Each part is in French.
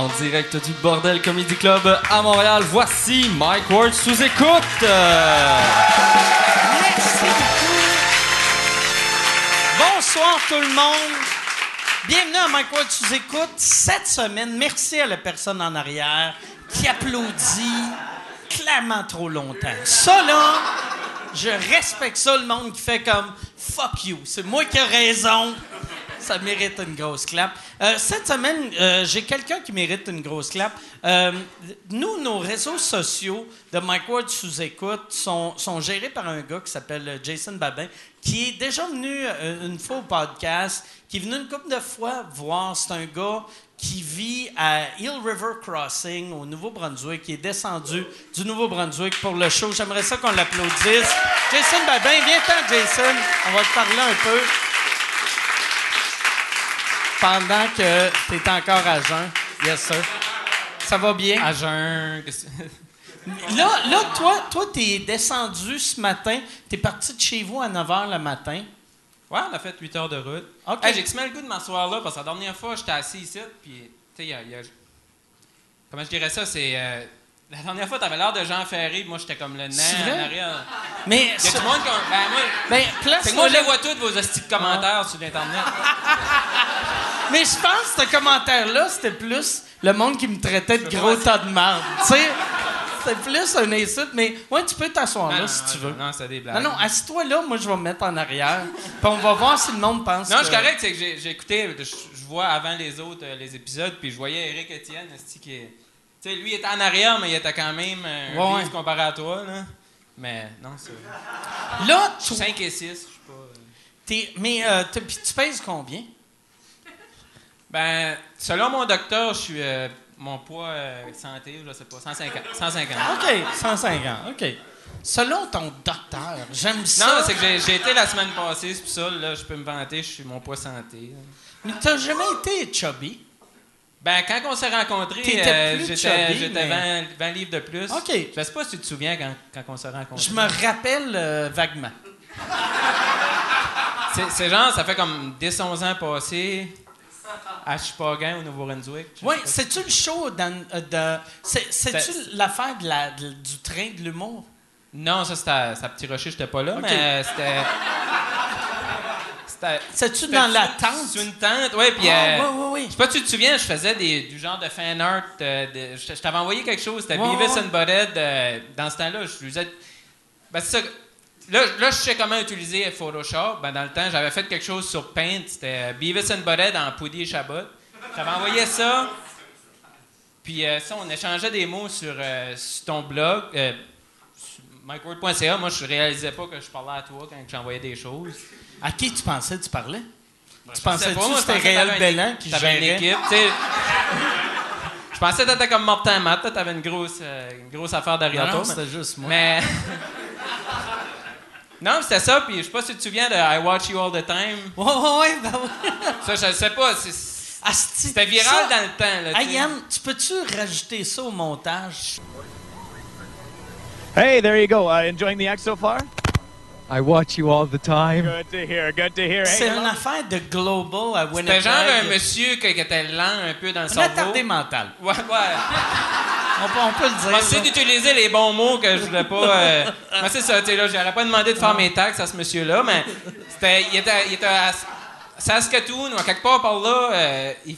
En direct du Bordel Comedy Club à Montréal, voici Mike Ward sous écoute. Merci beaucoup. Bonsoir tout le monde. Bienvenue à Mike Ward sous écoute. Cette semaine, merci à la personne en arrière qui applaudit clairement trop longtemps. Ça là, je respecte ça le monde qui fait comme fuck you. C'est moi qui ai raison. Ça mérite une grosse clap. Euh, cette semaine, euh, j'ai quelqu'un qui mérite une grosse clap. Euh, nous, nos réseaux sociaux de Mike Ward sous écoute sont, gérés par un gars qui s'appelle Jason Babin, qui est déjà venu une fois au podcast, qui est venu une couple de fois voir. C'est un gars qui vit à Hill River Crossing au Nouveau-Brunswick, qui est descendu du Nouveau-Brunswick pour le show. J'aimerais ça qu'on l'applaudisse. Jason Babin, viens-t'en, Jason. On va te parler un peu pendant que tu es encore à jeun. Yes, sir. Ça va bien? À jeun. Là, là toi, toi tu es descendu ce matin. Tu es parti de chez vous à 9 h le matin. Ouais, on a fait 8 heures de route. OK. Hey, j'ai extrêmement le goût de m'asseoir là parce que la dernière fois, j'étais assis ici, puis, tu sais, il y a, il y a- Comment je dirais ça? C'est. euh, La dernière fois, t'avais l'air de Jean Ferré, puis moi, j'étais comme le nain C'est en arrière. Mais, y a du monde qui. Ben, moi. ben, C'est place moi, je les vois tous, vos hosties de commentaires sur Internet. Mais je pense que ce commentaire-là, c'était plus le monde qui me traitait de gros tas de merde. Tu sais, c'était plus un insulte. Mais ouais, tu peux t'asseoir là Non, si non, tu veux. Non, c'est des blagues. Non, non, assis-toi là, moi je vais me mettre en arrière. Puis on va voir si le monde pense. Non, je suis correct, c'est que j'ai écouté, je, je vois avant les autres euh, les épisodes, puis je voyais Eric Etienne, qui est- Tu sais, lui, il était en arrière, mais il était quand même euh, un Ouais, livre comparé à toi, là. Mais non, c'est. Là, tu 5 et 6, je sais pas. euh. t'es- Mais euh, tu pèses combien? Ben, selon mon docteur, je suis. euh, mon poids euh, santé, je sais pas, 150. 150. OK, 150. OK. Selon ton docteur, j'aime ça. Non, c'est que j'ai- j'ai été la semaine passée, c'est pour ça, là, je peux me vanter, je suis mon poids santé. Mais t'as jamais été chubby? Ben, quand on s'est rencontrés, euh, j'étais chubby, j'étais mais- 20, 20 livres de plus. OK. Je sais pas si tu te souviens quand, quand on s'est rencontrés. Je me rappelle euh, vaguement. C'est- genre, ça fait comme 10-11 ans passés à Chupagan, au Nouveau-Brunswick. Oui, c'est-tu le show dans, euh, de. c'est- C'est-tu C'est- l'affaire de la- de- du train de l'humour? Non, ça c'était à, Petit Rocher, j'étais pas là, mais c'était. C'est-tu dans la tente? Sur une tente, oui, puis. Ah, euh, oui, oui, oui. Je sais pas si tu te souviens, je faisais des, du genre de fan art. euh, de- je, je t'avais envoyé quelque chose, c'était Ouais, Beavis ouais. and Butthead. euh, dans ce temps-là, je faisais. Ben, c'est ça. Là, là, je sais comment utiliser Photoshop. Ben, dans le temps, j'avais fait quelque chose sur Paint. C'était euh, Beavis and Butthead en Poudy et Chabot. J'avais envoyé ça. Puis ça, on échangeait des mots sur, sur ton blog. Sur MikeWord.ca. Moi, je réalisais pas que je parlais à toi quand j'envoyais des choses. À qui tu pensais que tu parlais? tu Je sais pensais-tu que je c'était pensais Réal Bellan qui T'avais une gérait? équipe, tu sais. Je pensais que t'étais comme Martin Matt, t'avais une grosse, euh, une grosse affaire derrière Non, toi. c'était juste moi. Mais. non, c'était ça, puis je sais pas si tu te souviens de I Watch You All the Time. Ouais, ouais, ouais, ben ouais. Ça, je sais pas, c'est- Asti, c'était viral ça- dans le temps, là. tu. Yann, tu peux-tu rajouter ça au montage? Hey, there you go. Uh, enjoying the act so far? I watch you all the time. Good to hear. Good to hear. C'est Hey, une affaire de Global à Winnipeg. C'était genre un monsieur qui, était lent un peu dans le Un cerveau. attardé mental. Ouais, ouais. On peut, on peut le dire. Merci d'utiliser les bons mots que je voulais pas. euh, mais c'est ça, tu sais, là, j'aurais pas demandé de faire mes taxes à ce monsieur-là, mais c'était, il était, il était à Saskatoon ou à quelque part par là. euh, il,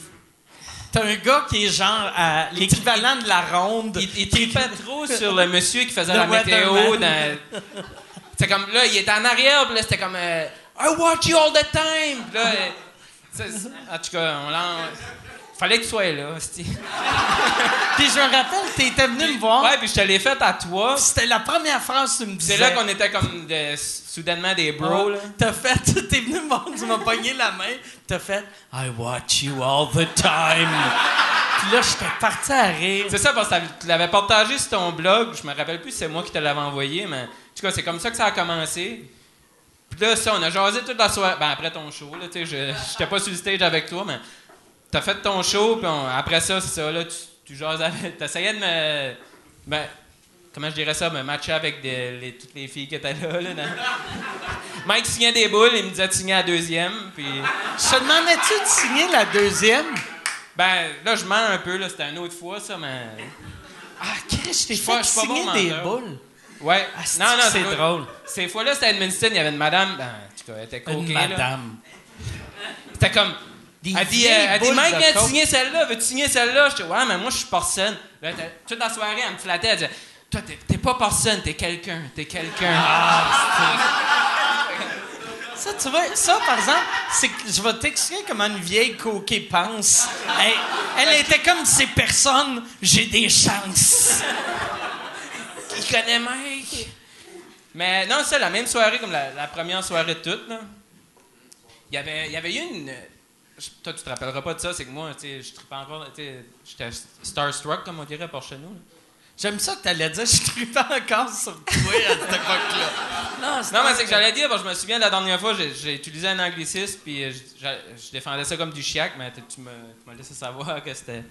T'as un gars qui est genre à l'équivalent de la ronde. il, il tripait trop sur le monsieur qui faisait Le la météo. Dans, c'est comme, là, il était en arrière, puis là, c'était comme, euh, I watch you all the time. Puis là, euh, en tout cas, on l'en. Fallait que tu sois là. Puis je me rappelle, t'étais venu me voir. Ouais, puis je te l'ai fait à toi. C'était la première phrase que tu me disais. C'est là qu'on était comme de- soudainement des bros, là. T'as fait, t'es venu me voir, tu m'as pogné la main, t'as fait I watch you all the time. Puis là, j'étais parti à rire. C'est ça, parce que tu l'avais partagé sur ton blog. Je me rappelle plus si c'est moi qui te l'avais envoyé, mais en tout cas, c'est comme ça que ça a commencé. Puis là, ça, on a jasé toute la soirée. Ben, après ton show, là, tu sais, je j'étais pas sur le stage avec toi, mais t'as fait ton show, puis on- après ça, c'est ça, là, tu, tu jases avec. T'essayais de me. Ben, comment je dirais ça, me matcher avec des- les- toutes les filles qui étaient là. là dans- Mike signait des boules, il me disait de signer la deuxième, puis. Je te demandais-tu de signer la deuxième? Ben, là, je mens un peu, là. C'était une autre fois, ça, mais. Ah, je t'ai Je pas- fait pas signer bon des menteur. boules. Ouais. Ah, c'est- non, non, c'est drôle? Ces fois-là, c'était à Edmundston, il y avait une madame. Ben, en tout cas, elle était Une coquée, là. madame. C'était comme. Des elle dit, elle dit Mike, viens signer celle-là, veux-tu signer celle-là? J'étais, ouais, mais moi, je suis personne. Là, toute la soirée, elle me flattait, elle disait, toi, t'es, pas personne, t'es quelqu'un, t'es quelqu'un. Ça, tu vois, ça, par exemple, c'est que je vais t'expliquer comment une vieille coquée pense. Elle, elle était comme ces personnes, j'ai des chances. Qui connaît Mike? Mais non, c'est la même soirée comme la, la première soirée de toutes, là. Il y avait, il y avait eu une. Toi, tu te rappelleras pas de ça, c'est que moi, tu sais, je tripais encore, tu sais, j'étais starstruck, comme on dirait, par chez nous. J'aime ça que t'allais dire, je tripais encore sur toi à cette époque-là. Non, Non, mais c'est que j'allais dire, bon, je me souviens de la dernière fois, j'ai, utilisé un anglicisme, puis euh, je, je- je défendais ça comme du chiac, mais tu me- tu m'as laissé savoir que c'était,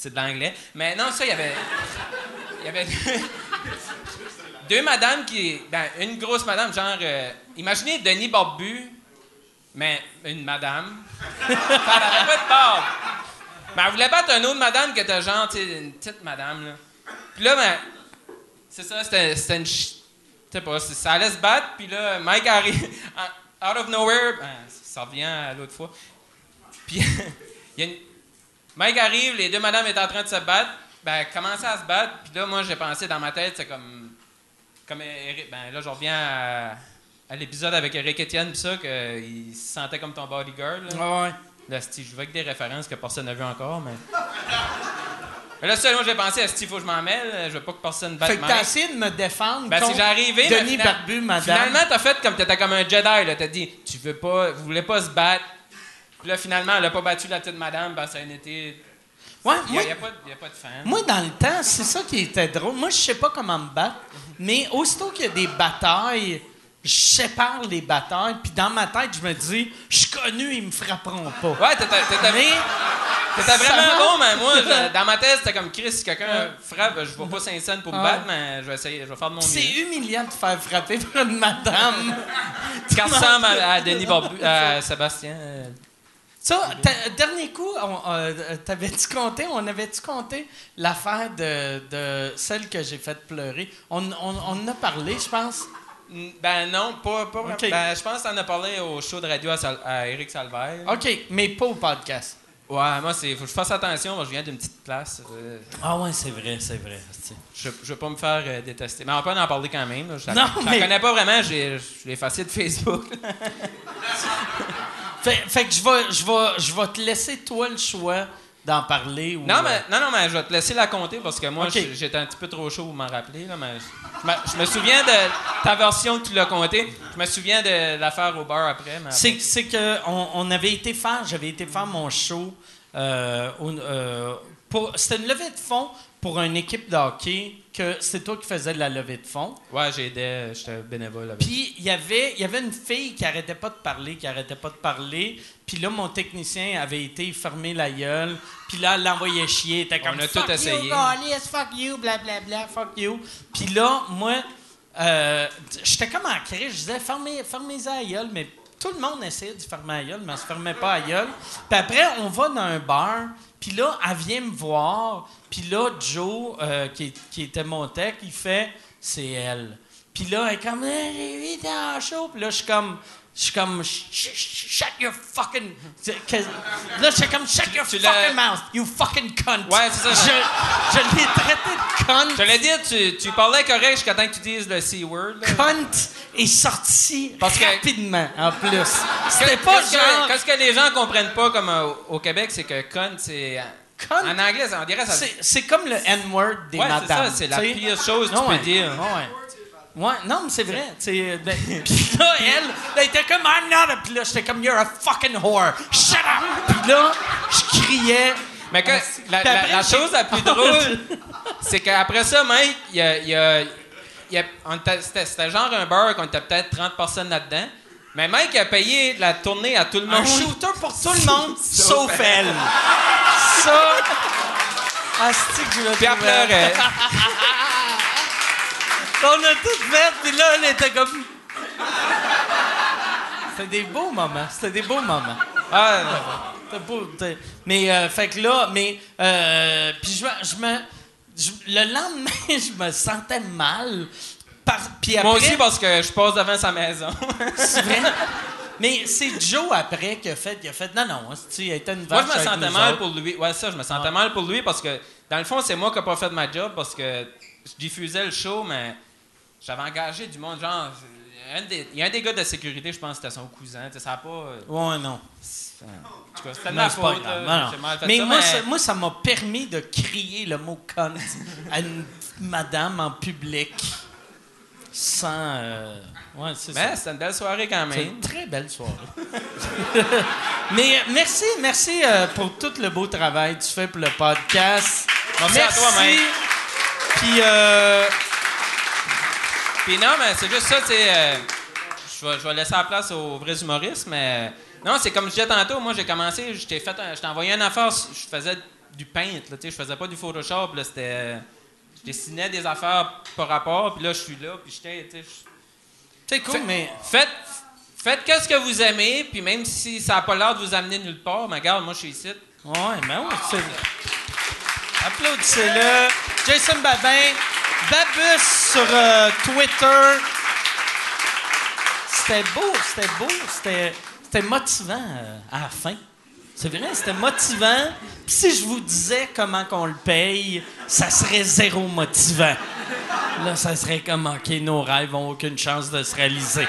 c'est de l'anglais. Mais non, ça, il y avait. Il y avait deux, deux madames qui. Ben, une grosse madame, genre. euh, imaginez Denis Barbu, mais une madame. elle avait pas de barbe. Mais elle voulait battre une autre madame qui était genre, tu une petite madame, là. Puis là, ben. C'est ça, c'était, une. Je sais pas, ça allait se battre, puis là, Mike arrive. Out of nowhere, ben, ça revient l'autre fois. Puis, il y a une- Mike arrive, les deux madames étaient en train de se battre. Ben, commençaient à se battre, puis là, moi, j'ai pensé dans ma tête, c'est comme. Comme Eric- ben, là, je reviens à, à l'épisode avec Eric Etienne, pis ça, qu'il se sentait comme ton bodyguard. Là. Ouais, ouais. Là, Steve, je vais avec des références que personne n'a vues encore, mais. mais là, moi, j'ai pensé à Steve, faut que je m'en mêle. Je veux pas que personne batte Fait que t'as essayé de me défendre Ben, contre c'est j'arrivais. Denis Barbu, madame. Finalement, t'as fait comme t'étais comme un Jedi, là. T'as dit, tu veux pas, vous voulez pas se battre. Puis là, finalement, elle a pas battu la petite madame, ben, ça a été. Ouais, Il moi, n'y a, pas de- y a pas de fan. Moi, dans le temps, c'est ça qui était drôle. Moi, je sais pas comment me battre, mais aussitôt qu'il y a des batailles, je sépare les batailles, puis dans ma tête, je me dis, je suis connu, ils me frapperont pas. Ouais, t'étais, Mais ça vraiment bon, mais moi, je- dans ma tête, c'était comme Chris, si quelqu'un frappe, je vais pas Saint-Saëns pour me battre, mais je vais essayer, je vais faire de mon c'est mieux. humiliant de faire frapper par une madame. Qui ressemble à, à Denis Barbu, à Sébastien. Euh, Ça, dernier coup, on, euh, t'avais-tu compté, on avait-tu compté l'affaire de, de celle que j'ai faite pleurer? On, on, on en a parlé, je pense. Ben non, pas, pas. Ben, je pense que t'en as parlé au show de radio à, Sal- à Eric Salvaire. OK, mais pas au podcast. Ouais, moi, c'est, faut que je fasse attention. Moi, je viens d'une petite place. euh, Ah ouais, c'est vrai, c'est vrai. je, je veux pas me faire euh, détester. Mais on peut en parler quand même. là. Je la, Non, je la mais- connais pas vraiment. J'ai, je l'ai effacé de Facebook. Fait, fait que je vais, je, vais, je vais te laisser toi le choix d'en parler. Ou, non, mais, euh, non, non, mais je vais te laisser la compter parce que moi, Ok. j'- j'étais un petit peu trop chaud pour m'en rappeler. Là, mais je, me- je me souviens de ta version que tu l'as comptée. Je me souviens de l'affaire au bar après. mais c'est, que on, on avait été faire, j'avais été faire mon show. euh, euh, pour, c'était une levée de fonds pour une équipe de hockey que c'est toi qui faisais de la levée de fonds. Ouais, j'ai aidé. J'étais bénévole avec. Puis il y avait il y avait une fille qui arrêtait pas de parler, qui arrêtait pas de parler. Puis là mon technicien avait été fermer la gueule. Puis là elle l'envoyait chier, était comme On a tout essayé. You, Gaulis, fuck you, blablabla, fuck you. Puis là moi euh, j'étais comme en crise, je disais fermez fermez la gueule mais tout le monde essayait de fermer la gueule, mais elle se fermait pas la gueule. Puis après, on va dans un bar, puis là, elle vient me voir, puis là, Joe, euh, qui, était mon tech, il fait « c'est elle ». Puis là, elle est comme Eh, « j'ai vu en show », puis là, je suis comme... Je suis comme, Sh- sh- sh- shut your fucking. Là, je suis comme, shut your Tu fucking mouth, you fucking cunt. Ouais, c'est ça. Je, je l'ai traité de cunt. Je l'ai dit, tu, tu parlais correct jusqu'à temps que tu dises le C-word. Cunt est sorti Parce que- rapidement, en plus. C'était pas genre. Qu'est-ce que les gens comprennent pas comme euh, au- Québec, c'est que con, c'est. Cunt? En anglais, on dirait ça. C'est, comme le N-word des Ouais, c'est ça, c'est la pire chose que tu peux dire. Ouais. Ouais, non, mais c'est vrai. ben, Puis là, elle, elle était comme I'm not a. Puis là, j'étais comme You're a fucking whore. Shut up. Puis là, je criais. Mais que, la, chose la plus drôle, c'est qu'après ça, Mike, il y a. y a- y c'était, genre un bar qu'on était peut-être 30 personnes là-dedans. Mais Mike a payé la tournée à tout le Un monde. shooter pour tout le monde, Sauf elle. Ça. Asti que je l'ai Puis elle trouvé. pleurait. On a tout fait, puis là, elle était comme. C'était des beaux moments. C'était des beaux moments. Ah, non. T'as- mais, euh, fait que là, mais, euh, puis je, me- je me, je- le lendemain, je me sentais mal. Par, puis après, Moi aussi, parce que je passe devant sa maison. c'est vrai? Mais c'est Joe après qui a fait, qui a fait, non, non, tu il était une Moi, vache je me sentais mal autres. pour lui. Ouais, ça, je me sentais Ouais. mal pour lui parce que, dans le fond, c'est moi qui n'ai pas fait ma job parce que je diffusais le show, mais j'avais engagé du monde. Genre, il y a un des gars de sécurité, je pense que c'était son cousin. tu Ça n'a pas. euh, Ouais, non. En tout cas, c'était de Non, ma c'est faute. là. Non, non. Fait Mais, ça, moi, mais- ça, moi, ça m'a permis de crier le mot cunt à une madame en public sans. euh, Ouais, c'est ça. Mais c'était une belle soirée quand C'est même. une très belle soirée. Mais euh, merci, merci euh, pour tout le beau travail que tu fais pour le podcast. Merci à toi, Mike. Puis, euh, Puis non, mais c'est juste ça, tu euh, je vais, je vais laisser la place aux vrais humoristes, mais. Non, c'est comme je disais tantôt, moi j'ai commencé, je t'ai fait un- je t'ai envoyé une affaire, je faisais du paint, là, tu sais, je faisais pas du Photoshop, là, c'était. Je dessinais des affaires par rapport, puis là je suis là, puis j'étais, tu sais. c'est cool, Fait- mais. Faites, faites qu'est-ce que vous aimez, puis même si ça n'a pas l'air de vous amener nulle part, mais regarde, moi je suis ici. Ouais, mais oui, c'est. Applaudissez-le. Jason Babin, Babus sur euh, Twitter. C'était beau, c'était beau, c'était, motivant euh, à la fin. C'est vrai, c'était motivant. Puis si je vous disais comment qu'on le paye, ça serait zéro motivant. Là, ça serait comme, OK, nos rêves n'ont aucune chance de se réaliser.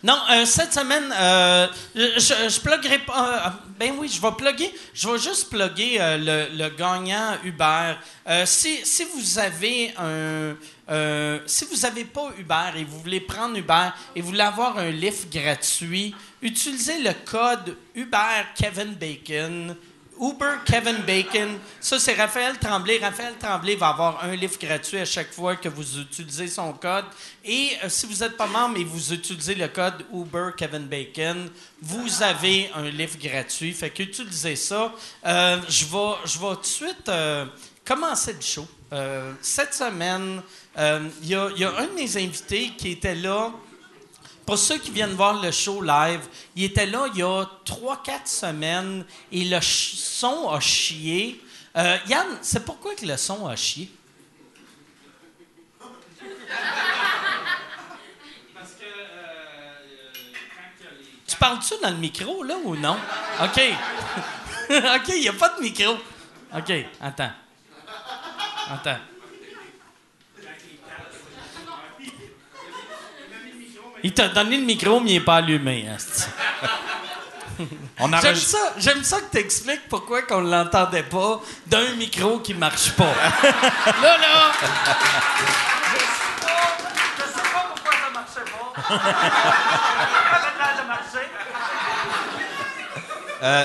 Non, euh, cette semaine, euh, je, je pluggerai pas. euh, ben oui, je vais plugger. Je vais juste plugger le, gagnant Uber. Si, vous avez un. si vous n'avez pas Uber et vous voulez prendre Uber et vous voulez avoir un lift gratuit, utilisez le code Uber Kevin Bacon. Uber Kevin Bacon. Ça, c'est Raphaël Tremblay. Raphaël Tremblay va avoir un livre gratuit à chaque fois que vous utilisez son code. Et euh, si vous n'êtes pas membre et vous utilisez le code Uber Kevin Bacon, vous avez un livre gratuit. Fait qu'utilisez ça. Euh, je vais je vais tout de suite euh, commencer le show. Cette semaine, il y, y a un de mes invités qui était là. Pour ceux qui viennent voir le show live, il était là il y a 3-4 semaines et le son a chié. Euh, Yann, c'est pourquoi que le son a chié? Tu parles-tu dans le micro, là, ou non? OK. OK, il n'y a pas de micro. OK, attends. Attends. Il t'a donné le micro, mais il n'est pas allumé. On J'aime ça, j'aime ça que tu expliques pourquoi qu'on ne l'entendait pas d'un micro qui marche pas. là, là! Je sais pas, je sais pas pourquoi ça marchait pas. Marcher. Euh,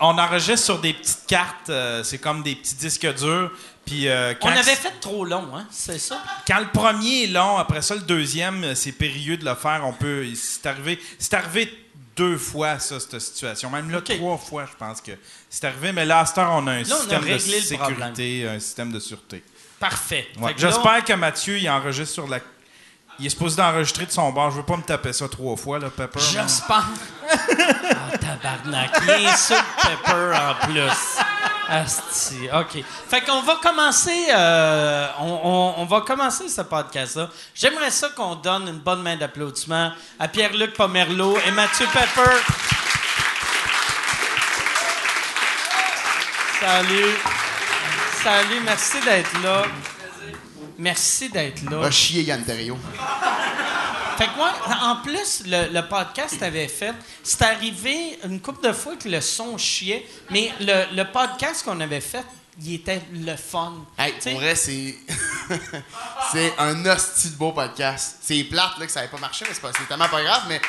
on enregistre sur des petites cartes. euh, c'est comme des petits disques durs. Puis euh, On avait fait trop long, hein? C'est ça? quand le premier est long, après ça, le deuxième, euh, c'est périlleux de le faire. On peut. C'est arrivé. C'est arrivé deux fois, ça, cette situation. Même là, trois fois, je pense que c'est arrivé. Mais là, à cette heure, on a un Là, on a système de sécurité, un système de sûreté. Parfait. Ouais. Là- J'espère que Mathieu, il enregistre sur la. Il est supposé d'enregistrer de son bord. Je veux pas me taper ça trois fois, là, Pepper. J'espère. Ah, tabarnak. Il est sur pepper en plus. Asti. OK. Fait qu'on va commencer, euh, on, va commencer ce podcast-là. J'aimerais ça qu'on donne une bonne main d'applaudissement à Pierre-Luc Pomerleau et Mathieu Pepper. Salut. Salut, merci d'être là. Merci d'être là. Va chier Yann. Fait que moi, en plus, le, le podcast avait fait, c'est arrivé une couple de fois que le son chiait, mais le, le podcast qu'on avait fait, il était le fun. Hey, pour vrai, c'est. c'est un hostie de beau podcast. C'est plate là, que ça n'avait pas marché, mais c'est, pas... c'est tellement pas grave, mais.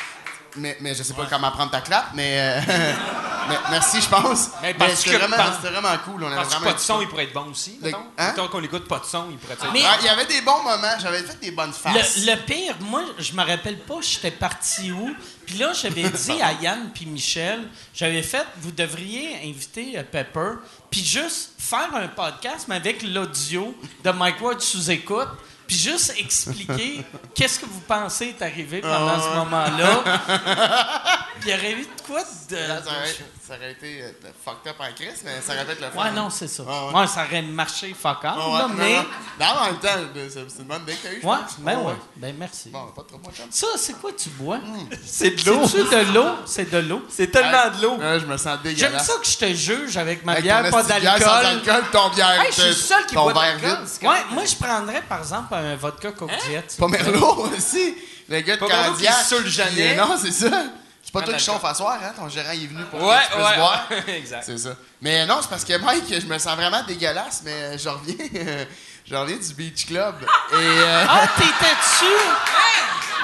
Mais, mais je sais pas comment prendre ta clap, mais, euh, mais merci, je pense. Mais parce c'était que- vraiment, c'était vraiment cool. On avait Parce que vraiment pas de son, il pourrait être bon aussi. Le- mettons. hein? Mettons qu'on écoute pas de son, il pourrait être. Mais- il y avait des bons moments. J'avais fait des bonnes faces. le, le pire, moi, je me rappelle pas, j'étais parti où. Puis là, j'avais dit à Yann puis Michel, j'avais fait, vous devriez inviter euh, Pepper, puis juste faire un podcast, mais avec l'audio de Mike Ward sous écoute, puis juste expliquer qu'est-ce que vous pensez est arrivé pendant ce moment-là. Puis il y aurait eu de quoi de. Ça, aurait, été euh, fucked up en crise, mais ça aurait être le fun. Ouais, non, c'est ça. Ouais, Ouais, ouais. ça aurait marché fuck off, Ouais, ouais, là, non, mais. non. Non, en même temps, c'est c'est une bonne que t'as Ouais, ben Ouais, ouais. Ben merci. Bon, pas trop. Ça, c'est quoi tu bois? C'est de l'eau. C'est-tu de l'eau? C'est de l'eau. C'est tellement de l'eau. Ouais, je me sens dégueulasse. J'aime ça que je te juge avec ma Avec bière, pas bière sans d'alcool. alcool, ton bière. Hey, je suis le seul qui boit c'est quand Ouais, moi, je prendrais, par exemple, un vodka Coke Diet. Pas Merlot aussi. Le gars de Pas Merlot qui saoule jamais. Puis, Non, c'est ça. Pas toi qui chauffe à soir, hein? Ton gérant il est venu pour Ouais, que tu puisses ouais, boire. ouais. exact. C'est ça. Mais non, c'est parce que Mike, je me sens vraiment dégueulasse, mais je reviens, je reviens du Beach Club. Et. euh, Ah, t'étais dessus?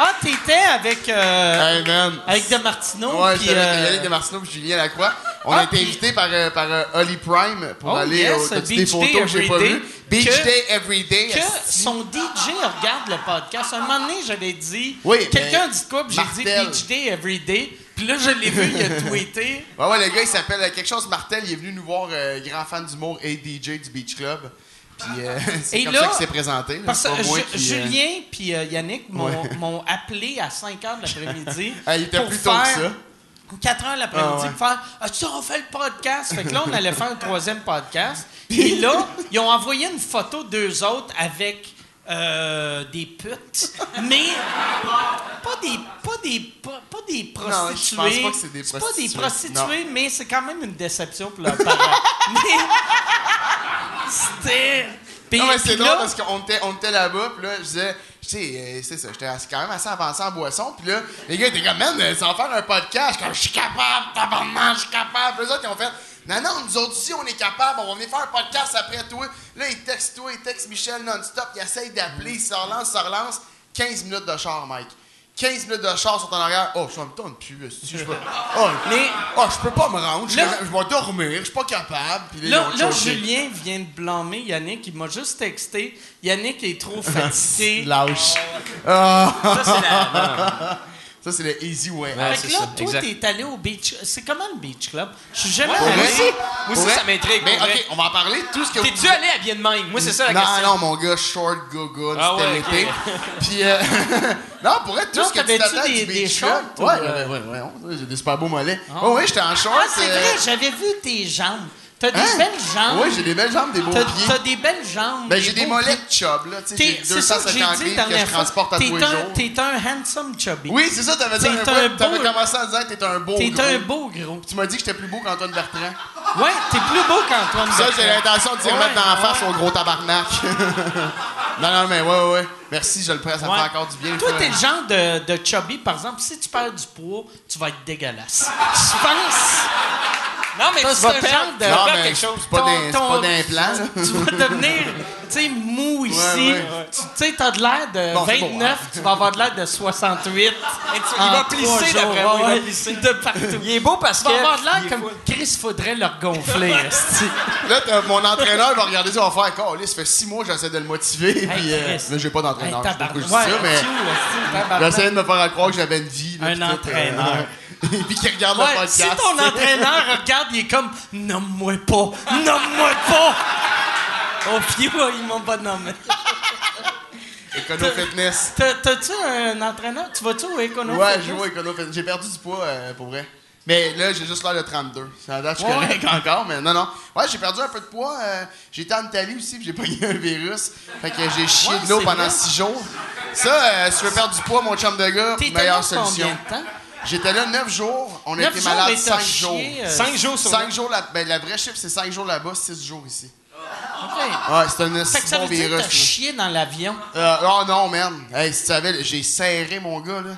Ah, t'étais avec, euh, hey man. avec De Martino. Ouais, puis, j'étais avec euh, Yannick Desmartineau et Julien Lacroix. On Ah, a été puis- invités par, euh, par euh, Holly Prime pour Oh, aller yes, au. Des Beach photos Day que j'ai pas vues? Beach Que- Day Everyday. que esti. son DJ regarde le podcast. Un moment donné, j'avais dit. Oui, Quelqu'un dit quoi? J'ai dit. Beach Day Everyday. Puis là, je l'ai vu, il a tweeté. Ouais, ouais, le gars, il s'appelle euh, quelque chose Martel. Il est venu nous voir, euh, grand fan d'humour et DJ du Beach Club. Puis euh, c'est Et comme là, ça qu'il s'est présenté. là. Parce que Ju- qui, euh, Julien puis euh, Yannick m'ont Ouais. m'ont appelé à 5 h de l'après-midi. Ah, il était pour plus tôt que faire- ça. 4 heures l'après-midi Ah ouais. pour faire As-tu on fait le podcast? Fait que là, on allait faire un troisième podcast. Et là, ils ont envoyé une photo d'eux autres avec euh, des putes, mais pas des, pas des, pas, pas des je prostituées. pense pas que c'est des pas des prostituées. prostituées, mais c'est quand même une déception pour leurs parents. mais c'était. Non, mais c'est drôle là- parce qu'on était, on était là-bas, puis là, je disais, tu sais, euh, c'est ça, j'étais quand même assez avancé en boisson, puis là, les gars étaient comme, man, euh, ça va faire un podcast, Je suis comme, je suis capable, tabarnak, je suis capable. Puis eux autres, ils ont fait, non, non, nous autres aussi, on est capable, on va venir faire un podcast après toi. Là, ils textent toi, ils textent Michel non-stop, ils essayent d'appeler, ils se relancent, se relancent. 15 minutes de char, Mike. 15 minutes de char sont en arrière. Oh, ça me tente plus, si je peux. Oh, Mais- oh, je peux pas me rendre, je, Là- je vais dormir, je suis pas capable. Puis Là, là. Julien vient de blâmer Yannick. Il m'a juste texté. Yannick est trop fatigué. Lâche. Ah. Ça, c'est la. Ça, c'est le easy way. Ouais. fait c'est que là, ça, toi, exact. t'es allé au beach. C'est comment le beach club? Je suis jamais Ouais, allé. Moi aussi, ça m'intrigue. Mais vrai. OK, on va en parler. Tout ce que T'es-tu vous... allé habillé de même? Moi, c'est ça la non, question. non, mon gars, short, go-go, Ah c'était ouais, l'été. Puis, euh, non, pour être tout Non, ce que tu t'avais-tu t'attends des- du des beach shorts, club. ou, Ouais, euh? ouais, ouais, ouais, j'ai des super beaux mollets. Ouais, ouais, j'étais en short. Ah, c'est euh, vrai, j'avais vu tes jambes. T'as des hein? belles jambes. Ouais, j'ai des belles jambes, des beaux T'as pieds. t'as des belles jambes. Ben, j'ai des beaux mollets pieds. de chub, là. Tu sais, T'es- j'ai C'est ça que j'ai 250 dit livres la que je dernière fois. transporte à tous T'es les un, jours. t'es un handsome chubby. Oui, c'est ça, t'avais dit T'es un un peu. T'avais beau- commencé à dire que t'étais un beau T'es gros. un beau gros. Tu m'as dit que j'étais plus beau qu'Antoine Bertrand. Ouais, t'es plus beau qu'Antoine Ça, Bertrand. j'ai l'intention de dire Ouais, mettre dans la ouais. face au gros tabarnak. non, non, mais ouais, ouais, ouais. Merci, je le prends, ça me Ouais. fait encore du bien. Toi, t'es le genre de, de chubby, par exemple, si tu perds du poids, tu vas être dégueulasse. Je pense. Non, mais T'as tu vas ce perdre, genre de- tu vas Non, mais quelque chose. c'est pas Ton- d'un- c'est ton- pas d'implant, là. Tu vas devenir, tu sais, mou ici. Ouais, ouais. Tu tu sais, t'as de l'air de Bon, c'est bon, 29, hein. tu vas avoir de l'air de 68. Et tu- il va plisser d'après moi, il va plisser. De partout. Il est beau parce Tu que. vas avoir de il l'air comme fou. Chris, faudrait le regonfler. esti. Là, t'as- mon entraîneur va regarder ça, va faire encore. ça fait six mois que j'essaie de le motiver. Hey, puis, euh, mais j'ai pas d'entraîneur. Hey, je sais pas pourquoi je dis tabarnak. ça, Ouais, mais Mathieu, esti, tabarnak. j'essayais de me faire croire que j'avais une vie. là, Un euh, entraîneur. Et puis qu'il regarde Ouais, le podcast. si ton entraîneur regarde, il est comme Nomme-moi pas! Nomme-moi pas! Au pied, ouais, ils m'ont pas nommé. Econo Fitness. T'as- T'as-tu un entraîneur? Tu vas-tu au Econo? Ouais, Fitness? je joue au Econo Fitness. J'ai perdu du poids, euh, pour vrai. Mais là, j'ai juste l'air de 32. Ça que je suis Ouais. correct encore, mais non, non. Ouais, j'ai perdu un peu de poids. euh, été en Italie aussi, puis j'ai pogné un virus. Fait que j'ai chié Ouais, de l'eau pendant vrai. 6 jours. Ça, euh, si tu veux perdre du poids, mon chum de gars, meilleure solution. combien de temps? J'étais là 9 jours. On a Neuf été jours, malade 5 jours. euh, 5 jours sur 5 jours, la, ben, la vraie chiffre, c'est 5 jours là-bas, 6 jours ici. OK. Ouais, c'est un Fait que ça bon veut dire que virus. t'as chié dans l'avion. Euh, oh non, man. Hey, si tu savais, j'ai serré mon gars, là.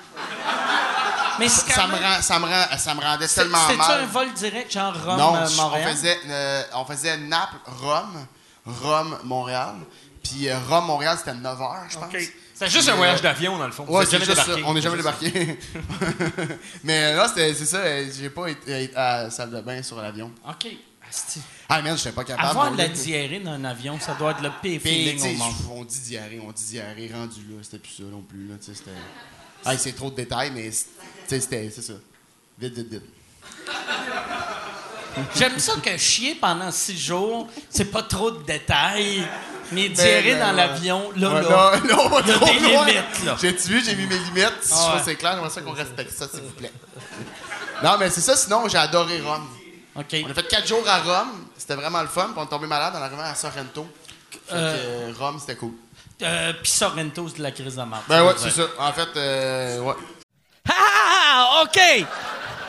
Mais quand Ça me, rend, ça, me rend, ça me rendait tellement mal. un vol direct, genre Non, Rome-Montréal? on faisait, euh, on faisait Naples, Rome, Rome, Montréal. Puis euh, Rome, Montréal, c'était 9 heures, je pense. C'est juste un voyage d'avion, dans le fond. Ouais, c'est juste ça. On n'est jamais débarqué. Mais euh, là, c'était- c'est ça. euh, J'ai pas été à la salle de bain sur l'avion. OK. Ah, merde, j'étais pas capable. Avoir de la diarrhée dans un avion, ça doit être le pire feeling au monde. on dit diarrhée, on dit diarrhée, rendu là, c'était plus ça non plus, là, c'était... Ah, c'est trop de détails, mais, c'était, c'est ça. Vite, vite, vite. J'aime ça que chier pendant six jours, c'est pas trop de détails. Mais diarrhée Ben, dans l'avion, là, là. là, on va trop limites. J'ai-tu vu, j'ai mis mes limites? Si je trouve que c'est clair, j'aimerais ça qu'on respecte ça, s'il vous plaît. Non, mais c'est ça, sinon, j'ai adoré Rome. OK. On a fait quatre jours à Rome. C'était vraiment le fun. Puis on est tombé malade en arrivant à Sorrento. Fait que, euh, Rome, c'était cool. Euh, Puis Sorrento, c'est de la crise de mort. Ben ouais, c'est ça. En fait, euh, ouais. Ah, OK!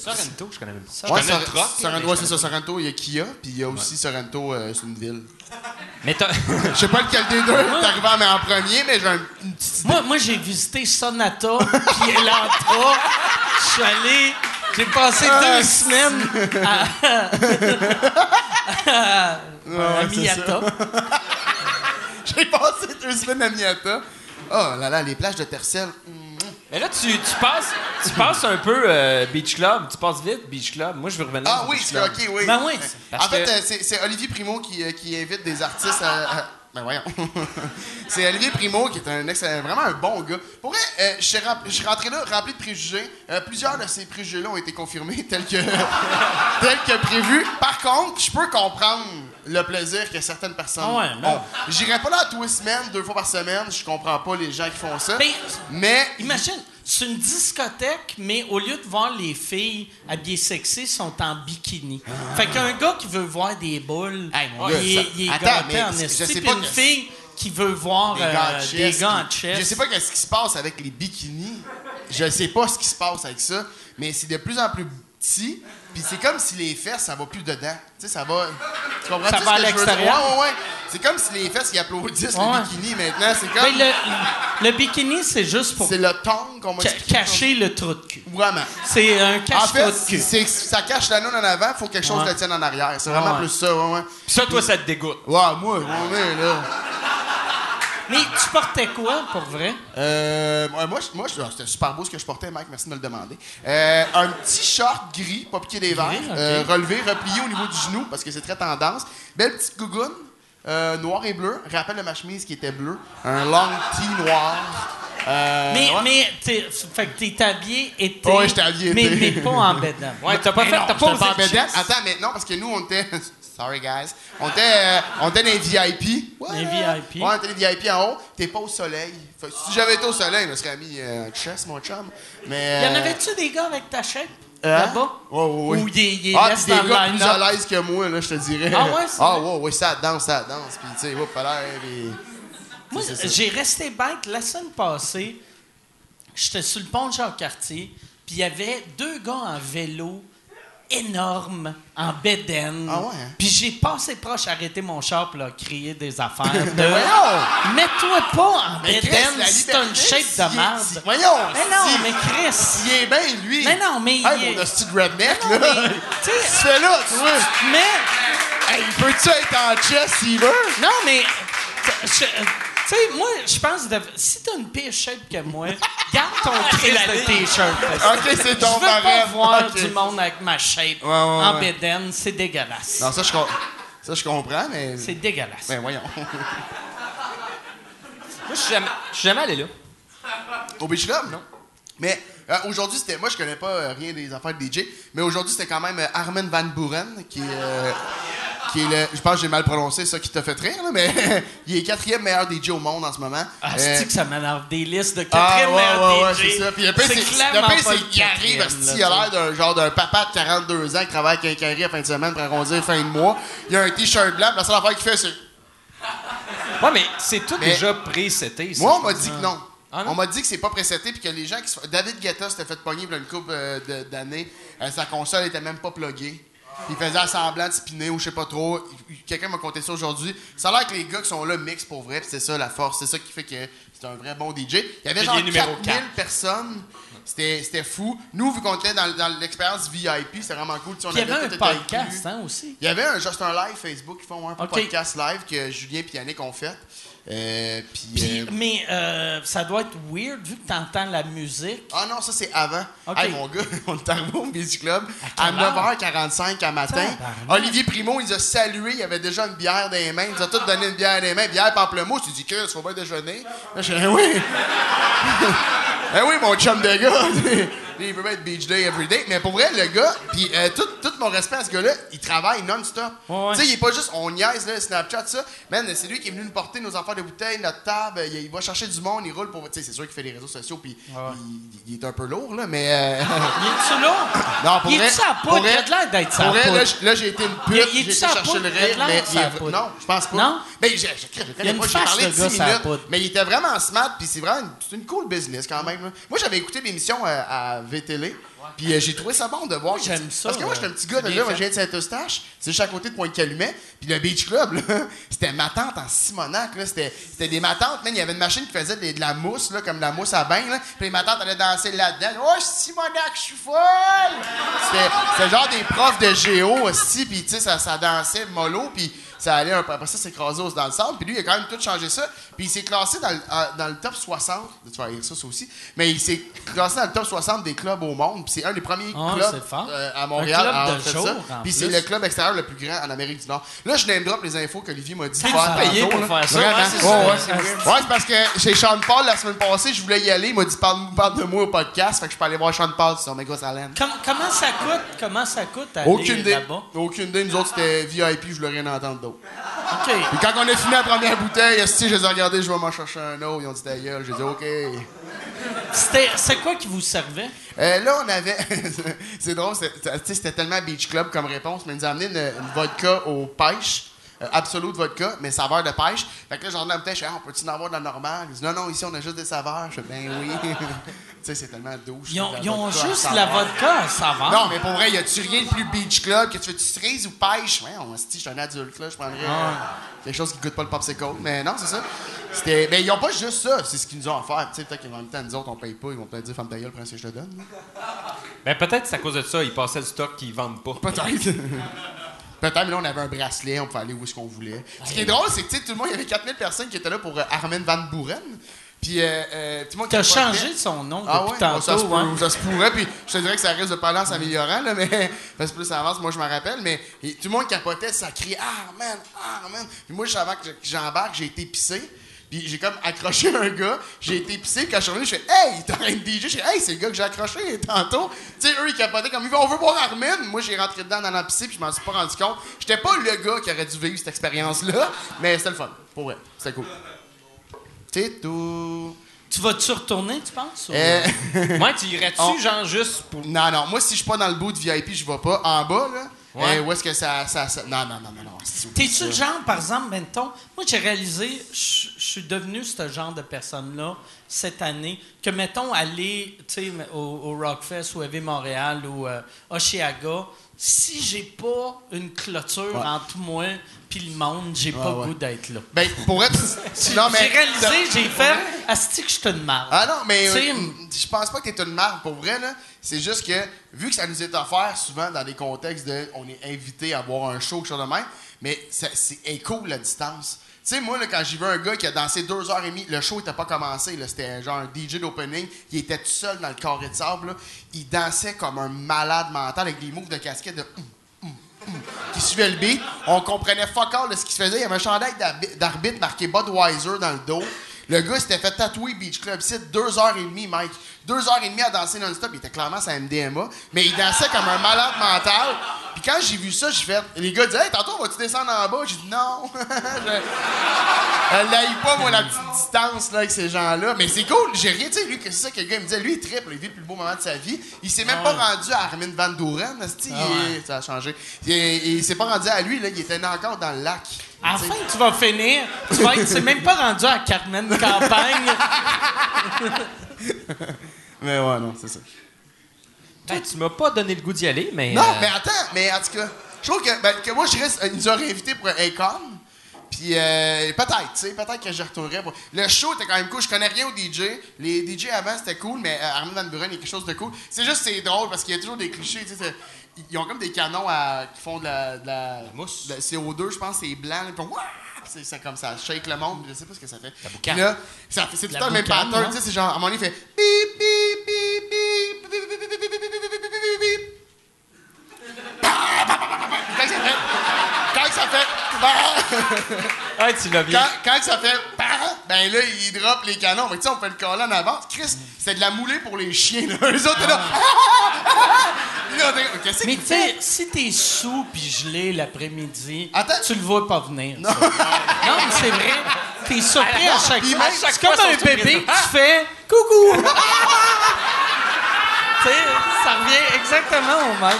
Sorrento, je connais même pas. Ouais, je le Sorrento, mais ouais, c'est ça. Sorrento, il y a Kia, puis il y a aussi Sorrento, euh, c'est une ville. Mais t'as. Je sais pas lequel des deux est arrivé en en premier, mais j'ai un- une petite idée. Moi, moi j'ai visité Sonata puis Elantra. Je suis allé. J'ai passé deux semaines à, à, à c'est Miyata. J'ai passé deux semaines à Miata. Oh là là, les plages de Tercel. Mais là, tu, tu passes, tu passes un peu euh, Beach Club. Tu passes vite Beach Club. Moi, je veux revenir. Ah oui, c'est ok, oui. Ben oui. En fait, que- euh, c'est Olivier Primo qui, euh, qui invite des artistes à. à- Ben voyons. c'est Olivier Primo qui est un excellent, vraiment un bon gars. Pour vrai, euh, je suis rem- je suis rentré là rempli de préjugés. Euh, plusieurs de ces préjugés-là ont été confirmés tels que, tels que prévu. Par contre, je peux comprendre le plaisir que certaines personnes Ah ouais, ont. J'irai pas là tous les semaines, deux fois par semaine. Je comprends pas les gens qui font ça. Ben, Mais Imagine, c'est une discothèque, mais au lieu de voir les filles habillées sexy, sont en bikini. Fait qu'un gars qui veut voir des boules, Hey, mon il, gars, est- ça- il est Attends, mais en je esti, sais puis pas une que- fille qui veut voir des euh, gants de des gants qui-. Je sais pas ce qui se passe avec les bikinis. Je sais pas ce qui se passe avec ça, mais c'est de plus en plus petit. Puis c'est comme si les fesses, ça va plus dedans. Tu sais, ça va. Tu comprends Ça va à l'extérieur? Ouais, ouais, ouais. C'est comme si les fesses, ils applaudissent Ouais. le bikini maintenant. C'est Ben, comme. le, le bikini, c'est juste pour C'est le ton qu'on expliqué. cacher le trou de cul. Vraiment. C'est un En cache-trou fait, de cul. c'est, ça cache la noune en avant, faut que quelque chose Ouais. le tienne en arrière. C'est vraiment Ouais. plus ça, ouais, ouais. Puis ça, toi, ça te dégoûte. Ouais, moi, ouais, là. Mais tu portais quoi, pour vrai? Euh, moi, moi c'était super beau ce que je portais, Mike, merci de me le demander. Euh, un petit short gris, pas piqué des verres, euh, relevé, replié au niveau du genou, parce que c'est très tendance. Belle petite gougoune, euh, noir et bleu, rappelle de ma chemise qui était bleue. Un long tee noir. Euh, Mais, ouais. mais t'es, fait que t'es habillé été. Ouais, j'étais habillé mais, mais pas en bédane. Ouais, t'as pas Mais fait. T'as pas osé en. Attends, mais non, parce que nous, on était. Sorry, guys. On était, euh, on était dans les VIP. Ouais. Les VIP. Ouais, on était les VIP en haut. T'es pas au soleil. Fait que si j'avais été au soleil, je me serais mis euh, un chest, mon chum. Mais. Y en euh, avait-tu des gars avec ta shape? Hein? Là-bas? Ouais, ouais, ouais. Ou des, des ah, des dans gars plus à l'aise que moi, là, je te dirais. Ah ouais, c'est Ah ouais, ouais, ça danse, ça danse. Puis, tu sais, hop, là, puis... Moi, j'ai resté bête. La semaine passée, j'étais sur le pont de Jacques-Cartier, puis il y avait deux gars en vélo énormes, en bédaine. Ah ouais, hein? Puis j'ai passé proche, arrêter mon char, puis leur crier des affaires. de, Ben voyons! Mets-toi pas en Mais bédaine t'as une shape de merde. Voyons! Mais non, mais Chris... Il est bien, lui. Mais non, mais il Hey, est- mon hostie de redneck, là. mais, tu fais là, tu vois. mais... Hey, peux-tu être en chest s'il veut? Non, mais. je- sais, moi, je pense que si t'as une pire shape que moi, garde ton triste de t-shirt. Ok, c'est ton Je veux pas barème. voir Ok. du monde avec ma shape ouais, en ouais. bédaine. C'est dégueulasse. Non, ça, je, com- ça, je comprends, mais. C'est dégueulasse. Ben, voyons. Moi, je suis jamais, je suis jamais allé là. Au Beach Club? Non? Mais euh, aujourd'hui, c'était. Moi, je connais pas euh, rien des affaires de DJ, mais aujourd'hui, c'était quand même euh, Armin Van Buren, qui euh, qui est le. Je pense que j'ai mal prononcé ça qui t'a fait rire, là, mais il est quatrième meilleur DJ au monde en ce moment. Ah, Euh, c'est que ça m'énerve des listes de Ah, quatrième ouais, meilleur ouais, ouais, DJ. c'est ça. Puis le pire, c'est, qu'il arrive, quatrième, asti, là, il a l'air d'un genre d'un papa de 42 ans qui travaille avec un carré à fin de semaine pour arrondir fin de mois. Il a un t-shirt blanc, la seule affaire qu'il fait, c'est. Ouais, mais c'est tout Mais- déjà pré-seté. ça, Moi, on m'a dit que non. Ah, non? On m'a dit que c'est pas préseté puis que les gens qui se font- David Guetta s'était fait pogner il y a une couple euh, d'années. Euh, sa console était même pas pluggée. Puis Il faisait semblant de spinner ou je sais pas trop. Quelqu'un m'a conté ça aujourd'hui. Ça a l'air que les gars qui sont là mixent pour vrai, puis c'est ça la force. C'est ça qui fait que c'était un vrai bon DJ. Il y avait genre numéro 4000 quatre. personnes. C'était c'était fou. Nous, vu qu'on était dans, dans l'expérience VIP, c'était vraiment cool. Tu sais, on Puis il y avait un podcast, hein, aussi. Il y avait un, juste un live Facebook, ils font un Ok. podcast live que Julien et Yannick ont fait. Euh, puis, Puis, euh, mais euh, ça doit être weird vu que t'entends la musique. Ah non, ça c'est avant. Ok. Hey, mon gars, on est arrivé au Music Club À à, quelle heure? 9h45 à matin. Olivier Primo, il nous a salué, il avait déjà une bière dans les mains. Il nous a tous donné une bière dans les mains. Bière pamplemousse. Tu dis que faut bien déjeuner. Là, je dis, oui. Eh oui, mon chum de gars. Il veut être beach day every day. Mais pour vrai, le gars, puis euh, tout, tout mon respect à ce gars-là, il travaille non-stop. Ouais, ouais. Tu sais, il est pas juste on niaise, là, Snapchat, ça. Man, c'est lui qui est venu nous porter nos affaires de bouteilles, notre table. Il, il va chercher du monde, il roule pour. Tu sais, c'est sûr qu'il fait les réseaux sociaux, puis il, il est un peu lourd, là, mais. euh, Il est-tu là? non, pour il vrai. est-tu à pour poudre? Il a de l'air d'être sa Pour vrai, poudre. là, j'ai été une Il- pute. il J'ai sa poudre? le Il l'air mais il est- sa poudre. Non, je pense pas. Non? Mais Il j'ai parlé de de gars 10 sur la minutes. poudre. Mais il était vraiment smart, puis c'est vraiment une, cool business quand même. Moi, j'avais écouté l'émission euh, à VTL. Puis euh, j'ai trouvé ça bon de voir. j'aime ça, Parce que moi, j'étais un petit gars de c'est là, viens de Saint-Eustache. C'est juste à côté de Pointe-Calumet. Puis le Beach Club, là, c'était ma tante en Simonac. là. C'était des matantes, man. Il y avait une machine qui faisait de la mousse, là, comme de la mousse à bain. Là. Puis les matantes allaient danser là-dedans. Oh, Simonac, je suis folle! C'était genre des profs de géo aussi. Puis tu sais, ça, ça dansait mollo. Puis ça allait un peu. Après ça, c'est écrasé dans le centre. Puis lui, il a quand même tout changé ça. Puis il s'est classé dans le, dans le top 60. Tu vas lire ça, ça aussi. Mais il s'est classé dans le top 60 des clubs au monde. C'est un des premiers Ah, clubs fort. euh, à Montréal club à de fait jour, ça. en Puis c'est plus. le club extérieur le plus grand en Amérique du Nord. Là, je name drop les infos qu'Olivier m'a dit. T'es faire payé tantôt, pour là. faire ça, Vraiment. c'est Ouais, ça. ouais. C'est weird. Ouais, c'est parce que chez Sean Paul, la semaine passée, je voulais y aller. Il m'a dit parle, parle de moi au podcast. Fait que je peux aller voir Sean Paul sur Mega Salem. Com- comment ça coûte? Comment ça coûte aller Aucune idée. là-bas? Aucune idée. Nous autres, c'était VIP, je voulais rien entendre d'autre. OK. Puis quand on a fini la première bouteille, esti, je les ai regardés, je vais m'en chercher un autre. Ils ont dit ta gueule. J'ai dit OK. C'était, c'est quoi qui vous servait? Euh, là, on c'est drôle, c'était tellement Beach Club comme réponse, mais ils nous a amené une, une vodka au pêche. Euh, Absolute vodka, mais saveur de pêche. Fait que là, j'en ai fais, Ah, on peut-tu en avoir de la normale? Ils disent, non, non, ici, on a juste des saveurs. Je fais, ben oui. tu sais, c'est tellement douche. Ils ont, la ils ont vodka à juste la vodka à saveur. Non, mais pour vrai, y a-tu rien de plus Beach Club que tu fais-tu cerise ou pêche? Ouais, on se dit, je suis un adulte, là, je prendrais euh, quelque chose qui goûte pas le popsicle. Mais non, c'est ça. C'était. Ben, ils ont pas juste ça, c'est ce qu'ils nous ont offert. Tu sais, peut-être qu'en même temps, nous autres, on paye pas, ils vont peut-être dire, femme ta gueule, prends ce que je te donne. là. Ben, peut-être c'est à cause de ça, ils passaient le stock qu'ils vendent pas. Peut-être. Peut-être, mais là, on avait un bracelet, on pouvait aller où est-ce qu'on voulait. Ce qui est drôle, c'est que tu sais, tout le monde, il y avait 4000 personnes qui étaient là pour euh, Armen Van Buren. Puis, euh, euh, tout le monde T'as changé son nom Ah depuis ouais, tantôt, ça, se hein? ça se pourrait, puis je te dirais que ça risque de parler en s'améliorant, là, mais parce que plus ça avance, moi je m'en rappelle, mais et tout le monde capotait, ça criait Ah man, ah man. Puis moi, juste avant que j'embarque, j'ai été pissé. Puis j'ai comme accroché un gars, j'ai été pissé, quand je suis revenu, je fais Hey, t'es en train de DJ, je fais Hey, c'est le gars que j'ai accroché tantôt. Tu sais, eux, ils capotaient comme ils vont, on veut voir Armin. Moi, j'ai rentré dedans dans la piscine, puis je m'en suis pas rendu compte. J'étais pas le gars qui aurait dû vivre cette expérience-là, mais c'était le fun, pour vrai, c'était cool. C'est tout. Tu vas-tu retourner, tu penses? ou- Euh, Moi, tu irais-tu, On- genre, juste pour. Non, non. Moi, si je suis pas dans le bout de VIP, je vais pas. En bas, là. Ouais. où est-ce que ça, ça, ça- Non, non, non, non, non. T'es-tu le genre, par exemple, mettons, moi j'ai réalisé, je suis devenu ce genre de personne-là cette année, que mettons aller, au, au Rockfest ou Heavy Montréal ou euh, Oshiaga, si j'ai pas une clôture Ouais. entre moi puis le monde, j'ai pas le goût d'être là. Ben, pour être. non, mais. J'ai réalisé, j'ai fait, asti que je te demande. Ah non, mais euh, je pense pas que t'es une marque pour vrai, là. C'est juste que, vu que ça nous est offert souvent dans des contextes de on est invité à voir un show, quelque chose de même, mais c'est est cool la distance. Tu sais, moi, là, quand j'ai vu un gars qui a dansé deux heures et demie, le show était pas commencé. C'était genre un DJ d'opening, il était tout seul dans le carré de sable. Il dansait comme un malade mental avec des moves de casquette de. hum, qui suivait le beat. On comprenait fuck all de ce qui se faisait. Il y avait un chandail d'arbi- d'arbitre marqué Budweiser dans le dos. Le gars s'était fait tatouer Beach Club. C'est deux heures et demie, Mike. Deux heures et demie à danser non-stop. Il était clairement sa MDMA. Mais il dansait comme un malade mental. Puis quand j'ai vu ça, j'ai fait. Les gars disaient, hey, tantôt, vas-tu descendre en bas? J'ai dit, non. Je- n'aille pas, moi, la petite distance là, avec ces gens-là. Mais c'est cool. J'ai rien, tu sais, lui, que c'est ça que le gars il me disait. Lui, il triple. Il vit le plus beau moment de sa vie. Il s'est même pas rendu à Armin Van Doren. est- Ça a changé. Il, il- il s'est pas rendu à lui, là. Il était encore dans le lac. À la Tu sais. fin, tu vas finir, tu vas être, c'est même pas rendu à Carmen Campagne. Mais ouais, non, c'est ça. Ben, tu m'as pas donné le goût d'y aller, mais. Non, euh, mais attends, mais en tout cas, je trouve que, ben, que moi, je reste. Ils nous auraient invités pour Akon. Puis euh, peut-être, tu sais, peut-être que j'y retournerai. pour- Le show était quand même cool. Je connais rien aux DJ. Les DJ avant, c'était cool, mais euh, Armin Van Buren, il y a quelque chose de cool. C'est juste, c'est drôle parce qu'il y a toujours des clichés, tu sais. Ils ils ont comme des canons à- qui font de la, de la, mousse. de la CO2, je pense, c'est blanc. puis Wouah! c'est c'est comme ça, shake le monde, je sais pas ce que ça fait. boucane. Puis là, ça fait- c'est tout le La temps le même boucane, pattern, tu sais, c'est genre, à un moment donné, il fait bip, bip, bip, bip, bip, bip, bip, bip, bip, bip, bip, bip, bip, bip, bip. Quand ça fait. Quand ça fait. Ah, tu l'as bien. Quand, quand ça fait. Ben là, il drop les canons. Mais tu sais, on peut le coller en avance. Chris, c'est de la moulée pour les chiens, là. Eux autres, là. Puis là, on est- Qu'est-ce Mais tu sais, si t'es sous puis gelé l'après-midi, Attends. tu le vois pas venir. Non, mais c'est vrai. T'es surpris à chaque fois. C'est comme un bébé que tu fais coucou. tu sais, ça revient exactement au même.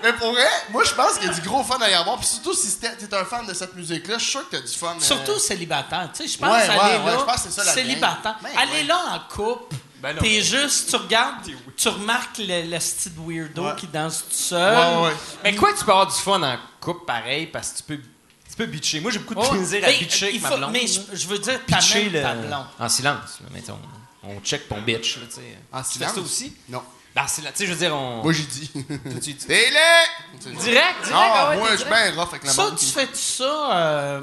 Mais pour vrai, moi, je pense qu'il y a du gros fun à y avoir. Puis surtout, si t'es un fan de cette musique-là, je suis sûr que t'as du fun. euh, Surtout célibataire. Tu sais, je pense Ouais, aller ouais, ouais, là, je pense que c'est ça, la célibataire. Ben, aller ouais. là en couple, Ben non, t'es juste, tu regardes, tu remarques le, le style weirdo Ouais. qui danse tout seul. Ouais, ouais. Mais quoi, tu peux avoir du fun en couple pareil parce que tu peux, tu peux bitcher. Moi, j'ai beaucoup de plaisir à bitcher avec il ma faut- blonde. Mais là. je, je veux dire, Pitcher t'amènes le... ta blonde. en silence. Là, mettons. On check ton bitch. Là, tu sais. En Tu fais silence? ça aussi? Non. Ben, c'est là, tu sais, je veux dire, on. Moi, j'ai dit. tu-! Direct, direct. Non, ah ouais, moi, je suis bien rough avec la Ça, tu fais ça, euh,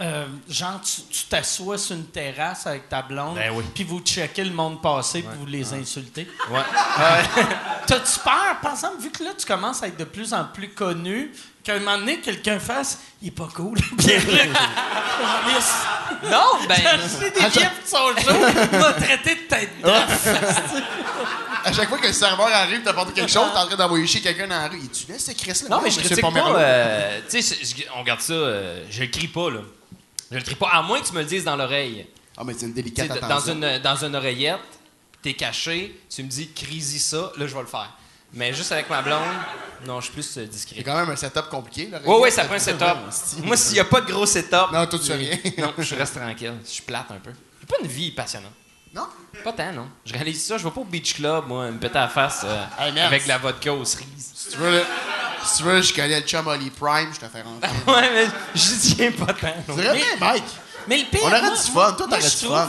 euh, genre, tu t'assois sur une terrasse avec ta blonde, Ben oui. puis vous checkez le monde passer, puis vous les insultez. Ouais. T'as-tu peur, par exemple, vu que là, tu commences à être de plus en plus connu, qu'à un moment donné, quelqu'un fasse « Il est pas cool. » non, J'ai ben. acheté des billets pour son show, m'a traité de tête d'œuf. À chaque fois que le serveur arrive, t'apportes quelque chose, t'es en train d'envoyer chier quelqu'un dans la rue. Et tu laisses ce Chris-là? Non, mais je critique pas. Euh, tu sais, on regarde ça. euh, je le crie pas, là. Je le crie pas, à moins que tu me le dises dans l'oreille. Ah, mais c'est une délicate dans une, dans une oreillette, t'es caché, tu me dis crise ça, là je vais le faire. Mais juste avec ma blonde, non, je suis plus euh, C'est discret. quand même un setup compliqué, là. Ouais, ouais, ça prend un setup. Moi, s'il y a pas de gros setup. Non, toi, tu rien. Non, je reste tranquille. Je suis plate un peu. J'ai pas une vie passionnante. Non? Pas tant, non. Je réalise ça. Je vais pas au beach club, moi, me péter à la face euh, Hey, avec de la vodka aux cerises. Si tu veux, si tu veux, je connais le chum Oli Prime, je te fais rentrer. ouais, mais je tiens pas tant. non. C'est vrai, Mike. Mais le pire, On aurait du fun. Toi, t'aurais du fun.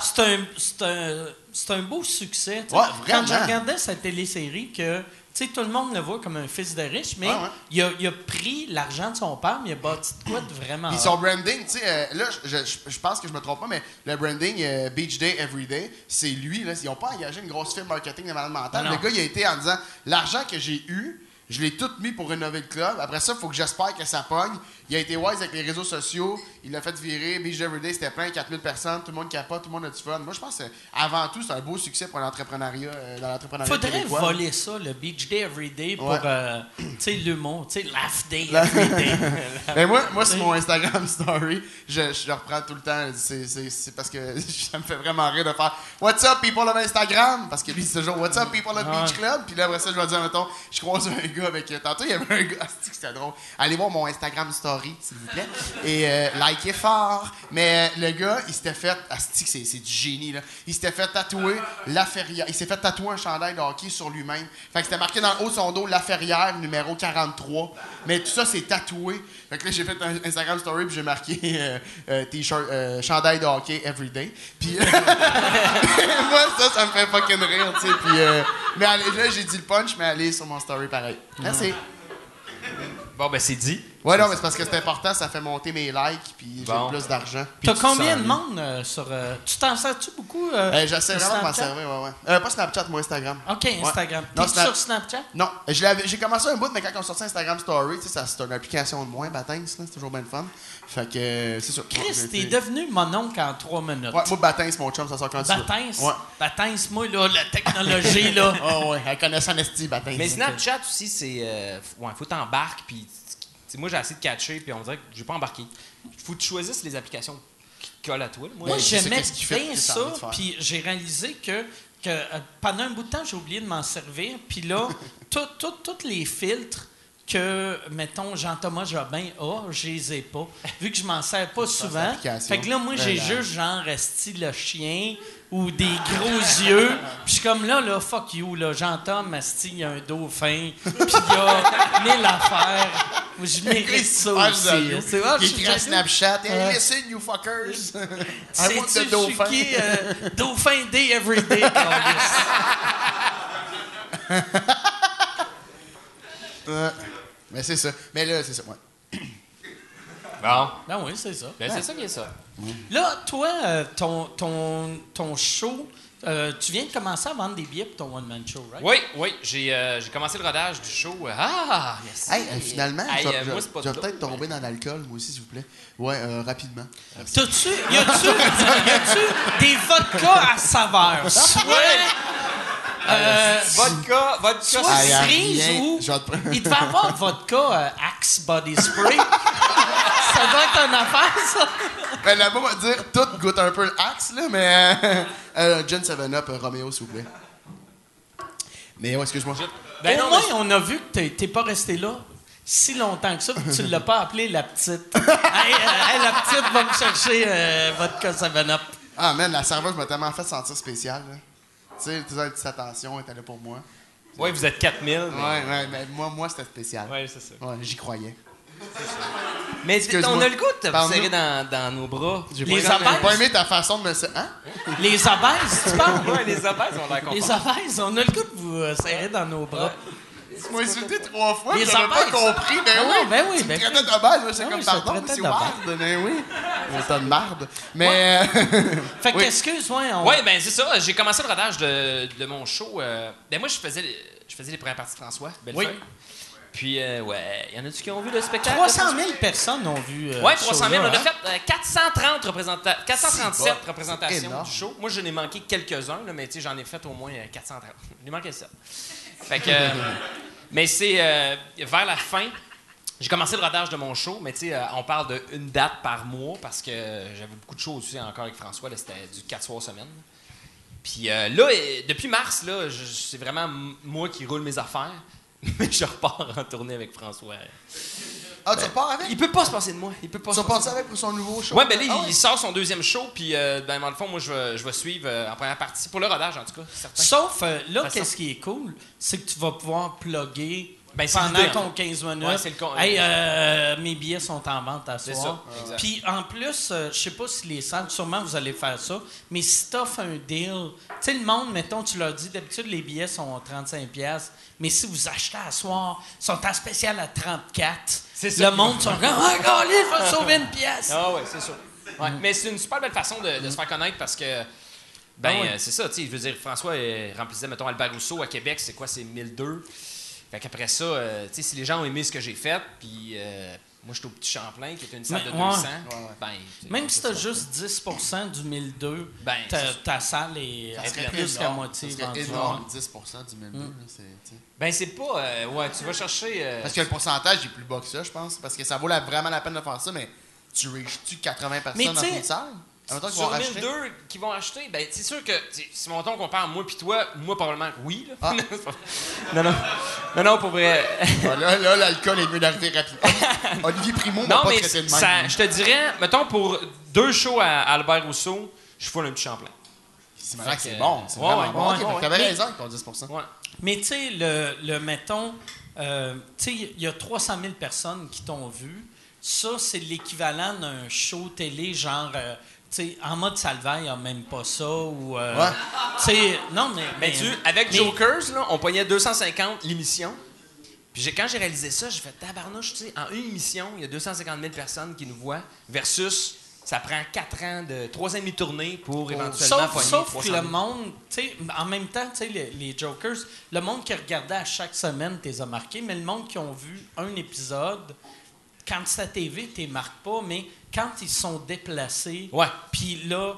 C'est un, c'est un, c'est un, un beau succès. Ouais, Quand je regardais cette télésérie, que tu sais, tout le monde le voit comme un fils de riche, mais ouais. Il, a, il a pris l'argent de son père, mais il a bâti de quoi de vraiment. Puis son branding, tu sais, euh, là, je, je- je pense que je me trompe pas, mais le branding euh, Beach Day Everyday, c'est lui, là. Ils n'ont pas engagé une grosse firme marketing de malade mental. Non. Le gars, il a été en disant l'argent que j'ai eu, je l'ai tout mis pour rénover le club. Après ça, il faut que j'espère que ça pogne. Il a été wise avec les réseaux sociaux. Il l'a fait virer. Beach Day Everyday, c'était plein, 4000 personnes. Tout le monde capote, tout le monde a du fun. Moi, je pense que avant tout, c'est un beau succès pour l'entrepreneuriat, euh, dans l'entrepreneuriat Faudrait québécois. voler ça, le Beach Day Everyday, pour Ouais. euh, tu sais, l'humour, tu sais, Laugh Day Everyday. Mais moi, moi sur mon Instagram story, je, je le reprends tout le temps. C'est, c'est- c'est parce que ça me fait vraiment rire de faire What's up, people of Instagram? Parce que lui, c'est toujours What's up, people of Beach Club? Puis là, après ça, je vais dire, mettons, je croise un gars avec. euh, Tantôt, il y avait un gars. C'était drôle. Allez voir mon Instagram story, s'il vous plaît. Et euh, likez fort. Mais euh, le gars, il s'était fait. Asti, que c'est, c'est du génie, là. Il s'était fait tatouer La Ferrière. Il s'est fait tatouer un chandail de hockey sur lui-même. Fait que c'était marqué dans le haut de son dos La Ferrière, numéro 43. Mais tout ça, c'est tatoué. Fait que là, j'ai fait un Instagram story puis j'ai marqué euh, euh, t-shirt, euh, chandail de hockey everyday. Puis moi, ça, ça me fait fucking rire, tu sais. Puis, mais allez, là, j'ai dit le punch, mais allez sur mon story pareil. Merci. Bon, ben, c'est dit. Ouais, non, mais c'est parce que c'est important, ça fait monter mes likes puis j'ai plus d'argent. T'as combien de monde euh, sur. euh, tu t'en sers-tu beaucoup? euh, Euh, J'essaie sur vraiment de m'en Snapchat? servir, ouais, ouais. Euh, pas Snapchat, moi, Instagram. Ok. Instagram. Non, T'es Snap- sur Snapchat? Non, je l'avais- j'ai commencé un bout, mais quand on sorti Instagram Story, tu sais, ça, c'est une application de moins, Batins, là, c'est toujours bien le fun. Fait que, euh, c'est sûr. Chris, j'ai t'es été- devenu mon oncle en trois minutes. Ouais, moi, Batins, mon chum, ça sort quand tu veux. Batins, Ouais. Batins, moi, là, la technologie, là. Oh, ouais, elle connaît en esti. Mais Snapchat aussi, c'est. euh, f- ouais, faut t'embarques, puis. Moi, j'ai essayé de catcher, puis on dirait que j'ai pas embarqué. Faut que tu choisisses les applications qui collent à toi. Moi, je j'aimais bien ça, puis j'ai réalisé que, que euh, pendant un bout de temps, j'ai oublié de m'en servir, puis là, tous les filtres, que, mettons, Jean-Thomas Jobin a, je les ai pas. Vu que je m'en sers pas souvent. Fait que là, moi, j'ai Ben, juste genre esti le chien ou des gros yeux. Puis je suis comme là, là, fuck you, là. Jean-Tom, esti, il y a un dauphin. Puis il y a mille affaires. Je mérite ça aussi. C'est vrai, je suis. Snapchat. Hey, listen, you fuckers. I want the dauphin. qui, euh, dauphin day every day. Mais c'est ça. Mais là, c'est ça. Ouais. Bon. Ben oui, c'est ça. Ben, c'est ça qui est ça. Là, toi, euh, ton, ton, ton show, euh, tu viens de commencer à vendre des billets pour ton one-man show, right? Oui, oui, j'ai euh, j'ai commencé le rodage du show. Ah, merci. Hey, euh, finalement, Hey, je vais- euh, je moi, vais c'est pas je vais de peut-être tomber dans l'alcool, moi aussi, s'il vous plaît. Ouais, euh, rapidement. T'as-tu, y a-tu, y a-tu des vodkas à saveur? Soit, euh, Vodka, vodka. soit Ah, cerise rien. ou... Vais te- Il devait avoir vodka euh, Axe Body Spray. ça doit être une affaire, ça. Ben là-bas, on va dire, tout goûte un peu l'axe, là, mais. Euh, euh, John 7-Up, euh, Roméo, s'il vous plaît. Mais ouais, excuse-moi. Ben Au non, moins, mais- on a vu que t'es- pas resté là si longtemps que ça, puis tu l'as pas appelé la petite. hey, euh, hey, la petite va me chercher euh, vodka 7-Up. Ah, man, la serveuse m'a tellement fait sentir spécial, là. Tu sais, tu sais, petite attention, elle était là pour moi. Oui, vous êtes 4000. mais- Ouais, ouais, mais moi, moi c'était spécial. Ouais, c'est ça. Ouais, j'y croyais. Mais on a le goût de Parle-nous. serrer dans, dans nos bras. J'ai Les pas, abeilles. j'ai pas aimé ta façon de me. se- Hein? Les obèses, tu parles? Ouais, les obèses, on l'a compris. Les obèses, on a le goût de vous euh, serrer dans nos bras. Tu m'as insulté trois fois, pas compris. Ben Ah oui, ben oui, Tu ben me traitais de base, moi, j'étais Ah comme pardon, c'est de marde. Ben oui. T'a de marde. Mais. euh, Fait que, on... Oui, ben c'est ça. J'ai commencé le rodage de, mon show. euh, ben moi, je faisais, les- je faisais les premières parties de François, Bellefeuille. Oui. Puis, euh, ouais, il y en a-tu qui ont vu le spectacle? 300 000 personnes ont vu. euh, Ouais, ce 300 000. On a hein? fait euh, 430 représenta- 437 C'est bon. représentations du show. Moi, je n'ai manqué quelques-uns, mais tu sais, j'en ai fait au moins euh, 430. Je n'ai manqué ça. Fait que. mais c'est euh, vers la fin. J'ai commencé le rodage de mon show, mais tu sais, euh, on parle d'une date par mois parce que j'avais beaucoup de choses aussi encore avec François. C'était du 4 soirs semaine. Puis euh, là, depuis mars, là, c'est vraiment moi qui roule mes affaires. Mais je repars en tournée avec François. Ah, tu repars avec? Il peut pas se passer de moi. Il peut pas Tu se repars passer de avec pour son nouveau show? Ouais, ben là, Ah il, ouais? il sort son deuxième show, puis euh, ben, dans le fond, moi, je vais, je vais suivre euh, en première partie. Pour le rodage, en tout cas, certain. Sauf, euh, là, qu'est-ce qui est cool, c'est que tu vas pouvoir plugger Ben, c'est pendant ton 15 minutes. Ouais, c'est le con- Hey, euh, mes billets sont en vente à soir. Puis en plus, euh, je sais pas si les salles, sûrement vous allez faire ça, mais si t'offres un deal, tu sais, le monde, mettons, tu leur dis, d'habitude, les billets sont 35$, piastres, mais si vous achetez à soir, ils sont en spécial à 34$. C'est ça Le monde va- sont comme, ah, Gaulier, je vais sauver une pièce. Ah ouais, c'est sûr. Ouais, Mais c'est une super belle façon de, de se faire connaître parce que, ben, Ah euh, c'est ça, tu sais, je veux dire, François euh, remplissait, mettons, Albert Rousseau à Québec, c'est quoi, c'est 1002. Fait qu'après ça, euh, tu sais, si les gens ont aimé ce que j'ai fait, puis euh, moi, j'étais au Petit Champlain, qui est une salle Mais- de ouais. 200, ben, Même si c'est t'as juste 10% du 1002, Ben, ta, c'est salle est Ça à serait plus qu'à moitié Ça serait vendue. énorme, 10 du 1002. là, c'est-. Ben, c'est pas, euh, ouais, tu vas chercher... euh, Parce que le pourcentage est plus bas que ça, je pense. Parce que ça vaut la- vraiment la peine de faire ça, mais tu reaches-tu 80 personnes dans une salle? Sur vont racheter. 1002 qui vont acheter, ben c'est sûr que si mon ton compare moi puis toi, moi probablement oui. Là. Ah. non non. Non non pour vrai. Ah, là, là, l'alcool est mieux d'arriver rapidement. Olivier Primo m'a non pas mais traité de même. ça, je te dirais, mettons pour deux shows à Albert Rousseau, je fous un petit Champlain. C'est malade que c'est bon. C'est ouais, vraiment ouais, bon. ouais, Ok, fait ouais. que T'avais Mais- raison avec ton 10 Ouais. Mais tu sais, le, le mettons, euh, tu sais, il y a 300 000 personnes qui t'ont vu. Ça, c'est l'équivalent d'un show télé, genre, euh, tu sais, en mode salvaire, il n'y a même pas ça. Ou, euh, Ouais. Non, mais. Mais tu avec mais- Jokers là, on pognait 250 l'émission. Puis j'ai- quand j'ai réalisé ça, j'ai fait tabarnouche, tu sais, en une émission, il y a 250 000 personnes qui nous voient versus ça prend 4 ans de 3 ans et demi de tournée pour éventuellement Sauf, pogner sauf 300 que 000. le monde, tu sais, en même temps, tu sais, les, les Jokers, le monde qui regardait à chaque semaine, t'es a marqué, mais le monde qui ont vu un épisode, quand c'est à TV, t'es marques pas, mais quand ils sont déplacés, puis là,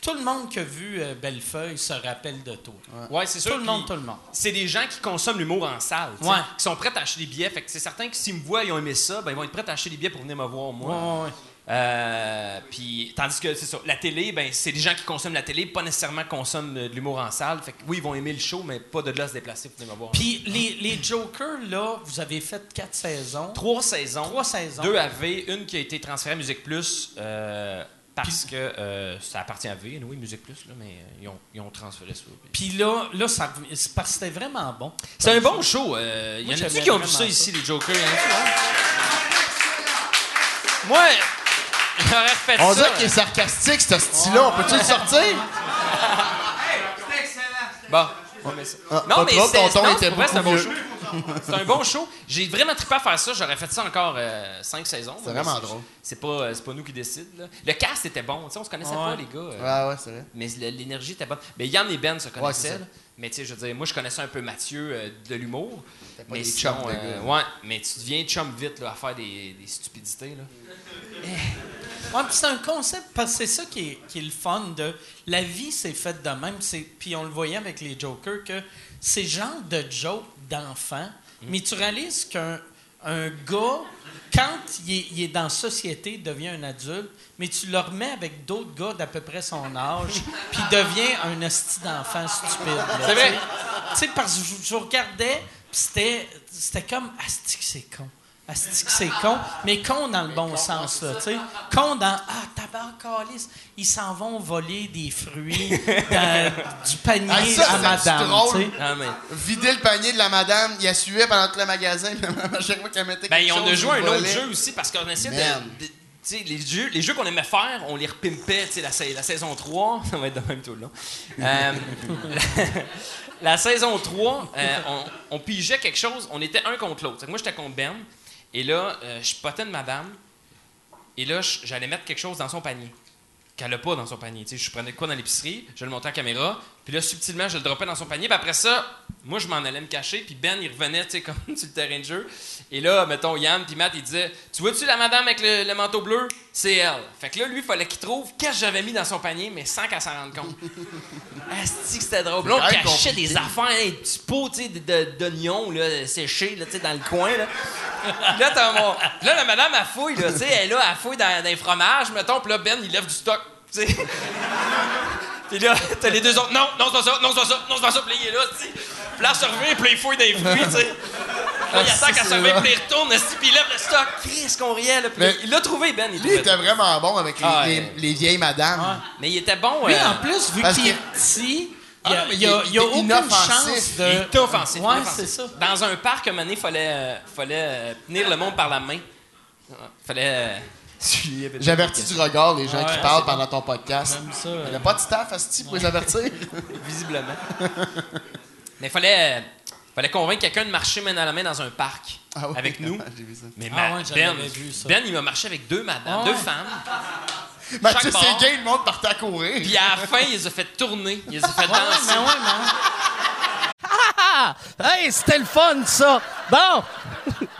tout le monde qui a vu euh, Bellefeuille se rappelle de toi. Ouais, c'est sûr. Tout le monde, tout le monde. C'est des gens qui consomment l'humour en salle, tu Ouais. qui sont prêts à acheter des billets. Fait que c'est certain que s'ils me voient, ils ont aimé ça, ben ils vont être prêts à acheter des billets pour venir me voir moi. Ouais. Euh, puis, tandis que c'est ça, la télé, ben, c'est des gens qui consomment la télé, pas nécessairement consomment de l'humour en salle. Fait que oui, ils vont aimer le show, mais pas de là se déplacer pour venir me voir. Puis les, les Jokers, là, vous avez fait quatre saisons. trois saisons. Trois saisons. Deux à V, une qui a été transférée à Musique Plus euh, parce que euh, ça appartient à V, oui, Musique Plus, là, mais euh, ils, ont, ils ont transféré ça. Puis là, là ça, c'est parce que c'était vraiment bon. C'est un bon show. euh, Il y en a qui ont vu ça ça. ici, les Jokers? y en a-tu, hein? Moi, j'aurais On ça. dirait qu'il est sarcastique, ce style-là. On peut-tu le sortir? Bon, on met ça. Ah, non, mais c'est ton ton non, était pour vrai, c'est un bon show. C'est un bon show. J'ai vraiment trippé à faire ça. J'aurais fait ça encore euh, cinq saisons. C'est Mais vraiment drôle. C'est pas, euh, c'est pas nous qui décident. là. Le cast était bon. Tu sais, on se connaissait pas, les gars. euh, Ouais, ouais, c'est vrai. Mais le- l'énergie était bonne. Mais Yann et Ben se Ouais, c'est connaissaient. là. mais tu sais, je veux dire, moi, je connaissais un peu Mathieu euh, de l'humour. pas Mais des sinon, chums de euh, gars. ouais, mais tu deviens chum vite là, à faire des, des stupidités. Là. Ouais, c'est un concept, parce que c'est ça qui est, qui est le fun de. La vie, c'est fait de même. c'est- Puis on le voyait avec les Jokers, que c'est genre de joke d'enfant, mais tu réalises qu'un un gars, quand il est, il est dans la société, devient un adulte, mais tu le remets avec d'autres gars d'à peu près son âge, puis devient un hostie d'enfant stupide. C'est vrai. tu sais. Parce que je, je regardais, puis c'était, c'était comme Asti c'est con. Asti que c'est con, mais con dans le bon sens, là, tu sais. Con dans Ah, tabac, calice, ils s'en vont voler des fruits dans- du panier Ah, ça, à c'est madame, drôle. tu sais. Ah, mais... Vider le panier de la madame, il a suivi pendant tout le magasin, à chaque fois qu'elle mettait Ben, quelque on a joué un autre volait. jeu aussi parce qu'on essayait Man. de. de- tu sais, les jeux, les jeux qu'on aimait faire, on les repimpait, tu sais, la, sa- la saison 3, ça va être de même tout le long. Euh, la, la saison 3, euh, on, on pigeait quelque chose, on était un contre l'autre. Fait que Moi, j'étais contre Ben, et là, euh, je potais de madame, et là, j'allais mettre quelque chose dans son panier. Qu'elle n'a pas dans son panier. Tu sais, je prenais quoi dans l'épicerie, je le montais la caméra, puis là, subtilement, je le dropais dans son panier. Puis après ça, moi, je m'en allais me cacher, puis Ben, il revenait, tu sais, comme sur le terrain de jeu. Et là, mettons, Yann puis Matt, il disait Tu vois-tu la madame avec le, le manteau bleu? C'est elle. Fait que là, lui, il fallait qu'il trouve qu'est-ce que j'avais mis dans son panier, mais sans qu'elle s'en rende compte. Asti que c'était drôle. Là, on cachait compliqué. des affaires, hein, des petits pots, tu sais, d'oignons, là, séchés, là, tu sais, dans le coin, là. Là, t'as mon- puis là, la madame, elle fouille, là, tu sais, elle là, elle fouille dans, dans les fromages, mettons, puis là, Ben, il lève du stock. Puis là, t'as les deux autres, non, non, c'est pas ça, non, c'est pas ça, non, c'est pas ça, puis là, il est là, tu sais. Puis là, revient, puis là, il fouille dans les fruits, tu sais. Là, il attend qu'elle se revienne, puis il retourne, puis il lève le stock. Chris, qu'on riait, là. Puis Mais- il l'a trouvé, Ben. Il Lui, il était ça. vraiment bon avec les, Ah, les- ouais. les vieilles madames. Mais il était bon. Lui, euh, en plus, vu parce qu'il est que- petit, Ah il y a, non, mais il y a- il- il y a il est aucune inoffensif. chance de. Il était offensif. Ouais, inoffensif. c'est ça. Dans un parc, à un moment donné, il fallait, euh, fallait euh, tenir le monde par la main. Il fallait. euh, avec- J'avertis du regard les gens Ouais, qui parlent pendant ton podcast. Il n'y a pas de staff, Asti, pour les avertir. Visiblement. Mais il fallait, euh, fallait convaincre quelqu'un de marcher main dans la main dans un parc Ah ouais, avec nous. J'ai vu ça. Mais Ah ma- ouais, j'en ben, vu ça. ben, il m'a marché avec deux madames, Ah deux femmes. Mathieu, c'est gay, le monde partait à courir. Puis à la fin, il les a fait tourner. Il les a fait Ouais, ouais, danser. mais ouais, mais ouais. Ah! Hey, c'était le fun, ça! Bon!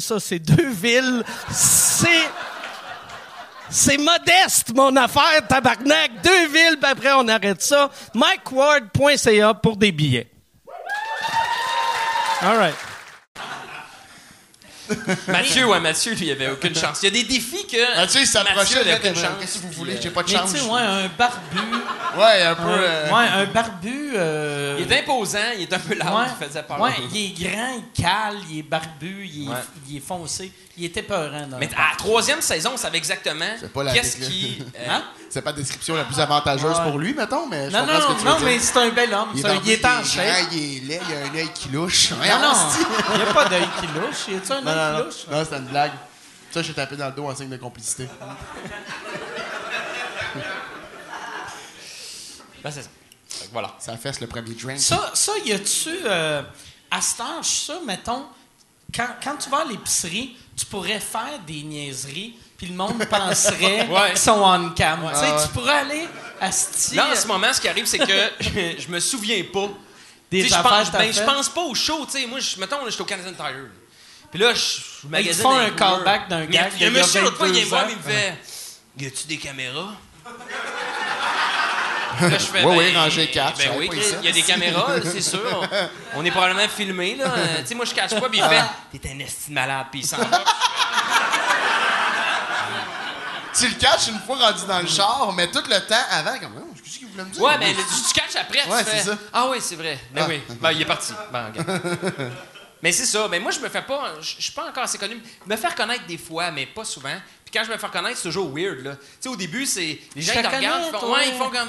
ça. C'est deux villes. C'est... C'est modeste, mon affaire, tabarnak. Deux villes, puis après, on arrête ça. MikeWard.ca pour des billets. All right. Mathieu, ouais, Mathieu, lui, il avait aucune chance. Il y a des défis que. Mathieu, il s'approchait. Là, aucune chance. Qu'est-ce que vous voulez? J'ai pas de Mais chance. tu sais, ouais, un barbu. Ouais, un peu. euh, Ouais, un barbu. euh, Il est imposant, il est un peu large, ouais, il faisait peur. ouais, il est grand, il cale, il est barbu, il est, Ouais. il est foncé. Il était peurant. Dans Mais à la troisième saison, on savait exactement C'est pas la qu'est-ce qui. euh, Hein? C'est pas la description la plus avantageuse Ouais. pour lui, mettons, mais je Non, comprends non, ce non, que tu veux non dire. mais c'est un bel homme. Il est, ça. barbu, Il est en grand, shape. il est laid, il a un œil qui louche. Non, non, il n'y a pas d'œil qui louche. Y a-tu un Non, œil non, qui non. louche? Non, c'était une blague. Ça, j'ai tapé dans le dos en signe de complicité. Ben, c'est ça. Fait que voilà. Ça fesse le premier drink. Ça, ça y a-tu. euh, à cet âge, ça, mettons, quand, quand tu vas à l'épicerie, tu pourrais faire des niaiseries puis le monde penserait Ouais. qu'ils sont on cam. tu sais, pourrais aller à Sti, Là, en ce moment, ce qui arrive, c'est que je me souviens pas. des Tu sais, je affaires pense, ben, je pense pas au show, tu sais. Moi, je, mettons, j'étais au Canadian Tire. Puis là, je, je magasine font dans un callback d'un gag Il y a un monsieur, l'autre fois, il vient me 22 voir, il me fait Y a-tu des caméras Là, je fais, Oui, oui, ben, rangée quatre, je Ben savais oui, il y a des caméras, c'est sûr. On est probablement filmé, là. Euh, Tu sais, moi, je cache pas, puis il fait Ah. T'es un esti de malade, puis il s'en va. Tu le catches une fois rendu dans le char, mais tout le temps avant, comme, oh, qu'est-ce qu'il voulait me dire? Ouais, mais le- tu, tu catches après, tu Ouais, c'est ça. Ah oui, c'est vrai. Ben Ah. oui. Ben, il est parti. Ben, regarde. mais c'est ça. Mais moi, je me fais pas. Je suis pas encore assez connu. Me faire connaître des fois, mais pas souvent. Puis quand je me fais connaître, c'est toujours weird, là. Tu sais, au début, c'est. Les gens, ils te regardent, ils font, ouais, ils font comme.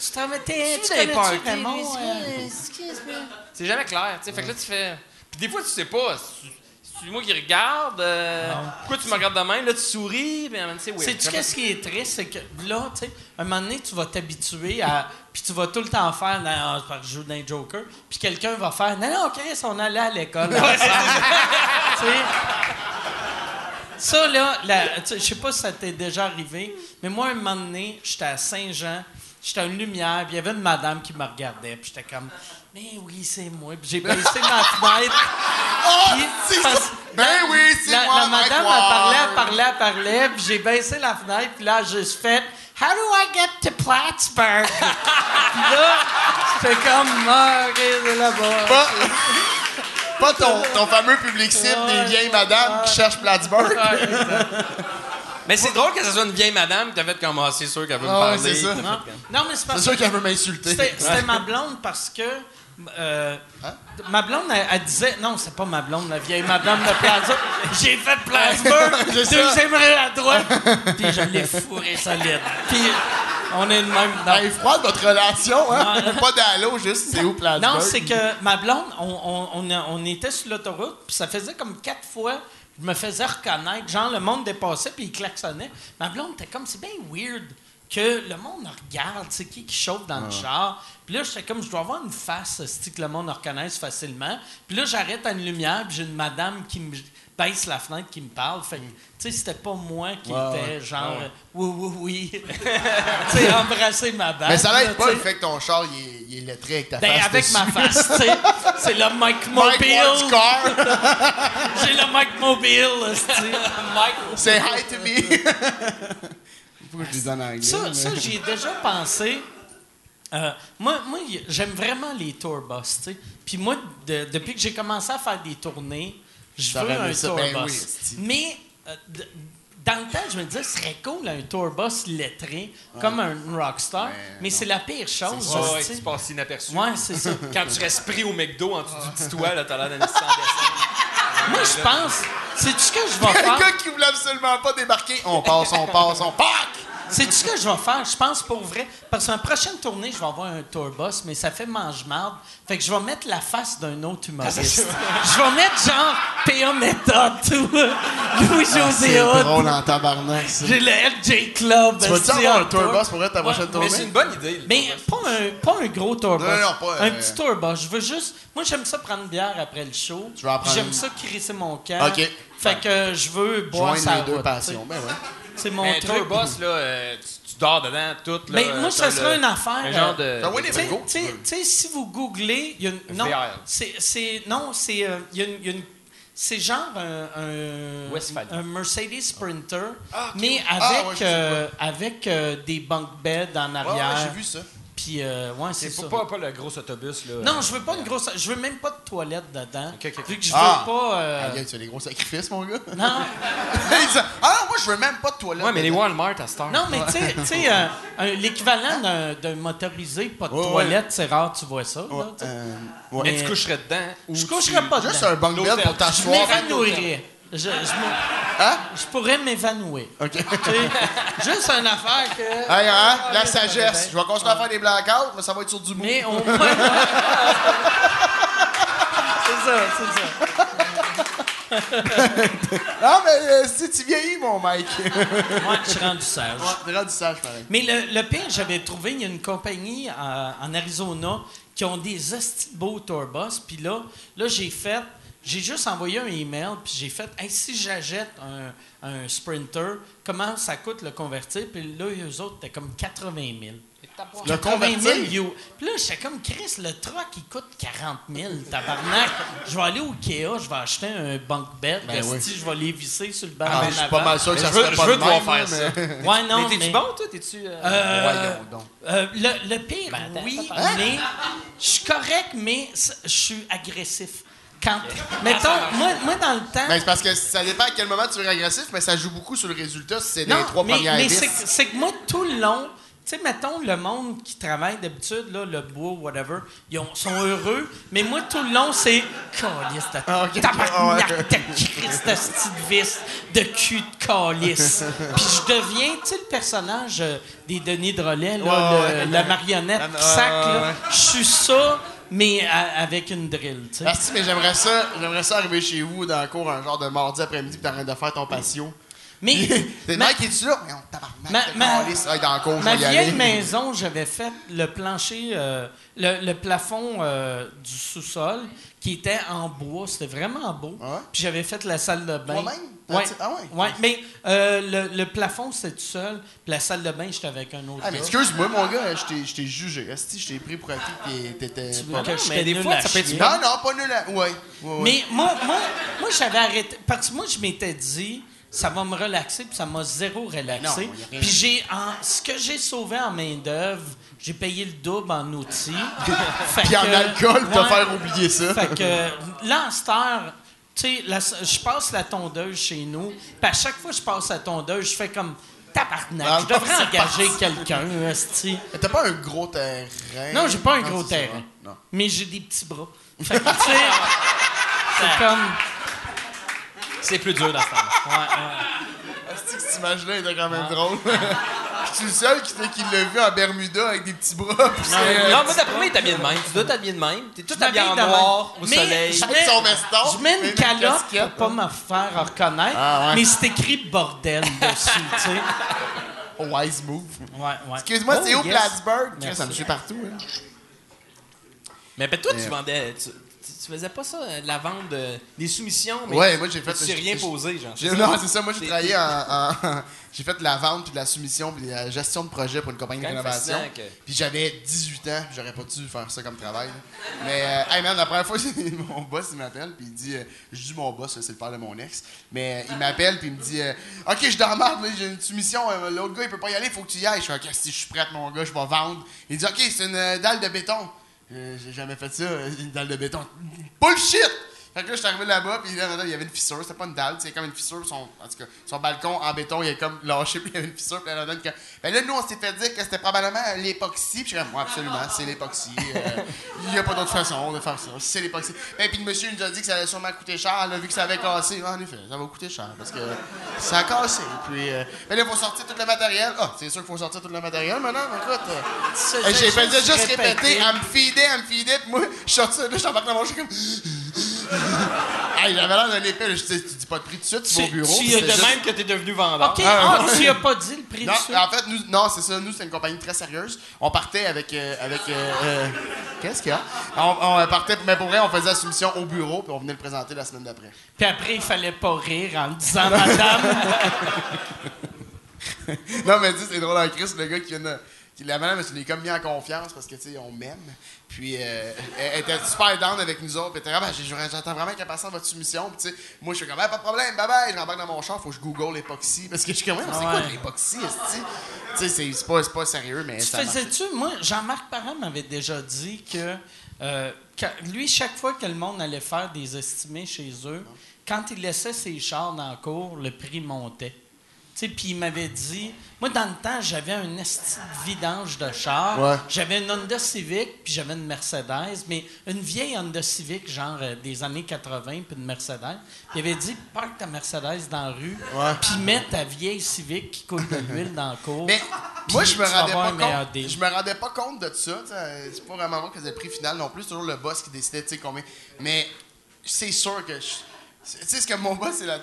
Tu t'en mettais, tu lui, euh? c'est- jamais clair, tu sais. Fait que là, tu fais. Puis des fois, tu sais pas. C'est moi qui regarde. euh, pourquoi tu me regardes de même? Là, tu souris. Ben, c'est weird. Sais-tu qu'est-ce qui est triste? C'est que là, tu sais, un moment donné, tu vas t'habituer à. Puis tu vas tout le temps faire. Non, non, c'est parce que je joue dans les Joker. Puis quelqu'un va faire. Non, non, Chris, on allait à l'école. ensemble. Ça, là, je sais pas si ça t'est déjà arrivé, mais moi, un moment donné, j'étais à Saint-Jean, j'étais une lumière, puis il y avait une madame qui me regardait, puis j'étais comme. Mais oui, c'est moi. Puis j'ai baissé ma fenêtre. Puis, c'est parce- ça. Ben oui, c'est moi, La madame, parlait, elle parlait, elle parlait, puis j'ai baissé la fenêtre, puis là, j'ai juste fait How do I get to Plattsburgh? puis là, j'étais comme, ah, ok, c'est là-bas. Pas, pas ton, ton fameux public cible des vieilles madames qui cherchent Plattsburgh. Mais c'est drôle que ce soit une vieille madame qui t'a fait comme Ah, c'est sûr qu'elle veut me Ah ouais, parler. c'est ça. non, non, mais c'est parce C'est sûr que qu'elle veut m'insulter. c'était c'était ma blonde parce que. euh, Ma blonde, elle, elle disait. Non, c'est pas ma blonde, la vieille madame de Plaza. J'ai fait Plattsburgh, C'est ça. deuxième rue à droite. Puis je l'ai fourré solide. Puis on est de même. dans- Elle est froide, votre relation, hein? Pas d'allô, juste c'est où Plattsburgh? Non, c'est que ma blonde, on, on, on, a- on était sur l'autoroute, puis ça faisait comme quatre fois, je me faisais reconnaître. Genre, le monde dépassait, puis il klaxonnait. Ma blonde était comme, c'est bien weird que le monde regarde, c'est qui qui chauffe dans le char. Puis là, j'étais comme, je dois avoir une face, que le monde reconnaisse facilement. Puis là, j'arrête à une lumière, puis j'ai une madame qui me baisse la fenêtre, qui me parle. Fait que, tu sais, c'était pas moi qui était genre, oui, oui, oui. tu sais, embrasser ma bague. Mais ça l'aide pas tu le fait que ton char, il est, il est lettré avec ta Ben, face avec dessus. ma face, tu sais. C'est le Mike Mobile. J'ai le Mike Mobile, say hi to me. Faut que je lui donne en anglais. Ça, mais- ça j'y ai déjà pensé. Euh, moi, moi j'aime vraiment les tour bus, tu sais. Puis moi, de- depuis que j'ai commencé à faire des tournées, je veux un ça? tour Ben bus. oui. Mais euh, dans le temps, je me disais, ce serait cool un tour bus lettré, comme un rockstar. mais c'est la pire chose. Ouais, ouais, tu sais. tu passes inaperçu. Ouais, c'est ça. Quand tu restes pris au McDo en dessous du petit toit, là, t'as l'air d'un dessin. moi, je pense, c'est ce que je vais Un faire? gars qui voulait absolument pas débarquer. On passe, on passe, on pack! C'est ce que je vais faire, je pense pour vrai. Parce que ma prochaine tournée, je vais avoir un tour bus, mais ça fait mange-marde. Fait que je vais mettre la face d'un autre humoriste. je vais mettre genre P.A. Méthode, tout. Louis-José Ah, C'est drôle en tabarnak, ça. J'ai le FJ Club. Tu vas-tu avoir un tour bus pour être ta prochaine Mais tournée? c'est une bonne idée. Mais pas un, pas un gros tour bus. Non, non, pas, un euh, petit tour bus. Je veux juste. Moi, j'aime ça prendre une bière après le show. Tu vas en prendre J'aime une. ça crisser mon camp. OK. Fait que je veux boire Joindre sa les deux route, passions. Ben ouais. C'est mon Mais un truc. tour là, euh, tu, tu dors dedans, tout. Là, Mais moi, t'as ça serait le- une affaire. Un genre euh, de. Ben Tu sais- si vous googlez, il y a une, non, c'est, c'est- non, c'est, euh, il y a une- y a une- c'est genre un, un, un Mercedes Sprinter, Ah, ok. mais Ah, avec, ouais, je sais euh, avec euh, des bunk beds en Ouais, arrière. ouais, j'ai vu ça. Puis, euh, ouais, c'est ça. pas, pas le gros autobus, là. Non, je veux pas une grosse. Je veux même pas de toilette dedans. Vu que je Ah. veux pas. euh, Ah, gars, tu fais des gros sacrifices, mon gars. non, ah moi, je veux même pas de toilette. Ouais, mais les. Walmart à heure. non, mais tu sais- tu sais, euh, l'équivalent d'un, motorisé, pas de Ouais, ouais. toilette, c'est rare, tu vois ça. Ouais, euh, ouais. Mais Mais- tu coucherais dedans. ou Je tu- coucherais pas dedans. Juste un bunk bed pour Je t'asseoir. m'évanouirais. Je, Hein? je pourrais m'évanouir. OK. Juste une affaire que. Hey, hein? La sagesse. Je vais continuer à faire des blackouts, mais ça va être sur du mou. Mais au moins. c'est ça, c'est ça. Ah, mais euh, si tu vieillis, mon Mike. Moi, je suis rendu sage. T'es rendu sage, pareil. Mais le, le pire, j'avais trouvé, il y a une compagnie euh, en Arizona qui ont des beaux tourbus. Puis là, là j'ai fait, j'ai juste envoyé un email, puis j'ai fait hey, si j'achète un, un Sprinter, comment ça coûte le convertir? Puis là, eux autres, c'était comme 80 000. Le 80 000 convertir? you. Puis là, j'étais comme Chris, le truck, il coûte 40 000, tabarnak. je vais aller au Ikea, je vais acheter un bunk bed, Ben oui. je vais les visser sur le banc Ah, en mais je suis pas mal sûr que Mais ça je veux- serait je pas veux de devoir faire ça. Ouais, non, mais t'es-tu mais- bon, toi? T'es-tu. euh, Euh, euh, le, le pire, Ben, oui, attends. mais je suis correct, mais je suis agressif. Quand, mettons, moi, moi, dans le temps... Ben, c'est parce que ça dépend à quel moment tu es agressif, mais ça joue beaucoup sur le résultat si c'est Non, les trois mais, premières mais c'est que- moi, tout le long, tu sais, mettons, le monde qui travaille d'habitude, là, le bois, whatever, ils ont- sont heureux, mais moi, tout le long, c'est calice de Ah, tabarnak, Ah, de Christ, de petite vis, de cul de calice. Puis je deviens, tu sais, le personnage euh, des Denis Drolet, là, Ouais, le- ouais. la marionnette Ah, sac, là, je suis ça, mais à- avec une drill, tu sais. Si, mais j'aimerais ça, j'aimerais ça arriver chez vous dans le cours un genre de mardi après-midi pis t'arrêtes de faire ton patio. Mais T'es ma- mec, es-tu là? Mais on tabarnak, Ma- t'es ma- dans le cours, Ma vieille aller. maison, j'avais fait le plancher, euh, le, le plafond euh, du sous-sol qui était en bois. C'était vraiment beau. Ah ouais? Puis j'avais fait la salle de bain. Toi-même? Ouais. Ah ouais? Ouais, mais euh, le, le plafond, c'était tout seul. Puis la salle de bain, j'étais avec un autre Ah, mais excuse-moi, mon gars, je t'ai- jugé. Esti, je t'ai pris pour acquis que t'étais. Tu pas que bon. je mais t'ai des fois, à ça peut être chier? Non, non, pas nul à. Ouais, ouais. Mais moi, moi, moi j'avais arrêté. Parce que moi, je m'étais dit, ça va me relaxer, puis ça m'a zéro relaxé. Puis j'ai, en- ce que j'ai sauvé en main-d'œuvre, j'ai payé le double en outils. Puis en alcool pour te faire oublier ça. Fait que là, en tu sais, je passe la tondeuse chez nous, puis à chaque fois que je passe la tondeuse, je fais comme tabarnak. Ah, je devrais engager quelqu'un. Mais T'as pas un gros terrain? Non, j'ai pas un gros terrain. Non. Mais j'ai des petits bras. Fait que, tu sais, c'est comme. C'est plus dur dans ce temps-là. Esti, que cette image-là était quand même drôle? Je suis le seul qui, qui l'a vu en Bermuda avec des petits bras. c'est- Non, moi, d'après moi, il est habillé de même. Tu dois t'habiller de même. T'es tout habillé en noir, au Mais soleil. je mets- son veston, Je mets et une une calotte pour pas me faire reconnaître, Ah, ouais. mais c'est écrit bordel dessus, tu sais. Wise move. Ouais, ouais. Excuse-moi, Oh, c'est où yes. Plattsburgh? Merci. Ça me suit partout. hein. Mais ben, toi, tu Mais- vendais. Tu, tu- faisais pas ça, euh, de la vente de- des soumissions, mais. Ouais, moi j'ai fait. Tu sais rien posé, genre? Non, c'est ça. Moi, j'ai travaillé en. en- j'ai fait de la vente, puis de la soumission, puis de la gestion de projet pour une compagnie de rénovation. que- Puis j'avais 18 ans, j'aurais pas dû faire ça comme travail. là. Mais, euh, hey man, la première fois, mon boss, il m'appelle, puis il dit. euh, je dis mon boss, c'est le père de mon ex. Mais euh, il m'appelle, puis il me dit euh, Ok, je marde, là, j'ai une soumission, l'autre gars, il peut pas y aller, faut que tu y ailles. Je suis Ok, si je suis prête, mon gars, je vais vendre. Il dit Ok, c'est une dalle de béton. Euh, j'ai jamais fait ça, euh, une dalle de béton. Bullshit! Fait que là, je suis arrivé là-bas, puis là, il y avait une fissure. C'était pas une dalle, c'est comme une fissure. Son, en tout cas, son balcon en béton, il est comme lâché, puis il y avait une fissure. Puis là, là, que- ben là, nous, on s'est fait dire que c'était probablement l'époxy. Puis je suis comme, absolument, c'est l'époxy. Euh, Il n'y a pas d'autre façon de faire ça. C'est l'époxy. Ben, puis le monsieur nous a dit que ça allait sûrement coûter cher, là, vu que ça avait cassé. En effet, ça va coûter cher, parce que ça a cassé. Puis, euh, ben là, il faut sortir tout le matériel. Ah, c'est sûr qu'il faut sortir tout le matériel maintenant. mais Écoute, euh, j'ai fait juste répéter, elle me feedait, elle me feedait, puis moi, je suis sorti, là, je suis embarqué dans mon chien comme. hey, j'avais l'air d'un épée, je dis, tu dis pas de prix tout de suite, tu vas au Tu- bureau. tu c'est de juste- même que t'es devenu vendeur. OK, ah, tu as pas dit le prix Non, du sucre? en fait, nous, non, c'est ça, nous, c'est une compagnie très sérieuse. On partait avec. euh, avec euh, euh, Qu'est-ce qu'il y a? On, on partait, mais pour vrai, on faisait la soumission au bureau, puis on venait le présenter la semaine d'après. Puis après, il fallait pas rire en disant madame. non, mais dis, c'est drôle en Christ, le gars qui vient de. La madame, elle s'est comme mis en confiance parce que, tu sais, on m'aime. Puis, euh, elle, était super down avec nous autres. Puis, elle était Ah, j'attends vraiment qu'elle passe votre soumission. Puis, tu sais, moi, je suis comme, Ah, pas de problème, bye bye. Je rembarque dans mon char, faut que je google l'époxy. Parce que je suis comme, Ouais, mais c'est quoi l'époxy? Tu sais, c'est- pas, c'est pas sérieux, mais Tu faisais-tu? Moi, Jean-Marc Parent m'avait déjà dit que, euh, quand- lui, chaque fois que le monde allait faire des estimés chez eux, quand il laissait ses chars dans la cour, le prix montait. Puis il m'avait dit, moi dans le temps, j'avais un vidange de char. Ouais. J'avais une Honda Civic, puis j'avais une Mercedes, mais une vieille Honda Civic, genre euh, des années 80, puis une Mercedes. Il avait dit, parque ta Mercedes dans la rue, puis mets ta vieille Civic qui coule de l'huile dans la cour. Mais moi, je me rendais pas compte. deal. Je me rendais pas compte de ça. C'est pas vraiment moi qui faisais le prix final non plus. C'est toujours le boss qui décidait, tu sais, combien. Mais c'est sûr que. je- Tu sais, ce que mon boss, c'est la,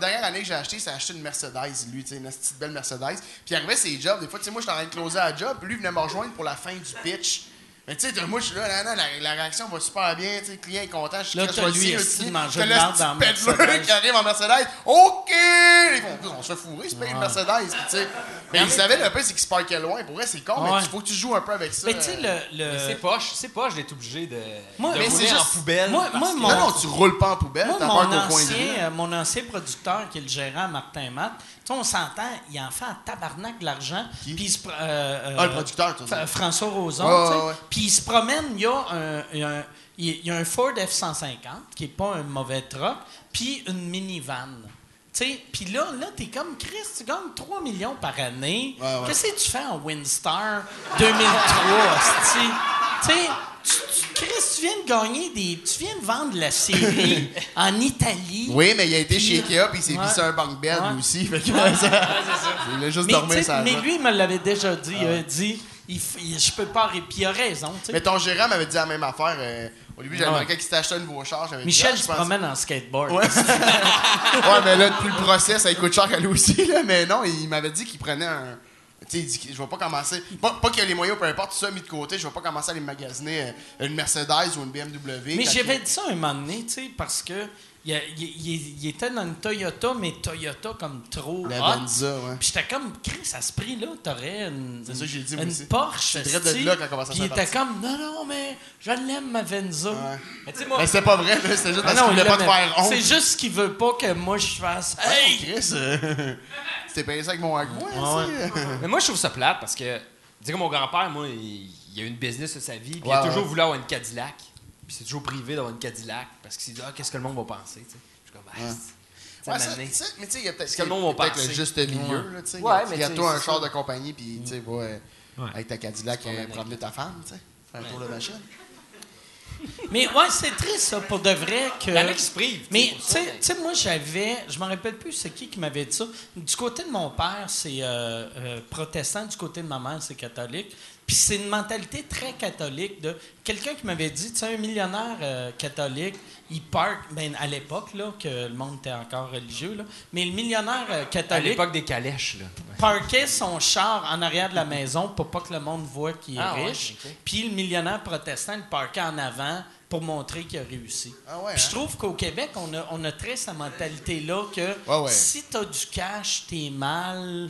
dernière année que j'ai acheté, c'est acheté une Mercedes, lui, tu sais, une petite belle Mercedes. Puis il arrivait ses jobs. Des fois, tu sais, moi, j'étais en train à job, puis lui, venait me rejoindre pour la fin du pitch. Mais tu sais, moi, je suis là, là, là, la, la réaction va super bien, tu sais, le client est content, je suis Là, t'as lui, client, de manger de esti dans Mercedes. qui arrive en Mercedes. OK! Ils font, on se fait fourrer, c'est pas une Mercedes, tu sais. Mais il savait, le peu, c'est qu'il se parquait loin. Pour vrai, c'est con, mais il faut que tu joues un peu avec ça. Mais tu sais, euh. le. le- C'est poche, c'est poche d'être obligé de, Moi- de mais rouler c'est en juste- poubelle. moi- Non, non, tu roules pas en poubelle, Moi, t'as mon peur qu'au coin de euh, mon ancien producteur, qui est le gérant Martin Matt, tu sais, on s'entend, il en fait un tabarnak de l'argent. Qui? Puis euh, euh, Ah, le producteur. François Roson. Tu sais. Puis il se promène, il y a un, il y a un- il y a un Ford F-150, qui est pas un mauvais truck, puis une minivan. Tu sais, Puis là, là t'es comme Chris, tu gagnes 3 millions par année. Ouais, ouais. Qu'est-ce que tu fais en Windstar 2003, hostie? Tu sais, tu- tu- Chris, tu viens de gagner des. Tu viens de vendre la série en Italie. Oui, mais il a été chez Ikea, puis il s'est Ouais. vissé un bunk bed, lui aussi. Fait que ça, il voulait juste Mais, dormir tu ça. mais lui, il me l'avait déjà dit. Il a dit il, f- il- Je peux pas. ré- Puis il a raison. tu sais. Mais ton gérant m'avait dit la même affaire. euh, au début, j'avais demandé qu'il s'était acheté un nouveau char. j'avais dit, Michel ah, je se pense- promène en skateboard. Ouais. ouais, mais là, depuis le procès, ça coûte cher à lui aussi. Là, mais non, il m'avait dit qu'il prenait un. Tu sais, il dit que je vais pas commencer. Pas, pas qu'il y a les moyens, peu importe, tout ça mis de côté, je vais pas commencer à aller magasiner euh, une Mercedes ou une BMW. Mais j'avais dit ça un moment donné, tu sais, parce que il, a- il- il- il était dans une Toyota, mais Toyota comme trop La hot. Venza, ouais. Puis j'étais comme, Chris, à ce prix-là, t'aurais une, C'est ça j'ai dit, une aussi. Porsche. C'est de là quand commence à Puis il était comme, non, non, mais je l'aime, ma Venza. Ouais. Mais tu sais, moi, Mais c'est pas vrai, là, c'était juste Ah parce qu'il il voulait pas te faire honte. C'est juste qu'il veut pas que moi je fasse. Hey, Hey! Chris, euh, t'es payé ça avec mon agua, mais moi, je trouve ça plate parce que, tu sais, que mon grand-père, moi, il, il a eu une business de sa vie, puis il Ouais, a toujours ouais. voulu avoir une Cadillac. Puis c'est toujours privé d'avoir une Cadillac parce qu'il s'est dit, ah, qu'est-ce que le monde va penser, tu sais? Je suis comme, ah, Ouais. c'est- Ouais, ça mais tu sais, il y a peut-être Ce que le monde va peut-être penser? le juste milieu, là, tu sais. Ouais, il y a toi un char de compagnie, puis tu sais, va euh, avec ta Cadillac euh, promener ta femme, tu sais. Faire un tour de machine. Mais ouais, c'est triste, ça, pour de vrai. que... Il y en a qui se privent. Mais tu sais, tu sais, moi j'avais, je me rappelle plus c'est qui qui m'avait dit ça. Du côté de mon père, c'est euh, euh, protestant, du côté de ma mère, c'est catholique. Puis c'est une mentalité très catholique de quelqu'un qui m'avait dit, tu sais, un millionnaire euh, catholique, il park, ben à l'époque là que le monde était encore religieux là, mais le millionnaire euh, À catholique l'époque des calèches, là. parquait son char en arrière de la maison pour pas que le monde voit qu'il est Ah ouais, riche. Puis le millionnaire protestant le parquait en avant pour montrer qu'il a réussi. Ah ouais, je hein? trouve qu'au Québec, on a, on a très cette mentalité-là que Ouais, ouais. si t'as du cash, t'es mal,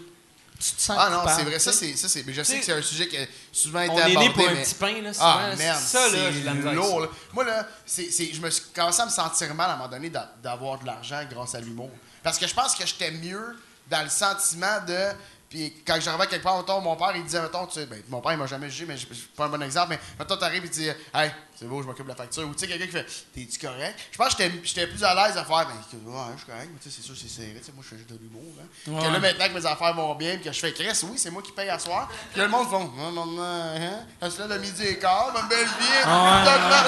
tu te sens Ah non, c'est vrai, ça c'est ça c'est mais je sais que c'est un sujet qui a souvent été On est né abordé pour un mais- petit pain, là, souvent. Ah merde, ça, là, c'est lourd. ça. là. Moi là, c'est c'est- je me suis commencé à me sentir mal à un moment donné d'a- d'avoir de l'argent grâce à l'humour. Parce que je pense que j'étais mieux dans le sentiment de puis quand j'arrivais quelque part, mettons, mon père, il disait, mettons, tu sais, ben, mon père, il m'a jamais jugé, mais je je- pas un bon exemple, mais mettons, t'arrives, il dit, hey, c'est beau, je m'occupe de la facture. Ou tu sais, quelqu'un qui fait, t'es-tu correct? Je pense que j'étais- plus à l'aise à faire, ben, ouais, je suis correct, mais tu sais, c'est sûr, c'est serré, tu sais, moi, je fais juste de l'humour, hein. Ouais. Que là, maintenant que mes affaires vont bien, puis que je fais Chris, oui, c'est moi qui paye à soir. Puis là, le monde font, non, non, non, hein, lève le midi et quart, ma belle vie. Ah là,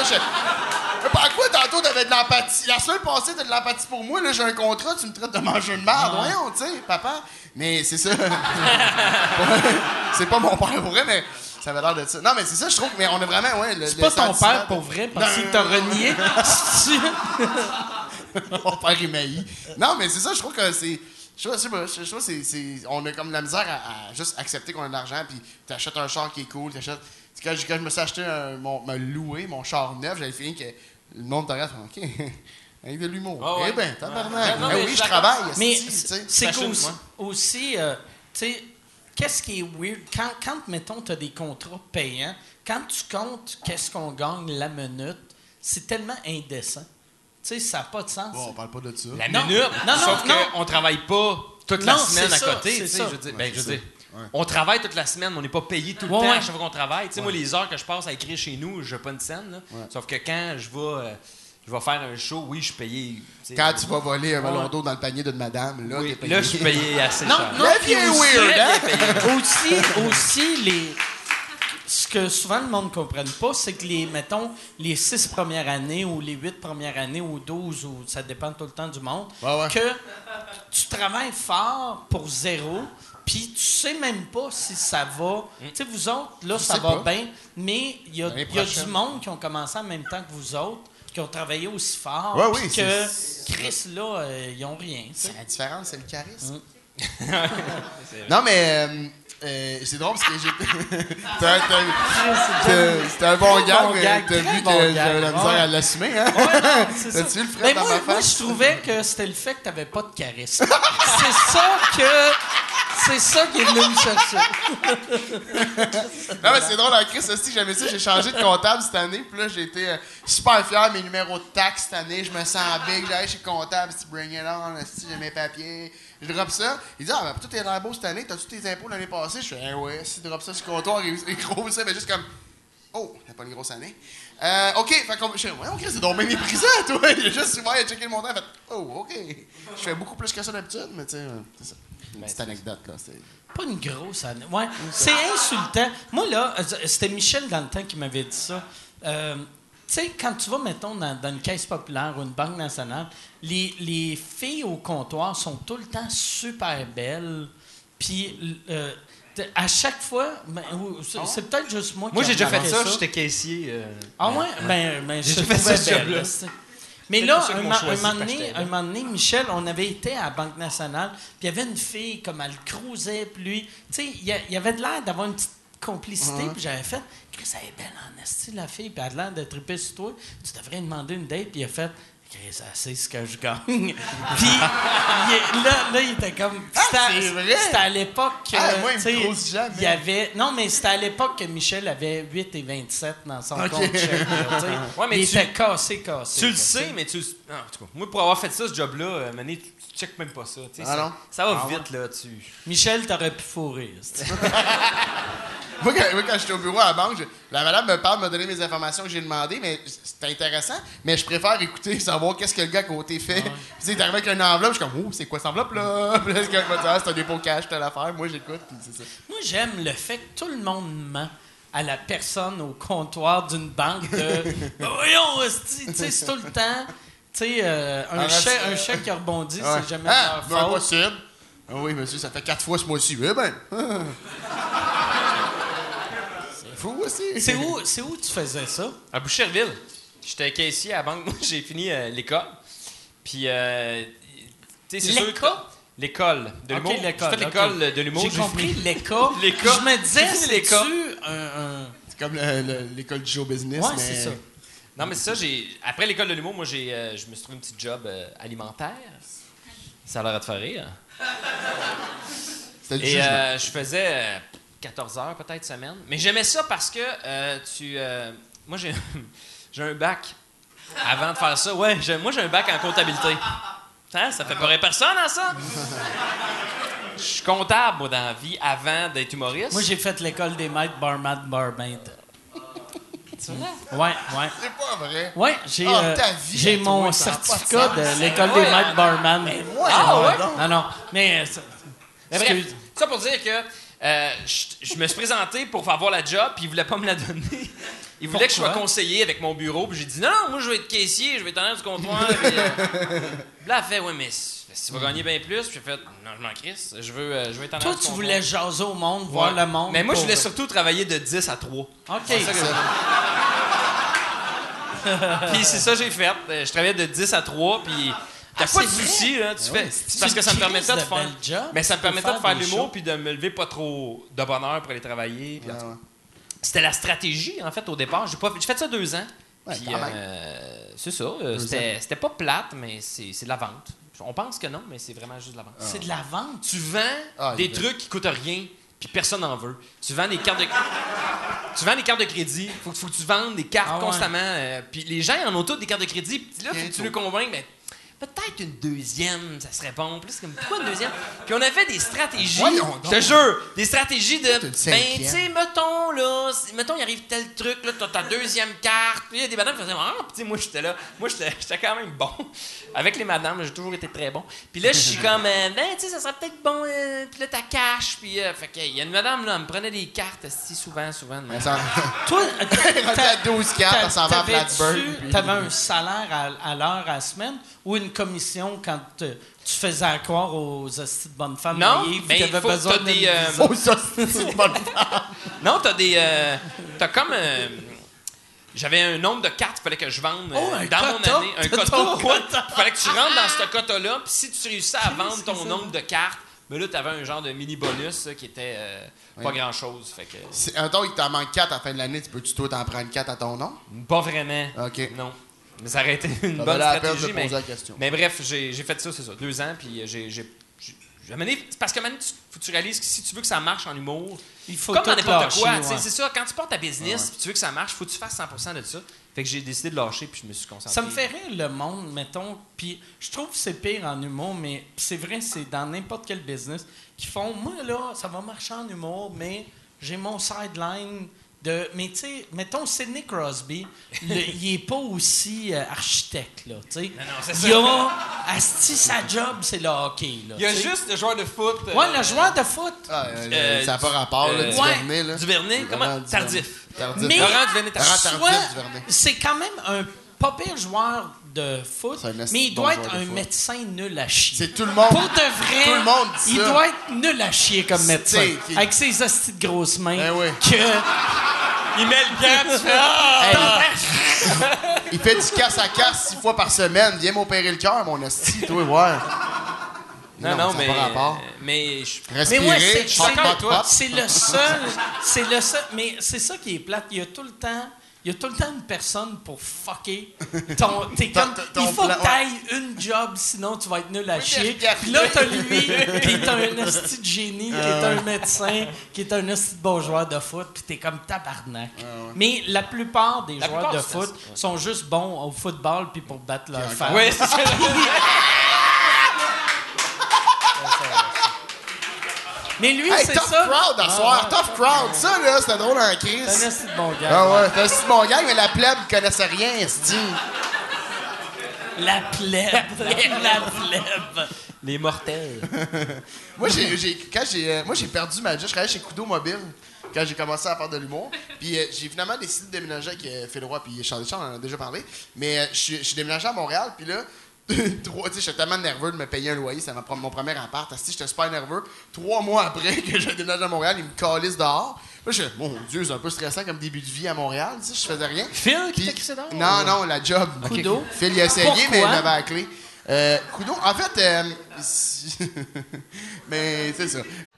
Mais par quoi, tantôt, t'avais de l'empathie? La semaine passée, t'as de l'empathie pour moi, là, j'ai un contrat, tu me traites de manger une merde. Voyons, tu sais, papa. Mais c'est ça. c'est pas mon père pour vrai, mais ça avait l'air de ça. Non, mais c'est ça, je trouve. Mais on a vraiment, ouais. C'est pas ton père de- pour vrai parce qu'il t'a renié. Mon père émailli. Non, mais c'est ça, je trouve que c'est. Je sais pas, je sais pas, je trouve que c'est, c'est- On a comme la misère à, à juste accepter qu'on a de l'argent, puis t'achètes un char qui est cool, t'achètes. Quand, je- quand je me suis acheté un, mon, me louer mon char neuf, j'avais fini que le monde te regarde, OK, avec de l'humour. Ah ouais. Eh ben, tabarnak. Non, Eh mais oui, je travaille. Mais c'est ouais. aussi, euh, tu sais, qu'est-ce qui est weird? Quand, quand mettons, tu as des contrats payants, quand tu comptes qu'est-ce qu'on gagne la minute, c'est tellement indécent. Tu sais, ça n'a pas de sens. Bon, on parle pas de ça. La Non, minute, non, non, sauf non. qu'on travaille pas toute Non, la semaine à ça, côté. c'est tu sais, ça. Je veux dire, Ouais, ben, je veux ça. dire, Ouais. on travaille toute la semaine, mais on n'est pas payé tout le Ouais, temps ouais. à chaque fois qu'on travaille. Tu sais, moi, les heures que je passe à écrire chez nous, je n'ai pas une scène. là. Ouais. Sauf que quand je vais, euh, je vais faire un show, oui, je suis payé. Quand tu vas voler un ballon d'eau dans le panier d'une madame, là, oui, t'es payé. là, je suis payé assez Non, cher. non, puis aussi, weird, hein? aussi, aussi, les. Ce que souvent le monde ne comprenne pas, c'est que les, mettons, les six premières années ou les huit premières années ou douze, ou ça dépend tout le temps du monde, Ouais, ouais. que tu travailles fort pour zéro, puis tu sais même pas si ça va. Tu sais, vous autres, là, ça va pas. bien, mais il y a, y du monde qui ont commencé en même temps que vous autres, qui ont travaillé aussi fort, Ouais, puis oui, que Chris, là, euh, ils ont rien. C'est la différence, c'est le charisme. Mm. non, mais euh, euh, c'est drôle parce que t'as- C'était un bon gag, bon gag, t'as vu bon que j'avais la misère ouais. à l'assumer, hein? C'est ça. T'as-tu vu le fret Mais dans moi, ma moi, je trouvais que c'était le fait que t'avais pas de charisme. c'est ça que. C'est ça qui est venu me chercher. Non, mais c'est drôle, en Chris, aussi, j'aimais ça. J'ai changé de comptable cette année. Puis là, j'ai été euh, super fier. Mes numéros de taxes cette année, je me sens big. J'allais chez le comptable, si bring it on, si j'ai mes papiers. Je drop ça. Il dit, ah, ben, tout est l'air beau cette année. T'as-tu tes impôts l'année passée? Je fais, eh ouais, si drop ça sur le comptoir, il il gros ça, mais juste comme, oh, t'as pas une grosse année. Euh, OK, fait qu'on. Je fais, ouais, OK, c'est donc bien méprisant, toi. Il a juste souvent, il a checké le montant, fait, oh, OK. Je fais beaucoup plus que ça d'habitude, mais tu sais, euh, c'est ça. Une petite anecdote, là. Pas une grosse année. Ouais, c'est insultant. Moi, là, euh, c'était Michel dans le temps qui m'avait dit ça. Euh, tu sais, quand tu vas, mettons, dans, dans une caisse populaire ou une banque nationale, les, les filles au comptoir sont tout le temps super belles. Puis, euh, à chaque fois, ben, ou- c'est peut-être juste moi qui Moi, j'ai déjà fait ça. J'étais caissier. euh, Ah ouais? Ben, ben J'ai fait trouvais ça, belle, là, Mais là, un, ma- un moment donné, un moment donné, Michel, on avait été à la Banque nationale, puis il y avait une fille, comme elle cruisait, puis lui, tu sais, il y avait de l'air d'avoir une petite complicité, puis j'avais fait, Chris, elle est belle en esti, la fille, puis elle a l'air de triper sur toi, tu devrais demander une date, puis il a fait, Chris, sait ce que je gagne. puis il là, là, il était comme. C'était à- c'est vrai? C'était à l'époque que. Ah, moi, il me jamais. il y avait. Non, mais c'était à l'époque que Michel avait 8 et 27 dans son Ok. compte chèque. Ouais, mais il tu- était cassé, cassé. Tu le sais, mais tu. Non, en tout cas, moi, pour avoir fait ça, ce job-là, euh, Mané, tu, tu checkes même pas ça. Ah ça, non? ça va vite, là. Tu... Michel, t'aurais pu fourrer. Moi, quand, moi, quand j'étais au bureau à la banque, je- la madame me parle, me donner mes informations que j'ai demandées, mais c'est intéressant. Mais je préfère écouter, savoir qu'est-ce que le gars à côté fait. Puis, tu sais, arrivé avec une enveloppe, je suis comme, oh, c'est quoi cette enveloppe-là? Puis là, le gars dire, ah, c'est un dépôt cash, telle affaire. Moi, j'écoute, puis c'est ça. Moi, j'aime le fait que tout le monde ment à la personne au comptoir d'une banque de Ben Voyons, tu sais, c'est tout le temps. Tu sais, euh, un, Ah, chèque, c'est- un chèque qui rebondit, Ouais. c'est jamais ah, leur ben, faute. possible. Ah oui, monsieur, ça fait quatre fois ce mois-ci. Eh ben. C'est fou aussi. C'est où, c'est où tu faisais ça? À Boucherville. J'étais caissier à la banque. Moi, j'ai fini euh, l'école. Puis, euh, tu sais, c'est sûr que- L'école? L'école de l'humour. L'école, de l'humour. J'ai compris fini- l'école. L'école. Je me disais, c'est-tu un, un- C'est comme le- le- l'école du show business. Ouais, mais... c'est ça. Non, mais c'est ça, j'ai. Après l'école de l'humour, moi, j'ai, euh, je me suis trouvé un petit job euh, alimentaire. Ça a l'air de te faire rire. C'était Et euh, je faisais euh, 14 heures peut-être semaine. Mais j'aimais ça parce que euh, tu. euh, moi, j'ai, j'ai un bac. Avant de faire ça, ouais, j'ai- moi, j'ai un bac en comptabilité. Hein, ça fait pas rire personne, hein, ça? Je suis comptable, moi, dans la vie, avant d'être humoriste. Moi, j'ai fait l'école des maîtres barman barmaid. C'est vrai? Ouais, ouais. C'est pas vrai. Ouais, j'ai Ah, euh, ta vie, j'ai à mon toi, ça a pas de certificat sens. de l'école Ouais. des maîtres barman. Ah, ouais? Non, non. Mais euh, ça- Mais bref, excuse. ça pour dire que euh, je, je me suis présenté pour avoir la job, puis il voulait pas me la donner. Il voulait que je sois conseiller avec mon bureau, puis j'ai dit non, non, moi je vais être caissier, je vais être en arrière du comptoir. puis, euh, là, elle fait ouais, mais tu vas gagner bien plus, puis j'ai fait non, je m'en crisse, je veux, euh, je veux être en Toi, tu comptoir. voulais jaser au monde, voir le monde. Mais moi, je voulais surtout travailler de 10 à 3. OK. C'est ça que je- Puis c'est ça que j'ai fait. Euh, Je travaillais de 10 à 3, puis t'as Ah, pas de c'est soucis, hein, tu fais. c'est parce que ça me permettait de de faire. jobs, Mais ça me permettait de faire l'humour puis de me lever pas trop de bonheur pour aller travailler. Ouais, ouais. C'était la stratégie, en fait, au départ. J'ai pas- j'ai fait ça deux ans. Ouais, Puis, euh, c'est ça. euh, C'était c'était pas plate, mais c'est c'est de la vente. On pense que non, mais c'est vraiment juste de la vente. C'est de la vente? Tu vends Ah, des trucs qui coûtent rien, puis personne n'en veut. Tu vends des cartes de tu vends des cartes de crédit. Faut, que- faut que tu vendes des cartes Ah ouais. constamment. euh, puis les gens en ont toutes des cartes de crédit. Puis là, faut que tu le convainques, mais peut-être une deuxième, ça serait bon. C'est comme pourquoi une deuxième Puis on avait des stratégies. Voyons donc. Je te jure, des stratégies de ben tu sais mettons là, mettons il arrive tel truc là, t'as ta deuxième carte. Puis il y a des madames qui faisaient ah, puis tu sais moi j'étais là, moi j'étais j'étais quand même bon avec les madames, j'ai toujours été très bon. Puis là je suis comme euh, ben tu sais ça serait peut-être bon euh, puis là ta cash puis euh, fait que il y a une madame là, elle me prenait des cartes si souvent souvent. Mais ça- Toi, à 12 cartes, on s'en va à T'avais un salaire à, à l'heure, à la semaine, ou une commission quand te- tu faisais croire aux hosties de bonnes femmes Non, mais faut- besoin des, euh, ça, c'est une bonne Non, t'as des. euh, t'as comme. euh, j'avais un nombre de cartes qu'il fallait que je vende euh, Oh, un dans mon année. Un quota. quota. Il fallait que tu rentres dans ce quota-là. Puis si tu réussis à vendre ton nombre de cartes Mais là, t'avais un genre de mini bonus euh, qui était euh, pas Oui. grand chose. Fait que. Un temps, il t'en manque 4 à la fin de l'année, tu peux-tu toi t'en prendre 4 à ton nom? Pas vraiment. OK. Non. Mais ça aurait été une Ça bonne peine de stratégie. Mais, poser la question. mais bref, j'ai j'ai fait ça, c'est ça, deux ans, puis euh, j'ai. c'est parce que maintenant, tu, faut que tu réalises que si tu veux que ça marche en humour, Il faut comme n'importe lâcher, quoi, ouais. c'est ça, quand tu portes ta business, puis tu veux que ça marche, faut que tu fasses 100% de ça. Fait que j'ai décidé de lâcher, puis je me suis concentré. Ça me fait rire le monde, mettons. Puis je trouve que c'est pire en humour, mais c'est vrai, c'est dans n'importe quel business qui font. Moi, là, ça va marcher en humour, mais j'ai mon sideline de. Mais tu sais, mettons Sidney Crosby, il est pas aussi euh, architecte, là. Tu sais. non, c'est Il a. Asti, sa job, c'est le hockey, là. Il y a juste le joueur de foot. euh, Ouais, le joueur de foot. Ah, euh, Euh, ça n'a pas rapport, là, euh, Duvernay, là. Duvernay, comment? Tardif. Tardif. Mais- Laurent Duvernay Tardif. Tardif, Soit- Duvernay. c'est quand même un pas pire joueur de foot, mais il doit être un foot. médecin nul à chier. C'est tout le monde. Pour de vrai, Tout le monde dit il ça. doit être nul à chier comme médecin. qui- Avec ses hosties de grosses mains. Ben oui. Que... Il met le gant, tu fais Ah! Il fait du casse à casse six fois par semaine. Viens m'opérer le cœur, mon esti, toi, ouais. Non, non, ça mais. Mais je- Mais Respirer, moi, c'est hop, c'est c'est le seul. C'est le seul. Mais c'est ça qui est plate. Il y a tout le temps. Il y a tout le temps une personne pour fucker ton. T'es comme. ton il faut plan, que t'ailles une job, sinon tu vas être nul à Oui, chier. Puis là, t'as lui, qui est un esti de génie, qui est un médecin, qui est un esti de bon joueur de foot, puis t'es comme tabarnak. Mais la plupart des La joueurs plupart, de foot ouais. sont juste bons au football puis pour battre leur femme. Ouais, c'est Mais lui, Hey, c'est tough ça. crowd à Ah, soir, ouais. tough crowd. Ça, là, c'était drôle un Chris. C'est un de bon gars. Ah ouais, c'était un bon gang, mais la plèbe connaissait rien, esti. La plèbe. la plèbe. Les mortels. Moi, j'ai, j'ai- quand j'ai, euh, moi, j'ai perdu ma job. Je travaillais chez Kudo Mobile quand j'ai commencé à faire de l'humour. Puis euh, j'ai finalement décidé de déménager avec euh, Phil Roy puis Charles Deschamps, on en a déjà parlé. Mais euh, je suis- je suis déménagé à Montréal, puis là, trois, tu sais, j'étais tellement nerveux de me payer un loyer, c'était ma pro- mon premier appart. Asti, J'étais super nerveux. Trois mois après que j'ai déménagé à Montréal, ils me calissent dehors. Là, je mon Dieu, c'est un peu stressant comme début de vie à Montréal, tu sais, je faisais rien. Phil qui t'a crissé dehors? Non, non, la job. Kudo? Phil, il a essayé, Pourquoi? mais il m'avait à clé. Euh, Kudo, en fait, euh, si- mais c'est ça.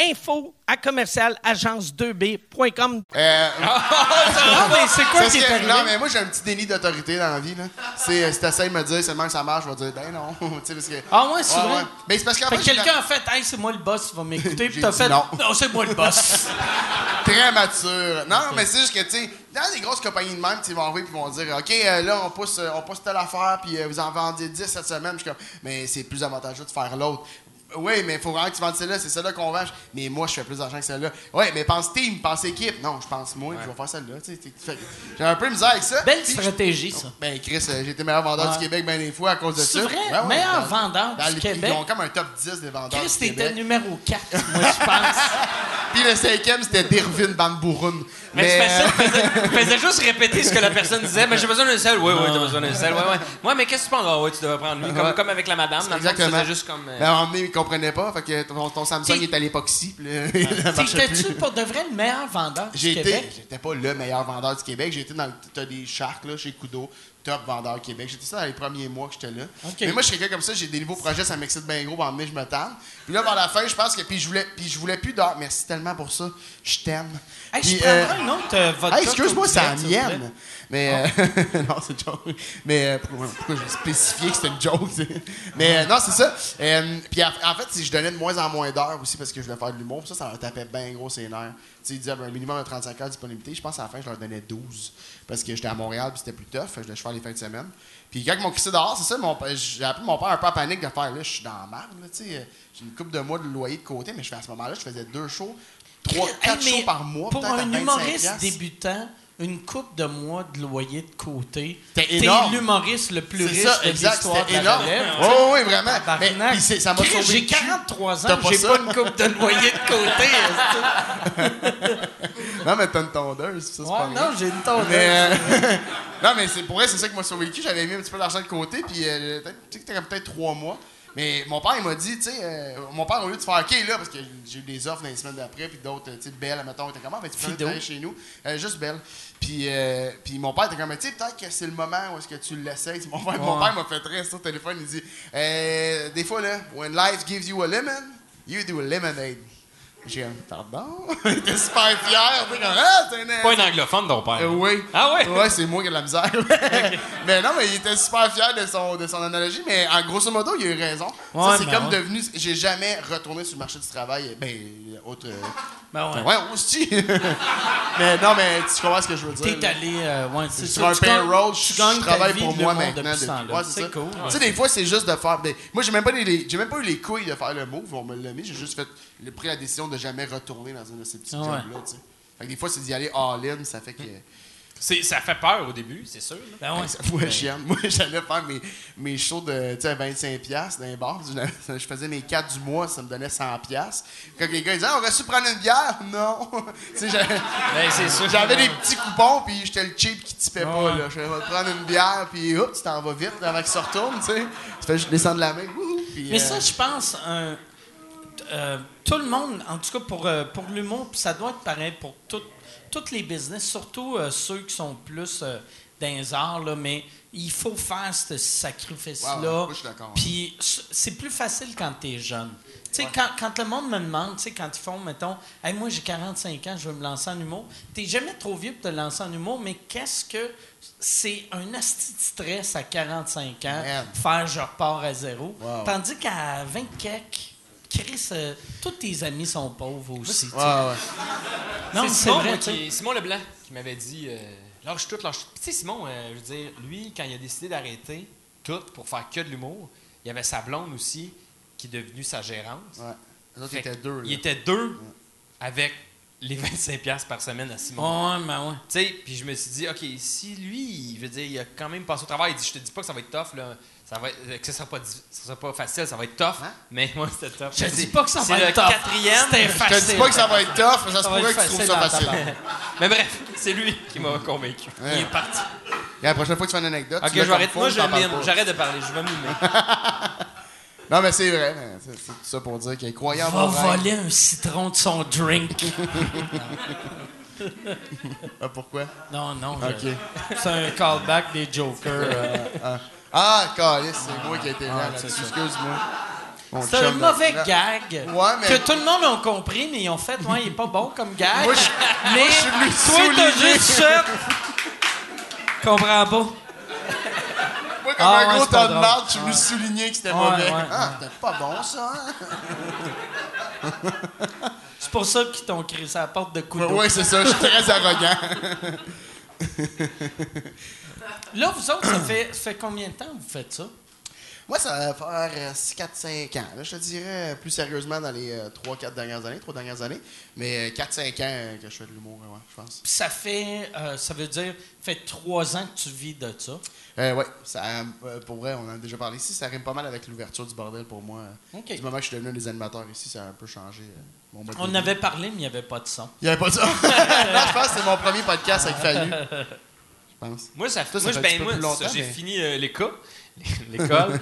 info à commercial agence2b.com. Euh, Ah, mais c'est quoi qui est non, mais moi, j'ai un petit déni d'autorité dans la vie. Là. C'est, euh, si t'essayes de me dire seulement que ça marche, je vais dire, ben non. Tu sais, parce que, Ah ouais, c'est vrai? Mais c'est parce qu'en Fait fait, que j'ai quelqu'un a fait Hey, c'est moi le boss, il va m'écouter. Puis t'as fait non. c'est moi le boss. très mature. Non, mais c'est juste que, tu sais, dans des grosses compagnies de même, tu ils vont arriver et vont dire, OK, euh, là, on pousse, euh, on pousse telle affaire, puis euh, vous en vendez 10 cette semaine. Je suis comme, mais c'est plus avantageux de faire l'autre. Oui, mais il faut vraiment que tu vendes celle-là, c'est celle-là qu'on vend. Mais moi, je fais plus d'argent que celle-là. Oui, mais pense team, pense équipe. Non, je pense moi, puis je vais faire celle-là. tu sais, J'ai un peu misère avec ça. Belle Puis- stratégie, ça. Ben, Chris, euh, j'ai été meilleur vendeur Ouais. du Québec bien des fois à cause de ça. C'est vrai? Ouais, ouais, Meilleur dans- vendeur dans du le- Québec? Ils ont comme un top 10 des vendeurs Chris, t'étais numéro 4, moi, je pense. Puis le cinquième, c'était Dervin Van Buren. Mais, c'est facile, il faisait, il faisait juste répéter ce que la personne disait. Mais j'ai besoin d'un sel. Oui, oui, t'as besoin d'un sel. Ouais, ouais. Ouais, mais qu'est-ce que tu penses? Ah, ouais, tu devrais prendre lui. Comme, Ouais. comme avec la madame. Dans Exactement. faisais juste comme. euh, Mais donné, ils comprenaient pas. Fait que ton, ton Samsung est à l'époxy. Il marchait T'étais-tu pour de vrai le meilleur vendeur du Québec? j'étais pas le meilleur vendeur du Québec. Été dans le, t'as des sharks là, chez Kudo, top vendeur au Québec. J'étais ça dans les premiers mois que j'étais là. Mais moi, je suis quelqu'un comme ça, j'ai des nouveaux projets, ça m'excite bien gros. Donné, je me tente. Puis là, vers la fin, je pense que. Puis je voulais, puis je voulais plus d'heures. Merci tellement pour ça. Je t'aime. Hey, Puis, je euh, prendrais un autre euh, vodka. Hey, excuse-moi, c'est la mienne. Mais euh, non, c'est une joke. Mais pourquoi, pourquoi je vais spécifier que c'était une joke? c'est- Mais non, c'est ça. Puis en, fait, si je donnais de moins en moins d'heures aussi parce que je voulais faire de l'humour, ça, ça leur tapait bien gros nerfs. Tu sais, ils disaient ben, un minimum de 35 heures de disponibilité. Je pense à la fin, je leur donnais 12 parce que j'étais à Montréal puis c'était plus tough. Je voulais faire les fins de semaine. Puis quand ils m'ont crissé dehors, c'est ça, j'ai appelé mon père un peu en panique de faire là, je suis dans la merde, là, tu sais. euh, J'ai une coupe de mois de loyer de côté, mais je fais à ce moment-là, je faisais deux shows, trois, quatre shows par mois. Pour un 25 humoriste débutant, une coupe de mois de loyer de côté, t'es énorme. l'humoriste le plus riche ça, de l'histoire de la énorme. relève. Oui, vraiment. Mais, c'est- ça m'a sauvé J'ai le cul. 43 T'as ans, pas j'ai ça? pas une coupe de loyer de côté. Non, mais t'as une tondeuse, ça, c'est ouais, pas non, j'ai une tondeuse. Mais, euh, non, mais c'est, pour vrai, c'est ça qui m'a sauvé le cul. J'avais mis un petit peu d'argent de côté, puis euh, peut-être- tu sais que c'était peut-être trois mois. Mais mon père, il m'a dit, tu sais, euh, mon père, au lieu de faire OK, là, parce que j'ai eu des offres dans les semaines d'après, puis d'autres, euh, tu sais, Belle, mettons, était comment? Ben, tu peux travailler chez nous. Euh, juste Belle. Puis, euh, puis mon père était comme, tu sais, peut-être que c'est le moment où est-ce que tu l'essayes. Mon père, mon père m'a fait très sur le téléphone, il dit, des fois, là, when life gives you a lemon, you do a lemonade. J'ai dit, pardon? il était super fier. comme, ah, un Pas un anglophone, ton père. euh, oui. Ah ouais? Ouais, c'est moi qui ai de la misère. mais non, mais il était super fier de son, de son analogie. Mais en grosso modo, il a eu raison. Ouais, c'est ben comme ouais. devenu. J'ai jamais retourné sur le marché du travail. Ben, autre. euh, Ben ouais. ouais, aussi. mais non, mais tu comprends ce que je veux dire. T'es allé, euh, ouais, c'est Sur un payroll, je, je travaille pour moi maintenant. ouais, c'est cool. Tu sais, des fois, c'est juste de faire. Des... Moi, j'ai même, pas les... j'ai même pas eu les couilles de faire le move, on me l'a mis. J'ai juste fait... j'ai pris la décision de jamais retourner dans un de ces petits Ah ouais. jobs-là. tu sais. Fait que des fois, c'est d'y aller all-in, ça fait que. C'est- Ça fait peur au début, c'est sûr. là. Ben ouais. Ça pourrait chienne. Moi, j'allais faire mes, mes shows de tu sais, à 25$ piastres dans les bars. Je faisais mes 4 du mois, ça me donnait 100$. piastres. Quand les gars ils disaient, Ah, on va-tu prendre une bière? Non. J'avais- Ben, c'est sûr. J'avais des petits coupons, puis j'étais le cheap qui tipait pas. Là. Je vais prendre une bière, puis hop, tu t'en vas vite avant que ça retourne. Tu fais juste descendre la main. puis, Mais euh, ça, je pense, un- euh, tout le monde, en tout cas pour, euh, pour l'humour, ça doit être pareil pour tout- toutes les business, surtout euh, ceux qui sont plus euh, dans les arts, là, mais il faut faire ce sacrifice-là. Puis c'est plus facile quand tu es jeune. Tu sais, quand, quand le monde me demande, tu sais, quand ils font, mettons, hey, moi j'ai 45 ans, je veux me lancer en humour, t'es jamais trop vieux pour te lancer en humour, mais qu'est-ce que c'est un asti de stress à 45 ans, Man. faire je repars à zéro? Wow. Tandis qu'à 20 quelques, Chris, euh, tous tes amis sont pauvres aussi. Ouais, ouais. Non, c'est Simon, vrai. qui- Simon Leblanc qui m'avait dit euh, lâche tout, lâche tout. Tu sais, Simon, euh, je veux dire, lui, quand il a décidé d'arrêter tout pour faire que de l'humour, il y avait sa blonde aussi qui est devenue sa gérante. Ouais. Les autres étaient deux. Il était deux avec les 25$ piastres par semaine à Simon. Ouais, ben ouais. Tu sais, puis je me suis dit, OK, si lui, il veut dire, il a quand même passé au travail, il dit, je te dis pas que ça va être tough, là. Ça va être- que ce sera pas, ce sera pas facile, ça va être tough. Hein? Mais moi, c'était tough. Je Mais dis c'est- pas que ça c'est va le être tough. quatrième. C'était Je facile. te dis pas que ça va être tough, mais ça se Ça pourrait que tu trouves ça facile. Mais bref, c'est lui qui m'a convaincu. Ouais. Il est parti. Et la prochaine fois que tu fais une anecdote, Ok, tu je vais arrêter. Moi, je mime. J'arrête de parler. Je vais mimer. Non, mais c'est vrai. C'est tout ça pour dire qu'il est croyant Va voler un citron de son drink. Ah, pourquoi? Non, non. Je- C'est un callback des Jokers. euh. Ah, calice, c'est moi qui ai été là Ah, ça. Excuse-moi. C'est un de- mauvais gag. Ouais, mais- Que tout le monde a compris, mais ils ont fait, ouais, il est pas bon comme gag. Moi, je- mais je suis venu toi, t'as juste fait. Comprends pas. Comme Ah, un gros tas de marde, je suis venu souligner que c'était mauvais. ah, c'était pas bon, ça, hein? C'est pour ça qu'ils t'ont créé sa porte de couteau. Ouais, c'est ça, je suis très arrogant. Là, vous autres, ça fait, ça fait combien de temps que vous faites ça? Moi, ça va faire euh, 4-5 ans. Là, je te dirais plus sérieusement dans les 3-4 dernières années, 3 dernières années. Mais 4-5 ans euh, que je fais de l'humour, ouais, je pense. Puis ça fait, euh, ça veut dire, fait trois ans que tu vis de ça. Euh, ouais, ça, euh, pour vrai, on en a déjà parlé ici. Ça rime pas mal avec l'ouverture du bordel pour moi. OK. Du moment que je suis devenu un des animateurs ici, ça a un peu changé euh, mon mode de On vie. en avait parlé, mais il n'y avait pas de son. Il n'y avait pas de ça. non, je pense que c'est mon premier podcast avec Fallu. Je pense. Moi, ça, Toi, ça moi, fait un ben, moi, plus longtemps, ça, j'ai mais- fini euh, l'école, l'école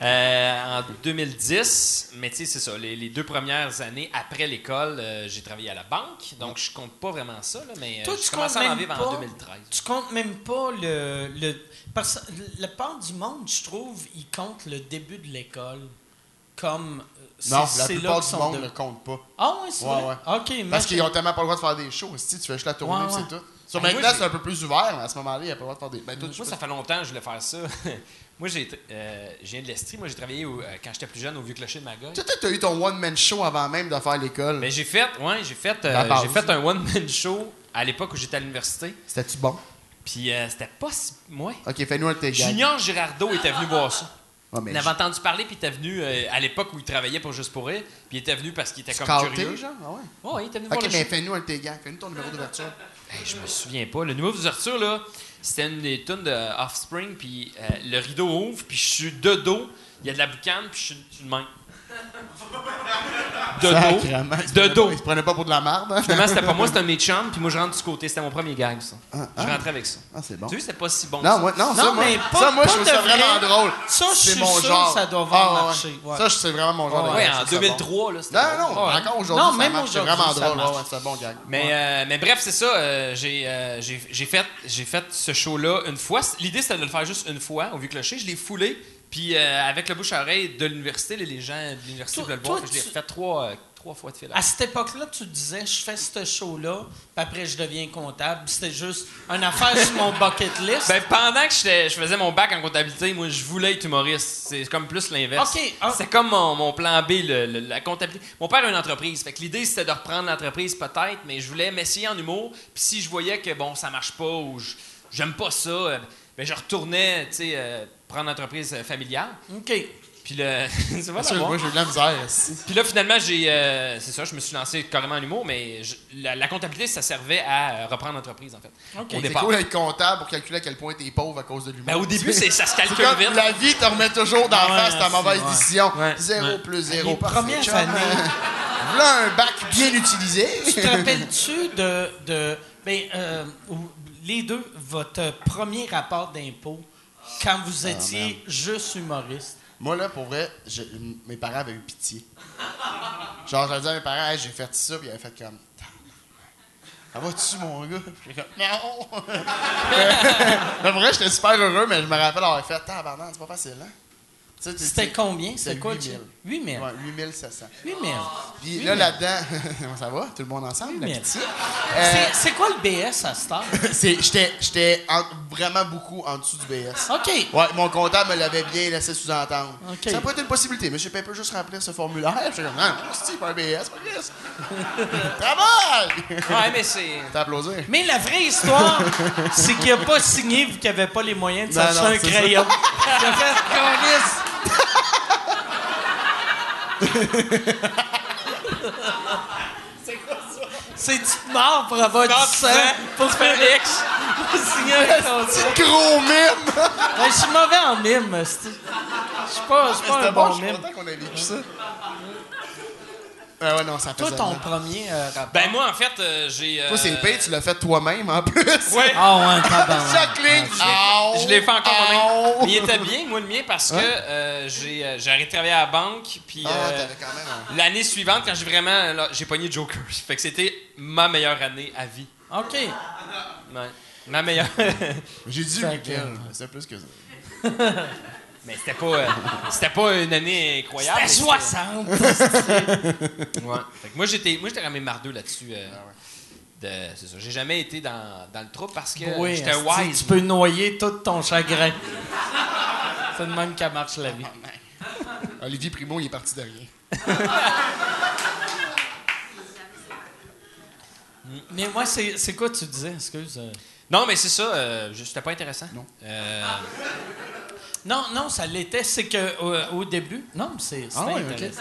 euh, en 2010. Mais tu sais, c'est ça. Les, les deux premières années après l'école, euh, j'ai travaillé à la banque. Donc, je compte pas vraiment ça. Là, mais euh, Toi, tu commencé comptes à en même vivre pas- en 2013. Tu comptes même pas le. le parce que la part du monde, je trouve, ils comptent le début de l'école comme. euh, Non, c'est- la plupart du monde de- ne compte pas. Ah ouais, c'est Ouais, vrai? ouais. Parce qu'ils ont tellement pas le droit de faire des shows. Si tu fais juste la tournée, Ouais, puis ouais. c'est tout. Sur Ben, maintenant, c'est un peu plus ouvert, mais à ce moment-là, il n'y a pas le droit de faire des. Ben, toi, Moi, peux- ça fait longtemps que je voulais faire ça. moi, j'ai, euh, je viens de l'Estrie. Moi, j'ai travaillé au- euh, quand j'étais plus jeune au Vieux Clocher de Magog. Toi, tu as eu ton one-man show avant même de faire l'école. Mais j'ai fait, ouais, j'ai fait, euh, j'ai fait un one-man show à l'époque où j'étais à l'université. C'était-tu bon? Puis euh, c'était pas si. Ouais. Ok, fais-nous un de tes gags. Junior Girardeau était venu voir ça. Ouais, mais Il avait entendu parler, puis il était venu euh, à l'époque où il travaillait pour Juste pour Rire, puis il était venu parce qu'il était comme Scouté, curieux. genre? Ah ouais? Ouais, il était venu Ok, voir le mais show. fais-nous un de tes gags. Fais-nous ton numéro d'ouverture. Hey, je me souviens pas. Le numéro d'ouverture, là, c'était une des tunes de Offspring, puis euh, le rideau ouvre, puis je suis de dos, il y a de la boucane, puis je suis de main. De dos. De dos. pas- Il se prenait pas pour de la merde. hein? Finalement, c'était pas moi, c'était un de mes chums, puis moi, je rentre du côté. C'était mon premier gag, ça. Ah, Je ah. rentrais avec ça. Ah, c'est bon. Tu vois, c'était pas si bon. Non, ça. moi, non, ça, Non, moi, mais pas- ça, moi pas je trouve ça vrai. vraiment drôle. Ça, je c'est suis mon sûr genre. que ça doit avoir Ah, ouais, marché, ouais. ouais. Ça, c'est vraiment mon genre de Ouais, gag, en ça, c'est 2003, là, Non, non, Ouais. encore aujourd'hui, Non, ça même marche. C'est aujourd'hui, vraiment ça drôle. c'est un bon gag. Mais, euh, mais bref, c'est ça. euh, j'ai, euh, j'ai, j'ai fait, j'ai fait ce show-là une fois. L'idée, c'était de le faire juste une fois au Vieux Clocher. Je l'ai foulé. Puis euh, avec le bouche à oreille de l'université, les- gens de l'université voulaient le voir. toi, fait je l'ai tu- refait trois, euh, trois fois de fil. À cette époque-là, tu disais, je fais ce show-là, puis après, je deviens comptable. C'était juste une affaire sur mon bucket list. Ben, pendant que je faisais mon bac en comptabilité, moi, je voulais être humoriste. C'est comme plus l'inverse. Ah. C'est comme mon, mon plan B, le- le- la comptabilité. Mon père a une entreprise. Fait que l'idée, c'était de reprendre l'entreprise peut-être, mais je voulais m'essayer en humour. Puis si je voyais que, bon, ça marche pas ou je- j'aime pas ça, euh, ben, je retournais, tu sais, euh, prendre l'entreprise euh, familiale. OK. Puis le... c'est que la Moi, j'ai eu de la misère. Puis là, finalement, j'ai. euh, c'est ça, je me suis lancé carrément en humour, mais je- la, la comptabilité, ça servait à euh, reprendre l'entreprise, en fait. OK. Au C'est départ. cool d'être comptable pour calculer à quel point t'es pauvre à cause de l'humour. Ben, au début, c'est- ça se C'est calcule comme vite. la vie te remet toujours d'en Ouais, face ta c'est- mauvaise ouais. décision. Ouais. Zéro Ouais. plus zéro. Les parfait, premières années. Voilà un bac bien utilisé. Tu te rappelles-tu de. de ben, euh, les deux, votre premier rapport d'impôt, quand vous étiez juste humoriste? Moi, là, pour vrai, je- mes parents avaient eu pitié. Genre, j'avais dit à mes parents, Hey, j'ai fait ça, puis ils avaient fait comme. Ça va-tu, mon gars? J'ai comme, non! mais pour vrai, j'étais super heureux, mais je me rappelle avoir fait, tabarnak, c'est pas facile, hein? C'était combien? C'était quoi? 8 000. 8 000. Ouais, 8700. 8 000. Puis Oui, là, mais- là-dedans, ça va? Tout le monde ensemble? la 8 000. pitié? C'est- Euh, C'est quoi le BS à cette heure? J'étais j'étais en- vraiment beaucoup en dessous du BS. OK. Ouais, mon comptable me l'avait bien laissé sous-entendre. OK. Ça peut être une possibilité. Monsieur Pepper juste remplir ce formulaire. J'étais comme, non, c'est pas un BS, pas un BS. Travail! Ouais, mais c'est. T'as applaudi? Mais la vraie histoire, c'est qu'il n'a pas signé vu qu'il n'avait pas les moyens de s'acheter un crayon. Il a fait câlisse. C'est tu mort pour avoir du sang, pour faire X, pour signer un contrat. Gros mime! Ouais, Je suis mauvais en mime. c'est- Je suis pas, un bon, bon je suis mime. content qu'on ait vécu ça. Ah ouais, non, ça Toi, ton mal. premier euh, rapport? Ben, moi, en fait, euh, j'ai. euh, Toi, c'est payé, tu l'as fait toi-même en plus. Ouais. Ah ouais, tabarnak. Chaque ligne. Aïe, Je l'ai fait encore aïe. moi-même. Mais il était bien, moi, le mien, parce que euh, j'ai euh, j'ai arrêté de travailler à la banque. Puis Ah, euh, t'avais quand même un- l'année suivante, quand j'ai vraiment. là, J'ai pogné Joker. Fait que c'était ma meilleure année à vie. OK. Ouais. Ma meilleure. J'ai dit Fait 8000, que- mais c'est plus que ça. mais c'était pas, euh, c'était pas une année incroyable. C'était mais 60. Ouais. Fait que moi, j'étais, moi, j'étais quand même mardeux là-dessus. euh, de, c'est ça. J'ai jamais été dans, dans le trou parce que Oui, j'étais wise. Tu peux noyer tout ton chagrin. C'est de même qu'elle marche la vie. Olivier Primo, il est parti de rien. Mais moi, c'est c'est quoi tu disais? Excuse. euh. Non, mais c'est ça. euh, je- c'était pas intéressant. Non. Euh, Non, non, ça l'était. C'est que euh, au début. Non, mais c'est c'est Ah ouais, intéressant.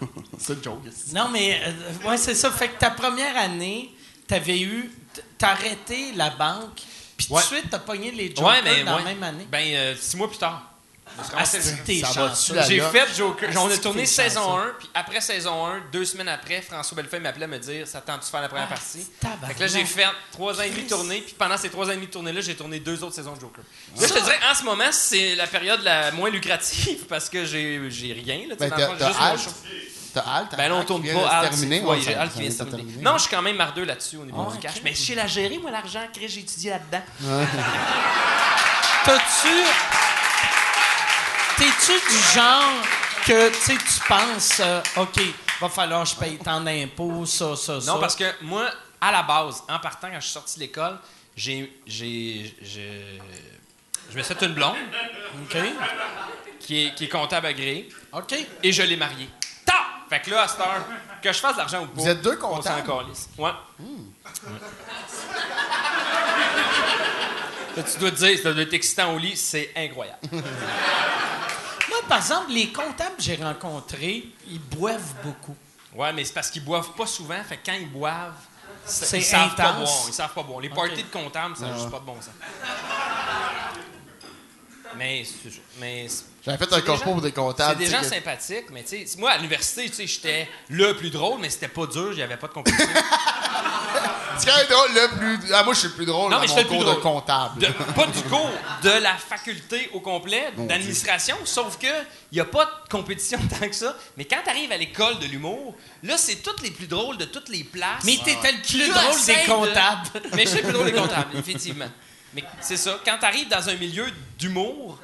C'est une joke. Non, mais euh, ouais, c'est ça. Fait que ta première année, t'avais eu. T'as arrêté la banque, puis tout Ouais. de suite, t'as pogné les Jokers ouais, mais dans ouais. la même année. Ben, euh, six mois plus tard. Ah, J'ai fait Joker. On a tourné saison chanceux. 1, puis après saison 1, deux semaines après, François Bellefeuille m'appelait me dire Ça tente de faire la première Ah, partie? Fait que là, j'ai fait trois ans et demi de tournée, puis pendant ces trois ans et demi de tournée-là, j'ai tourné deux autres saisons de Joker. Là, je te dirais, en ce moment, c'est la période la moins lucrative parce que j'ai j'ai rien. Là, Ben, dans t'as le fond, j'ai t'as juste mon Halt. show. T'as Halt. t'as Ben là, on tourne pas. Ouais, Ouais, j'ai qui vient de terminer. terminer. Non, je suis quand même mardeux là-dessus au niveau Ah, du cash. Mais je sais la gérer, moi, l'argent. Chris, J'ai étudié là-dedans. T'as-tu. T'es-tu du genre que tu sais, tu penses, euh, OK, va falloir que je paye tant d'impôts, ça, ça, ça? Non, parce que moi, à la base, en partant, quand je suis sorti de l'école, j'ai. j'ai- j'ai- Je me suis fait une blonde OK. qui est, qui est comptable agréé OK. et je l'ai mariée. Ta! Fait que là, à cette heure, que je fasse de l'argent ou pas. Vous êtes deux on s'en comptables? calisse. Ouais. Là, tu dois te dire, ça doit être excitant au lit, c'est incroyable. Moi, par exemple, les comptables que j'ai rencontrés, ils boivent beaucoup. Ouais, mais c'est parce qu'ils boivent pas souvent, fait que quand ils boivent, c'est- ils savent pas boire. Ils savent pas boire. Les parties de comptables, ça n'a juste pas de bon sens. Mais, c'est mais J'avais fait un corpo pour des comptables. c'est des gens que- sympathiques, mais tu sais, moi à l'université, tu sais, j'étais le plus drôle, mais c'était pas dur, j'avais pas de compétition. C'est quand même drôle, le plus. Ah, moi, je suis le plus drôle Non, dans mais mon le plus cours de drôle. comptable. De- pas du cours, de la faculté au complet, d'administration, sauf que il y a pas de compétition tant que ça. Mais quand tu arrives à l'école de l'humour, là, c'est toutes les plus drôles de toutes les places. Mais t'étais le plus Là, drôle des de- comptables. Mais je suis le plus drôle des comptables, effectivement. Mais c'est ça, quand tu arrives dans un milieu d'humour,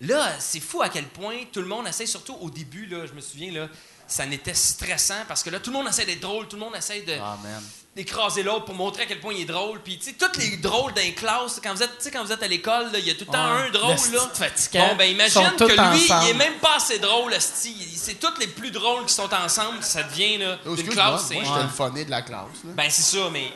là, c'est fou à quel point tout le monde essaie, surtout au début, là, je me souviens, là, ça n'était stressant parce que là, tout le monde essaie d'être drôle, tout le monde essaie de Ah, man. D'écraser l'autre pour montrer à quel point il est drôle. Puis, tu sais, tous les drôles d'un classe, quand vous êtes, tu sais, quand vous êtes à l'école, il y a tout le temps Ouais, un drôle, le là. fatigant. Bon, ben, imagine que lui, ensemble. il est même pas assez drôle. C'est tous les plus drôles qui sont ensemble, ça devient, là, Oh, une classe, c'est... moi, j'étais le funny de la classe. là. Ben, c'est ça, mais...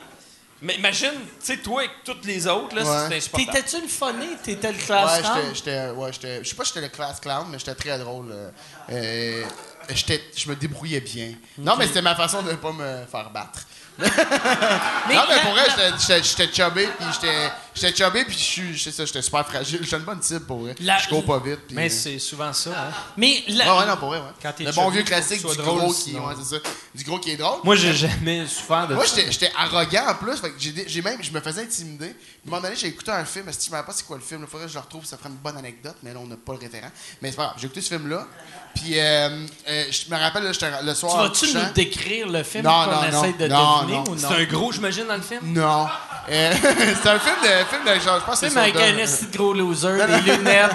Mais imagine, tu sais, toi et toutes les autres, là, Ouais. c'est insupportable. T'étais-tu le funny? T'étais le Ouais, classe j'étais, j'étais, ouais, j'étais, je sais pas si j'étais le class clown, mais j'étais très drôle. euh, euh, j'étais, je me débrouillais bien. Non, mais c'était ma façon de pas me faire battre. Non, mais pour vrai, j'étais, chubby, puis j'étais, j'étais chubby, puis je suis, c'est ça, j'étais super fragile. J'étais une bonne cible pour vrai. La- je cours pas vite. Puis, Mais c'est souvent ça, hein. Mais la- Ouais, ouais, non, pour vrai, ouais. Quand t'es le bon chubby, vieux faut classique que tu du sois drôle, gros qui, sinon. ouais, c'est ça. Du gros qui est drôle. Moi, j'ai jamais souffert de Moi, ça. j'étais j'étais arrogant en plus. Fait que j'ai même, je me faisais intimider. Puis, à un moment donné, j'ai écouté un film. Est-ce que je me rappelle pas c'est quoi le film? Il faudrait que je le retrouve. Ça ferait une bonne anecdote, mais là, on n'a pas le référent. Mais c'est pas grave. J'ai écouté ce film-là. Puis, euh, euh, je me rappelle, là, j'étais le soir. Tu en vas-tu couchant. nous décrire le film Non, qu'on non, non. essaie de Non, deviner non. ou non? C'est un gros, j'imagine, dans le film? Non. Euh, c'est un film de, film de genre, je pense que c'est Film avec un esti de gros loser, des lunettes,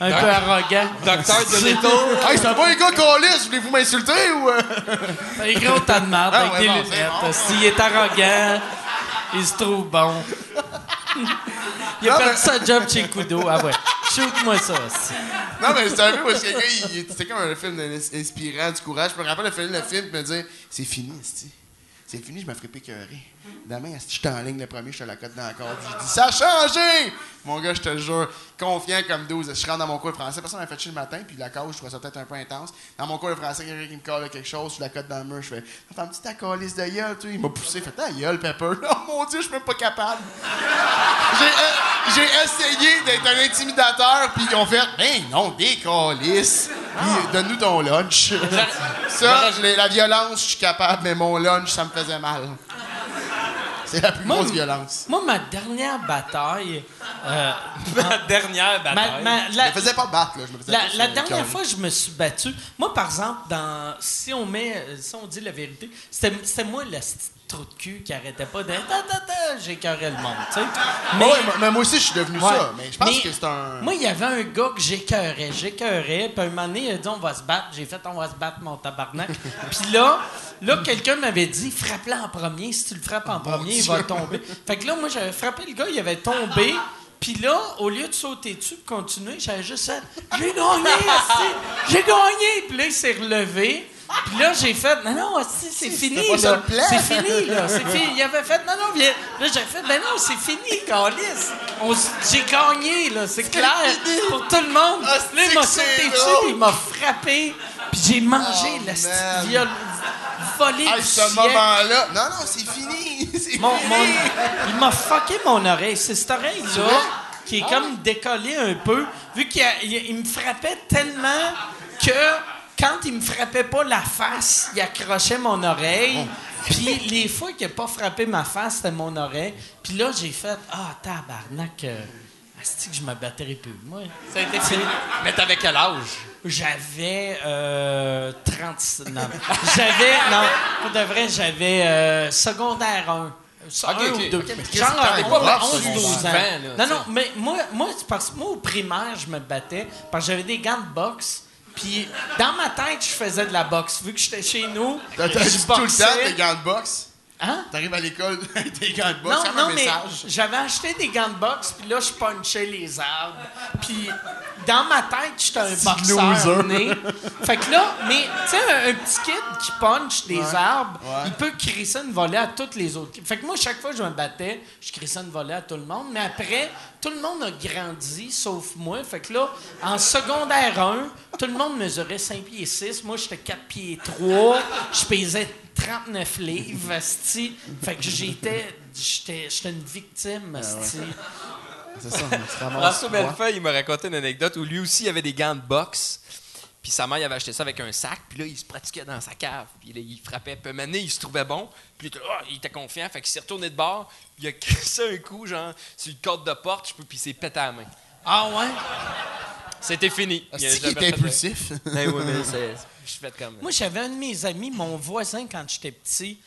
un peu arrogant. Docteur de l'étau. Hey, ça va les gars qu'on lisse? Voulez-vous m'insulter ou. euh? Un gros tas de marde Ah, avec des c'est lunettes. S'il est arrogant, il se trouve bon. il a perdu sa job chez Kudo. Ah ouais. Shoot-moi ça. esti. Non, mais c'est un film où ce gars, il- il- c'était comme un film inspirant, du courage. Je me rappelle de finir le film et me dire c'est fini. C'est fini, je me ferai pécœurer. Demain, esti, j'étais en ligne le premier, j'étais à la cote dans la corde? J'ai dit ça a changé! Mon gars, je te le jure, confiant comme 12. Je rentre dans mon cours de français, personne m'a fait chier le matin, puis la cause, je trouvais ça peut-être un peu intense. Dans mon cours de français, quelqu'un qui me colle quelque chose, je la cote dans le mur, je fais Fais un petit ta calice de gueule, tu sais. Il m'a poussé, fait ta gueule, Pepper. Oh mon dieu, je suis même pas capable. J'ai euh, essayé d'être un intimidateur, puis ils ont fait Ben non, des. Puis donne-nous ton lunch. ça, je la violence, je suis capable, mais mon lunch, ça me faisait mal. C'est la plus Moi, grosse violence. Moi, ma dernière bataille. euh, Ma dernière bataille. ma- Je la, me faisais pas battre, là. Je me faisais la, la dernière fois que je me suis battu, moi, par exemple, dans, si on met, si on dit la vérité, c'était moi le petit trou de cul qui arrêtait pas de. J'écœurais le monde, tu sais. Mais, ouais, mais- mais moi aussi, je suis devenu Ouais. ça. Mais je pense Mais que c'est un. Moi, il y avait un gars que j'écœurais, j'écœurais. Puis un moment donné, il a dit on va se battre. J'ai fait on va se battre, mon tabarnak. puis là, là quelqu'un m'avait dit frappe-le en premier. Si tu le frappes en premier, il va tomber. Fait que là, moi, j'avais frappé le gars, il avait tombé. Puis là, au lieu de sauter dessus et continuer, j'avais juste fait J'ai gagné! J'ai gagné! Puis là, il s'est relevé. Puis là, j'ai fait Non, non, c'est fini. là. C'est fini, là. C'est fini. Il avait fait Non, non, viens. Là, j'ai fait Ben non, c'est fini, Calice. On s- J'ai gagné, là. C'est clair. Pour tout le monde. Ah, là, il m'a sauté dessus, il m'a frappé. Puis j'ai mangé la man. viol volé Ah, du ce moment-là. Non, non, c'est fini. Il m'a fucké mon oreille. C'est cette oreille-là qui est comme décollée un peu, vu qu'il me frappait tellement que quand il me frappait pas la face, il accrochait mon oreille. Puis les fois qu'il a pas frappé ma face, c'était mon oreille. Puis là, j'ai fait Ah, tabarnak, euh, que je me battrais plus. Moi, Ça a été fini. Mais t'avais quel âge? j'avais euh, 36. Non. j'avais. Non, pour de vrai, j'avais euh, secondaire 1. Ok, un ou deux. Genre pas ouais, rough, 11, ça, 12 ans. là, non, non, mais moi, moi parce moi, au primaire, je me battais parce que j'avais des gants de boxe. Puis dans ma tête, je faisais de la boxe. Vu que j'étais chez nous, je tout le temps tes gants de boxe? Hein? T'arrives à l'école tes gants de boxe. Non, non, un message. j'avais acheté des gants de boxe, puis là, je punchais les arbres. Puis dans ma tête, j'étais un boxeur né. Fait que là, mais tu sais, un, un petit kid qui punch des Ouais. arbres, Ouais. il peut crisser une volée à toutes les autres. Fait que moi, chaque fois que je me battais, je crissais une volée à tout le monde. Mais après, tout le monde a grandi, sauf moi. Fait que là, en secondaire 1, tout le monde mesurait 5 pieds 6. Moi, j'étais 4 pieds 3. Je pesais 39 livres, asti. Fait que j'étais... J'étais j'étais une victime, asti. C'est ça, on se ramasse. François Bellefeuille, il m'a raconté une anecdote où lui aussi, il avait des gants de boxe. Puis sa mère, il avait acheté ça avec un sac. Puis là, il se pratiquait dans sa cave. Puis là, il frappait. Puis maintenant, il se trouvait bon. Puis il était, ah, il était confiant. Fait qu'il s'est retourné de bord. Il a crissé un coup, genre, sur le code de porte. je peux- Puis il s'est pété à la main. Ah ouais? C'était fini. C'est qui jamais était impulsif? Ben oui, mais c'est. Je suis fait comme. Moi, j'avais un de mes amis, mon voisin, quand j'étais petit.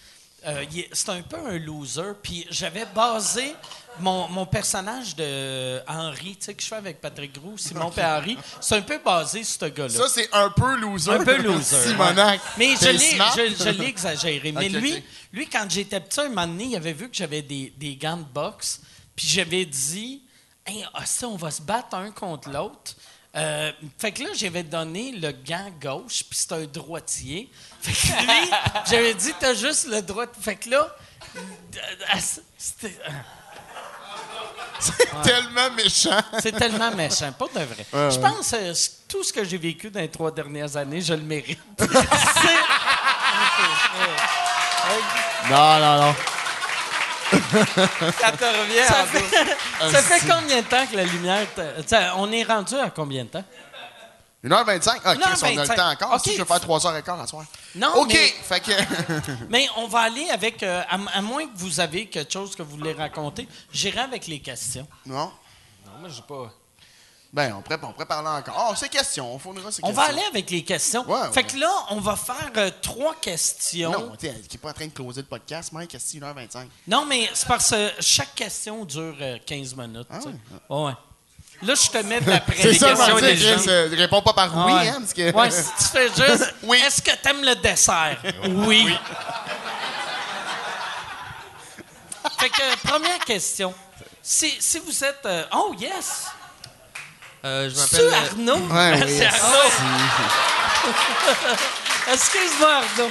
euh, c'est un peu un loser. Puis j'avais basé mon, mon personnage de Henri, tu sais, que je fais avec Patrick Groux, Simon et Henri. C'est un peu basé sur ce gars-là. Ça, c'est un peu loser. un peu loser. Simonac. Mais je l'ai, je, je l'ai exagéré. Mais lui, lui, quand j'étais petit, un moment donné, il avait vu que j'avais des, des gants de boxe. Puis j'avais dit, hey, ah, ça, on va se battre un contre l'autre. Euh, fait que là, j'avais donné le gant gauche, puis c'était un droitier. Fait que lui, j'avais dit, t'as juste le droit. Fait que là, c'était. Tellement méchant. C'est tellement méchant, pas de vrai. je pense que euh, tout ce que j'ai vécu dans les trois dernières années, je le mérite. C'est- Non, non, non. Ça te revient ça en fait, ça fait combien de temps que la lumière. on est rendu à combien de temps? 1h25? Ah, Chris, on a le 1h25. temps encore. Ok. Si je vais faire 3h15 à soir. Non, OK. mais- Fait que. Mais on va aller avec. euh, à, à moins que vous avez quelque chose que vous voulez raconter, j'irai avec les questions. non? Non, moi, j'ai pas. Ben, on pourrait, on pourrait parler encore. Oh, c'est question. On fournira ces On questions. va aller avec les questions. Ouais, fait ouais. que là, on va faire euh, trois questions. Non, tu n'est pas en train de closer le podcast, Mike, c'est 1h25. Non, mais c'est parce que chaque question dure euh, 15 minutes. tu sais. ouais. Là, je te mets de la C'est ça, je intelligentes. Chris, euh, réponds pas par oui, Ouais. hein, parce que... Ouais, si tu fais juste. Oui. Est-ce que t'aimes le dessert? Oui. fait que, première question. Si, si vous êtes. euh, oh, yes! Euh, je C'est m'appelle. Arnaud? Ouais, oui, C'est. Arnaud. Excuse-moi, Arnaud.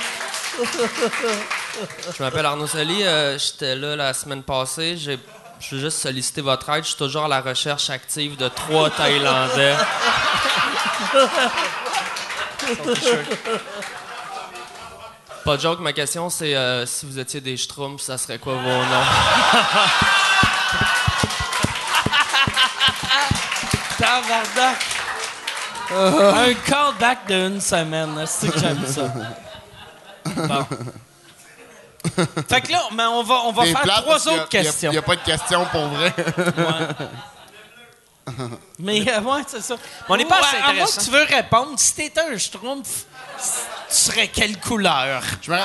Je m'appelle Arnaud Soli. euh, J'étais là la semaine passée. J'ai je veux juste solliciter votre aide. Je suis toujours à la recherche active de trois Thaïlandais. Pas de joke, ma question c'est euh, si vous étiez des Schtroumpfs, ça serait quoi vos noms? Tabarnak. Un callback d'une semaine. C'est que j'aime ça. Bon. Fait que là, mais on va, on va faire plate trois autres il y a- questions. Il n'y a pas de questions pour vrai. Mais euh, ouais, c'est ça. on n'est pas assez à- à moins intéressant. que tu veux répondre, si t'étais un schtroumpf, tu serais quelle couleur? Je me,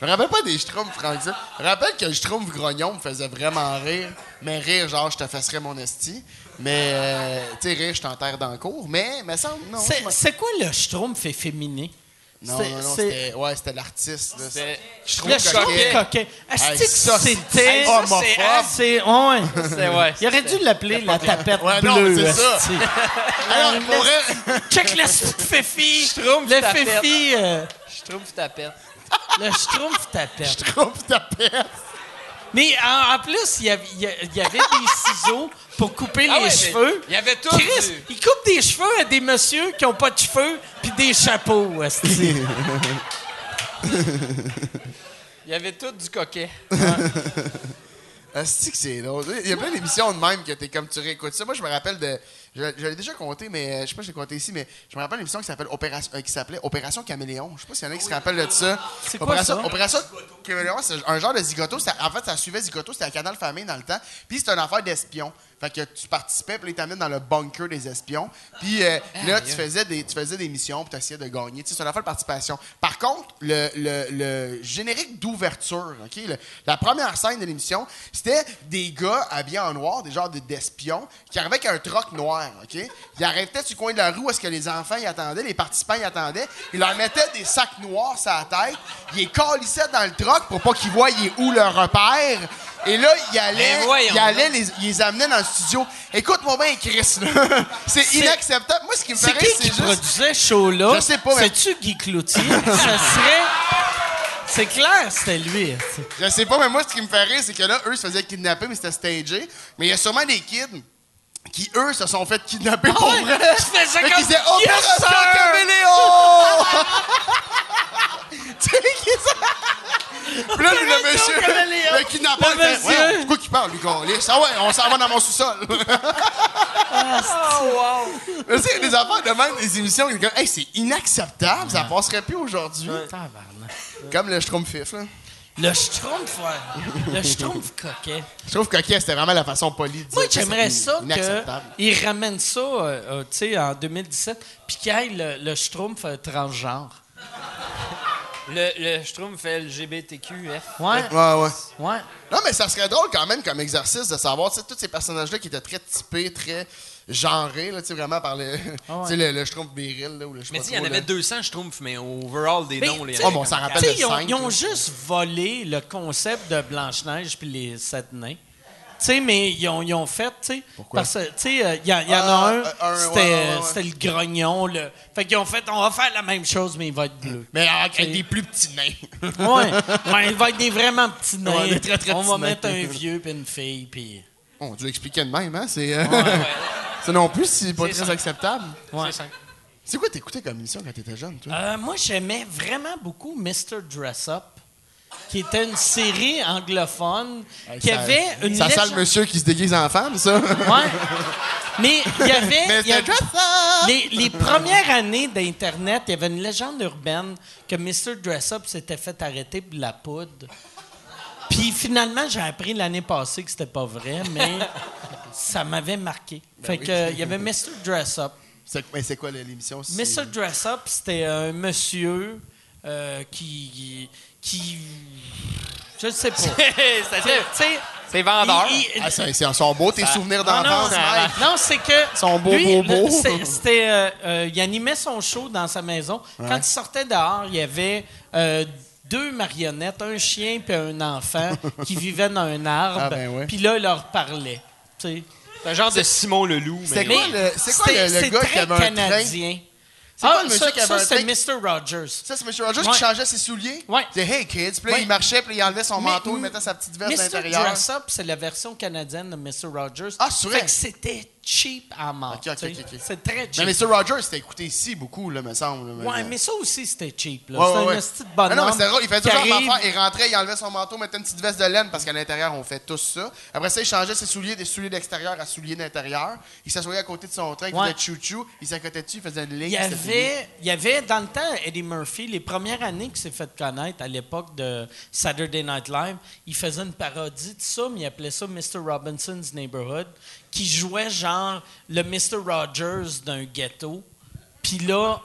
Je me rappelle pas des Schtroumpfs, Franck. ça. Je me rappelle que le Schtroumpf grognon me faisait vraiment rire. Mais rire, genre, je te fesserais mon esti. Mais, euh, tu sais, rire, je t'enterre dans le cours. Mais, mais ça, non. C'est quoi le schtroumpf efféminé? Non, c'est- non, non, c'était ouais, c'était l'artiste. Je Le schtroumpf coquet. C'est- c'était... Homophobe. c'est- C'est... Ouais. Il aurait dû l'appeler la tapette Ouais, non, bleue. c'est ça. Alors, Euh, pour vrai, Check le féfi. Schtroumpf Le tapette. féfi. euh, Je trouve que ta pète. le schtroumpf tapette. Schtroumpf tapette. Mais en, en plus, il y, avait, il y des ciseaux pour couper Ah les ouais, cheveux. il y avait tout Chris, du- il coupe des cheveux à des messieurs qui ont pas de cheveux puis des chapeaux. Il y avait tout du coquet. Asti que c'est drôle. Il y a plein d'émissions de même que t'es comme tu réécoutes ça. Moi, je me rappelle de. L'ai déjà compté, mais euh, je sais pas si je l'ai compté ici, mais je me rappelle d'une émission qui s'appelle Opération, euh, s'appelait Opération Caméléon. Je sais pas s'il y en a qui se rappellent de ça. C'est quoi Opération, ça? Opération Caméléon, c'est un genre de zigoto. En fait, ça suivait zigoto, c'était à Canal Famille dans le temps. Puis c'était une affaire d'espion. Fait que tu participais, puis là, ils t'amenaient dans le bunker des espions. Puis euh, là, tu faisais, des, tu faisais des missions, puis tu essayais de gagner. Tu sais, c'est une affaire de participation. Par contre, le, le- le générique d'ouverture, OK? le- la première scène de l'émission, c'était des gars habillés en noir, des genres de- d'espions, qui arrivaient avec un troc noir, OK? Ils arrêtaient sur le coin de la rue où est-ce que les enfants y attendaient, les participants y attendaient. Ils leur mettaient des sacs noirs sur la tête. Ils les calissaient dans le troc pour pas qu'ils voient où leur repère. Et là, ils allaient, Ben voyons ils allaient les, ils les amenaient dans le studio. Écoute-moi bien, Chris, là. C'est inacceptable. Moi, ce qui me fait C'est c'est juste... produisait show-là? Je sais pas, mais- C'est-tu Guy Cloutier? ça serait... C'est clair, c'était lui. Je sais pas, mais moi, ce qui me fait rire, c'est que là, eux se faisaient kidnapper, mais c'était stagé. Mais il y a sûrement des kids qui, eux, se sont fait kidnapper pour ouais, vrai. tu fais ça Fait comme- qu'ils disaient Yes, Opération sir! Caméléon! tu sais, qui ça? Puis là, le monsieur, le kidnappeur, Le il fait monsieur. Ouais, c'est quoi qui parle, lui? Ah ouais, on s'en va dans mon sous-sol. Ah, Tu sais, il y a des affaires de même, des émissions, ils disent Hey, c'est inacceptable, ça passerait plus aujourd'hui. Comme le Schtroumpf là. Le Schtroumpf, ouais. Le Schtroumpf coquet. Je trouve coquet, c'était vraiment la façon polie de dire Moi, j'aimerais ça inacceptable. qu'ils ramènent ça, euh, euh, tu sais, en 2017, puis qu'il y ait le, le Schtroumpf euh, transgenre. Le, le Schtroumpf fait LGBTQF. Ouais, Ouais, ouais. ouais. Non, mais ça serait drôle quand même comme exercice de savoir, tu sais, tous ces personnages-là qui étaient très typés, très genrés, là, tu sais, vraiment par le, tu sais, le, le Schtroumpf viril, là, ou le je sais Mais pas tu sais, il y en trop, avait là. 200 Schtroumpfs, mais overall, des Mais, noms, les tu sais, Oh, bon, ça rappelle Tu sais, le ils ont, 5, ils ont là. juste volé le concept de Blanche-Neige puis les sept nains. Tu sais, mais ils ont, ils ont fait, tu sais. Pourquoi? Parce que, tu sais, euh, il y, en- il y en Ah, a euh, un, un, c'était ouais, ouais, le grognon. Le... Fait qu'ils ont fait, on va faire la même chose, mais il va être bleu. Mais avec des plus petits nains. ouais. ouais, il va être des vraiment petits nains. Ouais, des très, très on va nains. mettre un vieux puis une fille, puis... On dû expliquer de même, hein? C'est euh, c'est non plus c'est pas très acceptable. Ouais. C'est quoi t'écoutais comme émission quand t'étais jeune, toi? Euh, moi, j'aimais vraiment beaucoup Mr. Dress Up, qui était une série anglophone qui Ça- avait une Ça sent légende- le monsieur qui se déguise en femme, ça? Ouais. Mais il y avait. Mais y avait- les, les premières années d'Internet, il y avait une légende urbaine que Mr. Dress Up s'était fait arrêter pour de la poudre. Puis finalement, j'ai appris l'année passée que c'était pas vrai, mais ça m'avait marqué. fait Ben oui. que il y avait Mr. Dress Up. C'est- Mais c'est quoi l'émission? Mr. Dress Up, c'était un monsieur euh, qui, qui. Je sais pas. C'est- Tu sais, C'est vendeur. il- il- Ah, c'est, c'est- sont beaux tes souvenirs d'enfance, non, non, c'est que. Sont beaux, lui, beaux, beaux. le- c'est- C'était. euh, euh, il animait son show dans sa maison. Quand il sortait dehors, il y avait euh, deux marionnettes, un chien puis un enfant qui vivaient dans un arbre. Ah, ben ouais. Puis là, il leur parlait. tu sais. C'est un genre de Simon Leloup. C'est mais- quoi le, c'est quoi le, le c'est gars très qui avait un canadien. C'est Ah, le monsieur ça, ça, c'était? Mr. Rogers. Ça, c'est M. Rogers Ouais. qui changeait ses souliers? Ouais. Il disait Hey kids, puis là, Ouais. il marchait, puis il enlevait son Mais- manteau, il mettait sa petite veste à Mr. l'intérieur. Dress Up, c'est la version canadienne de Mr. Rogers. Ah, c'est vrai? Fait que c'était cheap à mort. C'est très cheap. Mais M. Rogers, c'était écouté ici beaucoup, là, me semble. Ouais, mais ça aussi, c'était cheap. Là. Ouais, c'était ouais, un ouais. esti de Ah bonhomme non, mais c'était drôle. Il faisait toujours arrive-. Il rentrait, il enlevait son manteau, mettait une petite veste de laine parce qu'à l'intérieur, on fait tous ça. Après ça, il changeait ses souliers des souliers d'extérieur à souliers d'intérieur. Il s'assoyait à côté de son train, il faisait chou-chou. Il s'accotait dessus, il faisait une ligne. Il y, avait, il y avait, dans le temps, Eddie Murphy, les premières années qu'il s'est fait connaître, à l'époque de Saturday Night Live, il faisait une parodie de ça, mais il appelait ça Mr. Robinson's Neighborhood, qui jouait genre le Mr. Rogers d'un ghetto. Puis là,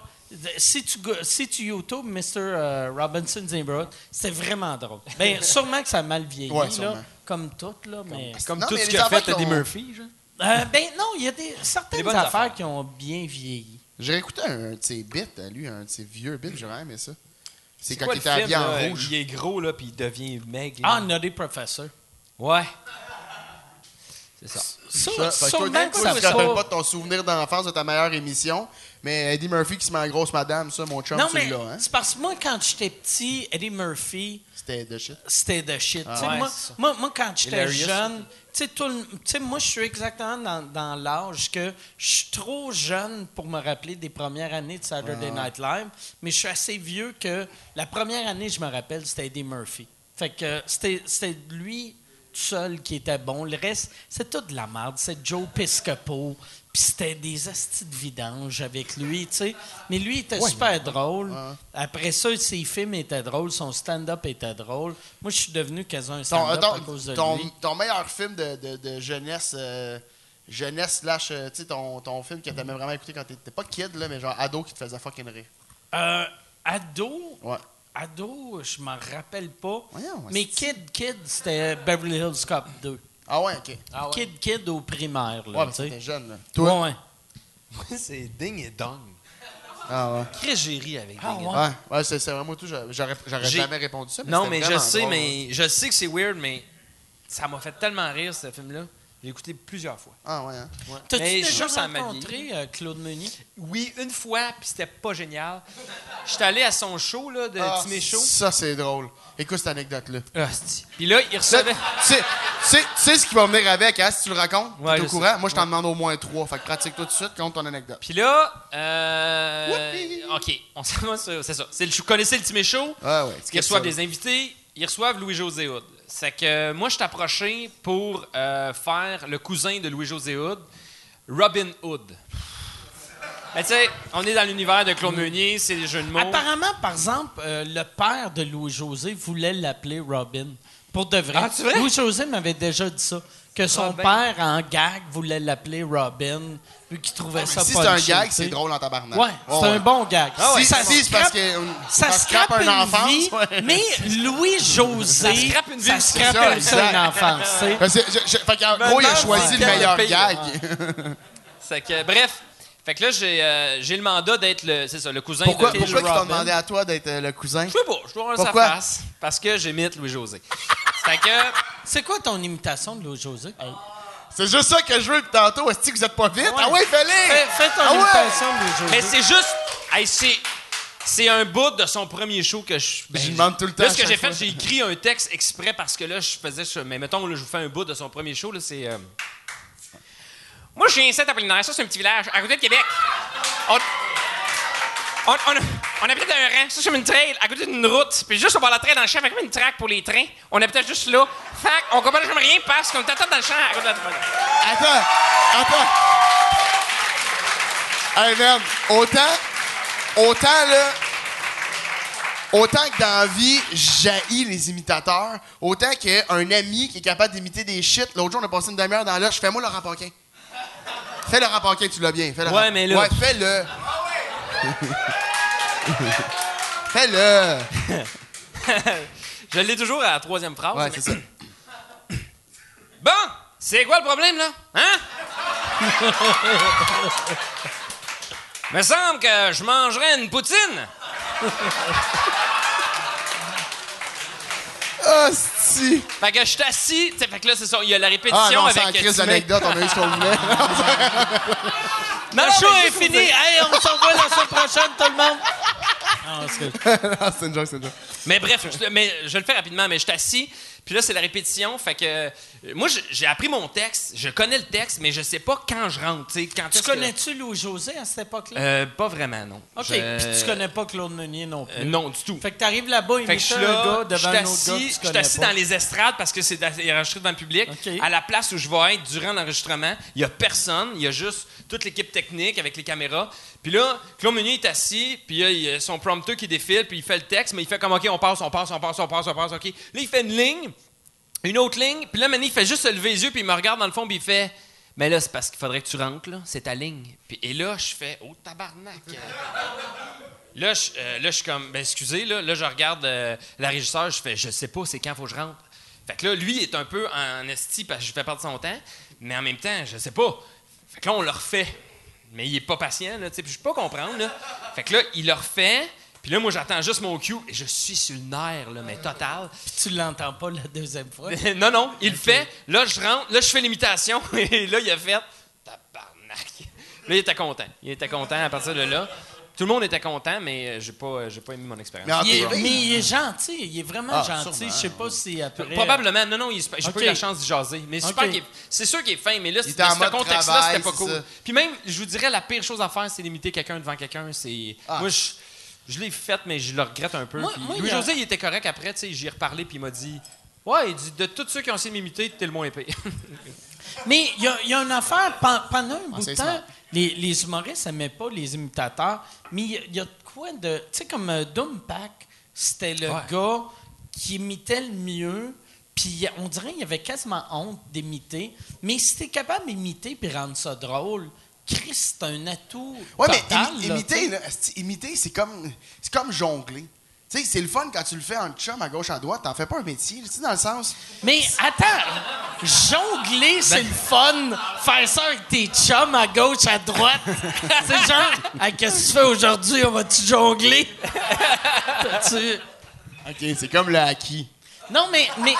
si tu, si tu YouTube Mr. euh, Robinson's Neighborhood, c'était vraiment drôle. Ben, sûrement que ça a mal vieilli, Ouais, là, comme tout, là, mais... Comme Non, tout mais ce qu'a fait Eddie Murphy, genre. Euh, ben non, il y a des, certaines affaires, affaires. qui ont bien vieilli. J'ai écouté un de ses bits à lui, un de ses vieux bits, j'aurais aimé ça. C'est quand quoi il était habillé en là? rouge. Il est gros, là, puis il devient maigre. Ah, Nutty Professor. Ouais. C'est ça. Ça, Ça, fait que toi, sûrement d'un que coup, ça tu te rappelles va- pas de ton souvenir d'enfance de ta meilleure émission, mais Eddie Murphy qui se met en grosse madame, ça, mon chum, Non, tu mais l'as, hein? c'est parce que moi, quand j'étais petit, Eddie Murphy, C'était de shit. c'était de shit. Ouais, moi, moi, moi, quand j'étais jeune, tu sais, moi, je suis exactement dans, dans l'âge que je suis trop jeune pour me rappeler des premières années de Saturday Night Live, mais je suis assez vieux que la première année, je me rappelle, c'était Eddie Murphy. Fait que c'était lui seul qui était bon. Le reste, c'est tout de la merde. C'est Joe Piscopo. Puis c'était des astis de vidange avec lui, tu sais. Mais lui, il était super drôle. Après ça, ses films étaient drôles. Son stand-up était drôle. Moi, je suis devenu quasiment un Ton, stand-up ton- à cause de ton- lui. ton meilleur film de, de- de jeunesse, euh, jeunesse slash, euh, tu sais, ton, ton film que t'aimais vraiment écouter quand t'étais pas kid, là, mais genre ado qui te faisait fucking rire. Euh, ado, Ouais. Ado, je m'en rappelle pas. Voyons, Mais Kid Kid, c'était Beverly Hills Cop 2. Ah ouais, ok. Kid Kid au primaire, là, Ouais, mais tu sais. t'étais jeune, là. Ouais, ouais. Moi, c'est ding et dong. Ah ouais. Très j'ai ri avec Ah, ding et ouais? dong. Ouais, ouais c'est c'est vraiment tout. J'aurais j'aurais J'ai- jamais répondu ça. Non, mais je sais, drôle, mais je sais que c'est weird, mais ça m'a fait tellement rire, ce film-là. J'ai écouté plusieurs fois. Ah ouais, hein? T'as-tu Mais je suis déjà rencontré euh, Claude Meunier? Oui, une fois, puis c'était pas génial. J'étais allé à son show, là, de Ah, Timé Show. Ça, c'est drôle. Écoute cette anecdote-là. Hostie. Puis là, il recevait... Tu sais- ce qui va venir avec, hein, si tu le racontes? Ouais, T'es au courant? sais. Moi, je t'en demande au moins trois. Fait que pratique tout de suite, compte ton anecdote. Puis là, euh, OK, on s'en va sur- C'est ça. C'est le, vous connaissez le Timé Show? Ah ouais. Ils reçoivent des invités, ils reçoivent Louis-José Hood. C'est que euh, moi, je suis approché pour euh, faire le cousin de Louis-José Hood, Robin Hood. Mais tu sais, on est dans l'univers de Claude Meunier, c'est des jeux de mots. Apparemment, par exemple, euh, le père de Louis-José voulait l'appeler Robin. Pour de vrai. Ah, vrai? Louis-José m'avait déjà dit ça. Que son Robin. père, en gag, voulait l'appeler Robin, vu qu'il trouvait ça Si c'est un gag, c'est drôle en tabarnak. Ouais, c'est ouais. un bon gag. Ah ouais, ça si, c'est parce scrape- que ça scrape scrape une une enfance, vie, ouais. mais Louis-José, Ça scrape une vie ça scrape une enfance. qu'en gros, il a choisi le meilleur le gag. Que, bref. Fait que là, j'ai euh, j'ai le mandat d'être le, ça, le cousin Pourquoi, de pourquoi ils t'ont demandé à toi d'être euh, le cousin? Je sais pas, je dois avoir sa Pourquoi? face. Parce que j'imite Louis-José. Fait que... C'est quoi ton imitation de Louis-José? C'est juste ça que je veux tantôt. Est-ce que vous êtes pas vite? Ah ouais, fais-le! Fais, fais ton Ah ouais! imitation de Louis-José. Mais c'est juste. hey, c'est. C'est un bout de son premier show que je. ben, Je demande tout le temps Là, ce que j'ai fait, j'ai écrit un texte exprès parce que là, je faisais. Mais mettons, là, je vous fais un bout de son premier show. Là, c'est. euh, Moi, je viens ici à Apollinaire. Ça, c'est un petit village à côté de Québec. On. On, on, on habite un rang, ça c'est une trail à côté d'une route. Puis juste au bord de la trail dans le champ, avec une traque pour les trains. On habitait juste là. Fait qu'on comprend jamais rien parce qu'on était dans le champ à côté de la Attends, attends. Hey, man, autant, autant, là, autant que dans la vie, j'haïs les imitateurs, autant qu'un ami qui est capable d'imiter des shit, l'autre jour, on a passé une demi-heure dans l'âge, fais-moi Laurent Paquin. Fais Laurent Paquin, tu l'as bien. Fais Laurent- Ouais, mais là- Ouais, fais-le. fais-le. Je l'ai toujours à la troisième phrase. Ouais, mais- c'est ça. Bon, c'est quoi le problème, là? Hein? Me semble que je mangerais une poutine. Hostie. Fait que je suis assis, tu sais, fait que là, c'est ça, il y a la répétition Ah non, avec... crise d'anecdote, on a eu ce qu'on voulait. Non, Le non, show mais est fini. Hey, on se revoit la semaine prochaine, tout le monde. Ah, c'est- c'est une joke, c'est une joke. Mais bref, je, mais je le fais rapidement, mais je suis assis, puis là, c'est la répétition, fait que... euh, Moi, j'ai appris mon texte, je connais le texte, mais je sais pas quand je rentre, tu sais, quand Tu est-ce que- connais-tu Louis-José à cette époque-là? Euh, pas vraiment, non. OK, Je- puis tu connais pas Claude Meunier non plus. Euh, non, du tout. Fait que t'arrives là-bas, imiter suis un gars devant un autre gars je suis assis pas. dans les estrades parce que c'est enregistré devant le public. À la place où je vais être durant l'enregistrement, il y a personne, il y a juste toute l'équipe technique avec les caméras. Puis là, Claude Meunier est assis, puis il y a son prompteur qui défile, puis il fait le texte, mais il fait comme OK, on passe, on passe, on passe, on passe, on passe, OK. Là, il fait une ligne, une autre ligne, puis là, il fait juste se lever les yeux, puis il me regarde dans le fond, puis il fait Mais là, c'est parce qu'il faudrait que tu rentres, là, c'est ta ligne. Et là, je fais Oh, tabarnak. Là, je, euh, là, je suis comme, ben excusez, là, là je regarde euh, la régisseur, je fais, je sais pas, c'est quand faut que je rentre. Fait que là, lui est un peu en esti parce que je fais perdre son temps, mais en même temps, je sais pas. Fait que là, on le refait. Mais il est pas patient, là, tu sais, je peux pas comprendre, là. Fait que là, il le refait, puis là, moi, j'attends juste mon cue, et je suis sur le nerf, là, mais total. Puis tu l'entends pas la deuxième fois. non, non, il le fait. Là, je rentre, là, je fais l'imitation, et là, il a fait, tabarnak. Là, il était content. Il était content à partir de là. Tout le monde était content, mais euh, j'ai pas, euh, j'ai pas aimé mon expérience. Mais Il est- TV, mais il est gentil, il est vraiment Ah, gentil. sûrement. Je sais pas si après. Probablement, non, non, il est super- j'ai Ok. pas eu la chance d'y jaser. Mais c'est c'est sûr qu'il est fin, mais là, Il c- était en dans ce contexte-là, c'était pas c'est cool. ça. Puis même, je vous dirais, la pire chose à faire, c'est d'imiter quelqu'un devant quelqu'un. C'est Ah. Moi, je, je l'ai fait, mais je le regrette un peu. Moi- Puis moi, il a- était correct après, tu sais, j'y ai reparlé, puis il m'a dit Ouais, il dit, de tous ceux qui ont essayé de m'imiter, t'es le moins épais. Mais il y, a- il y a une affaire, pen- pendant un bout de temps, les, les humoristes n'aimaient pas les imitateurs, mais il y a- de quoi de. Tu sais, comme euh, Doompack, c'était le Ouais. gars qui imitait le mieux, puis on dirait qu'il avait quasiment honte d'imiter, mais si t'es capable d'imiter puis rendre ça drôle, Chris, c'est un atout. Ouais, mais imiter, tu là, imiter, c'est comme, c'est comme jongler. Tu sais, c'est le fun quand tu le fais en chum à gauche, à droite. T'en fais pas un métier, tu sais, dans le sens. Mais attends, jongler, c'est le fun. Faire ça avec tes chums à gauche, à droite. c'est genre, Hey, qu'est-ce que tu fais aujourd'hui? On va-tu jongler? T'as-tu- OK, c'est comme le acquis. Non, mais, mais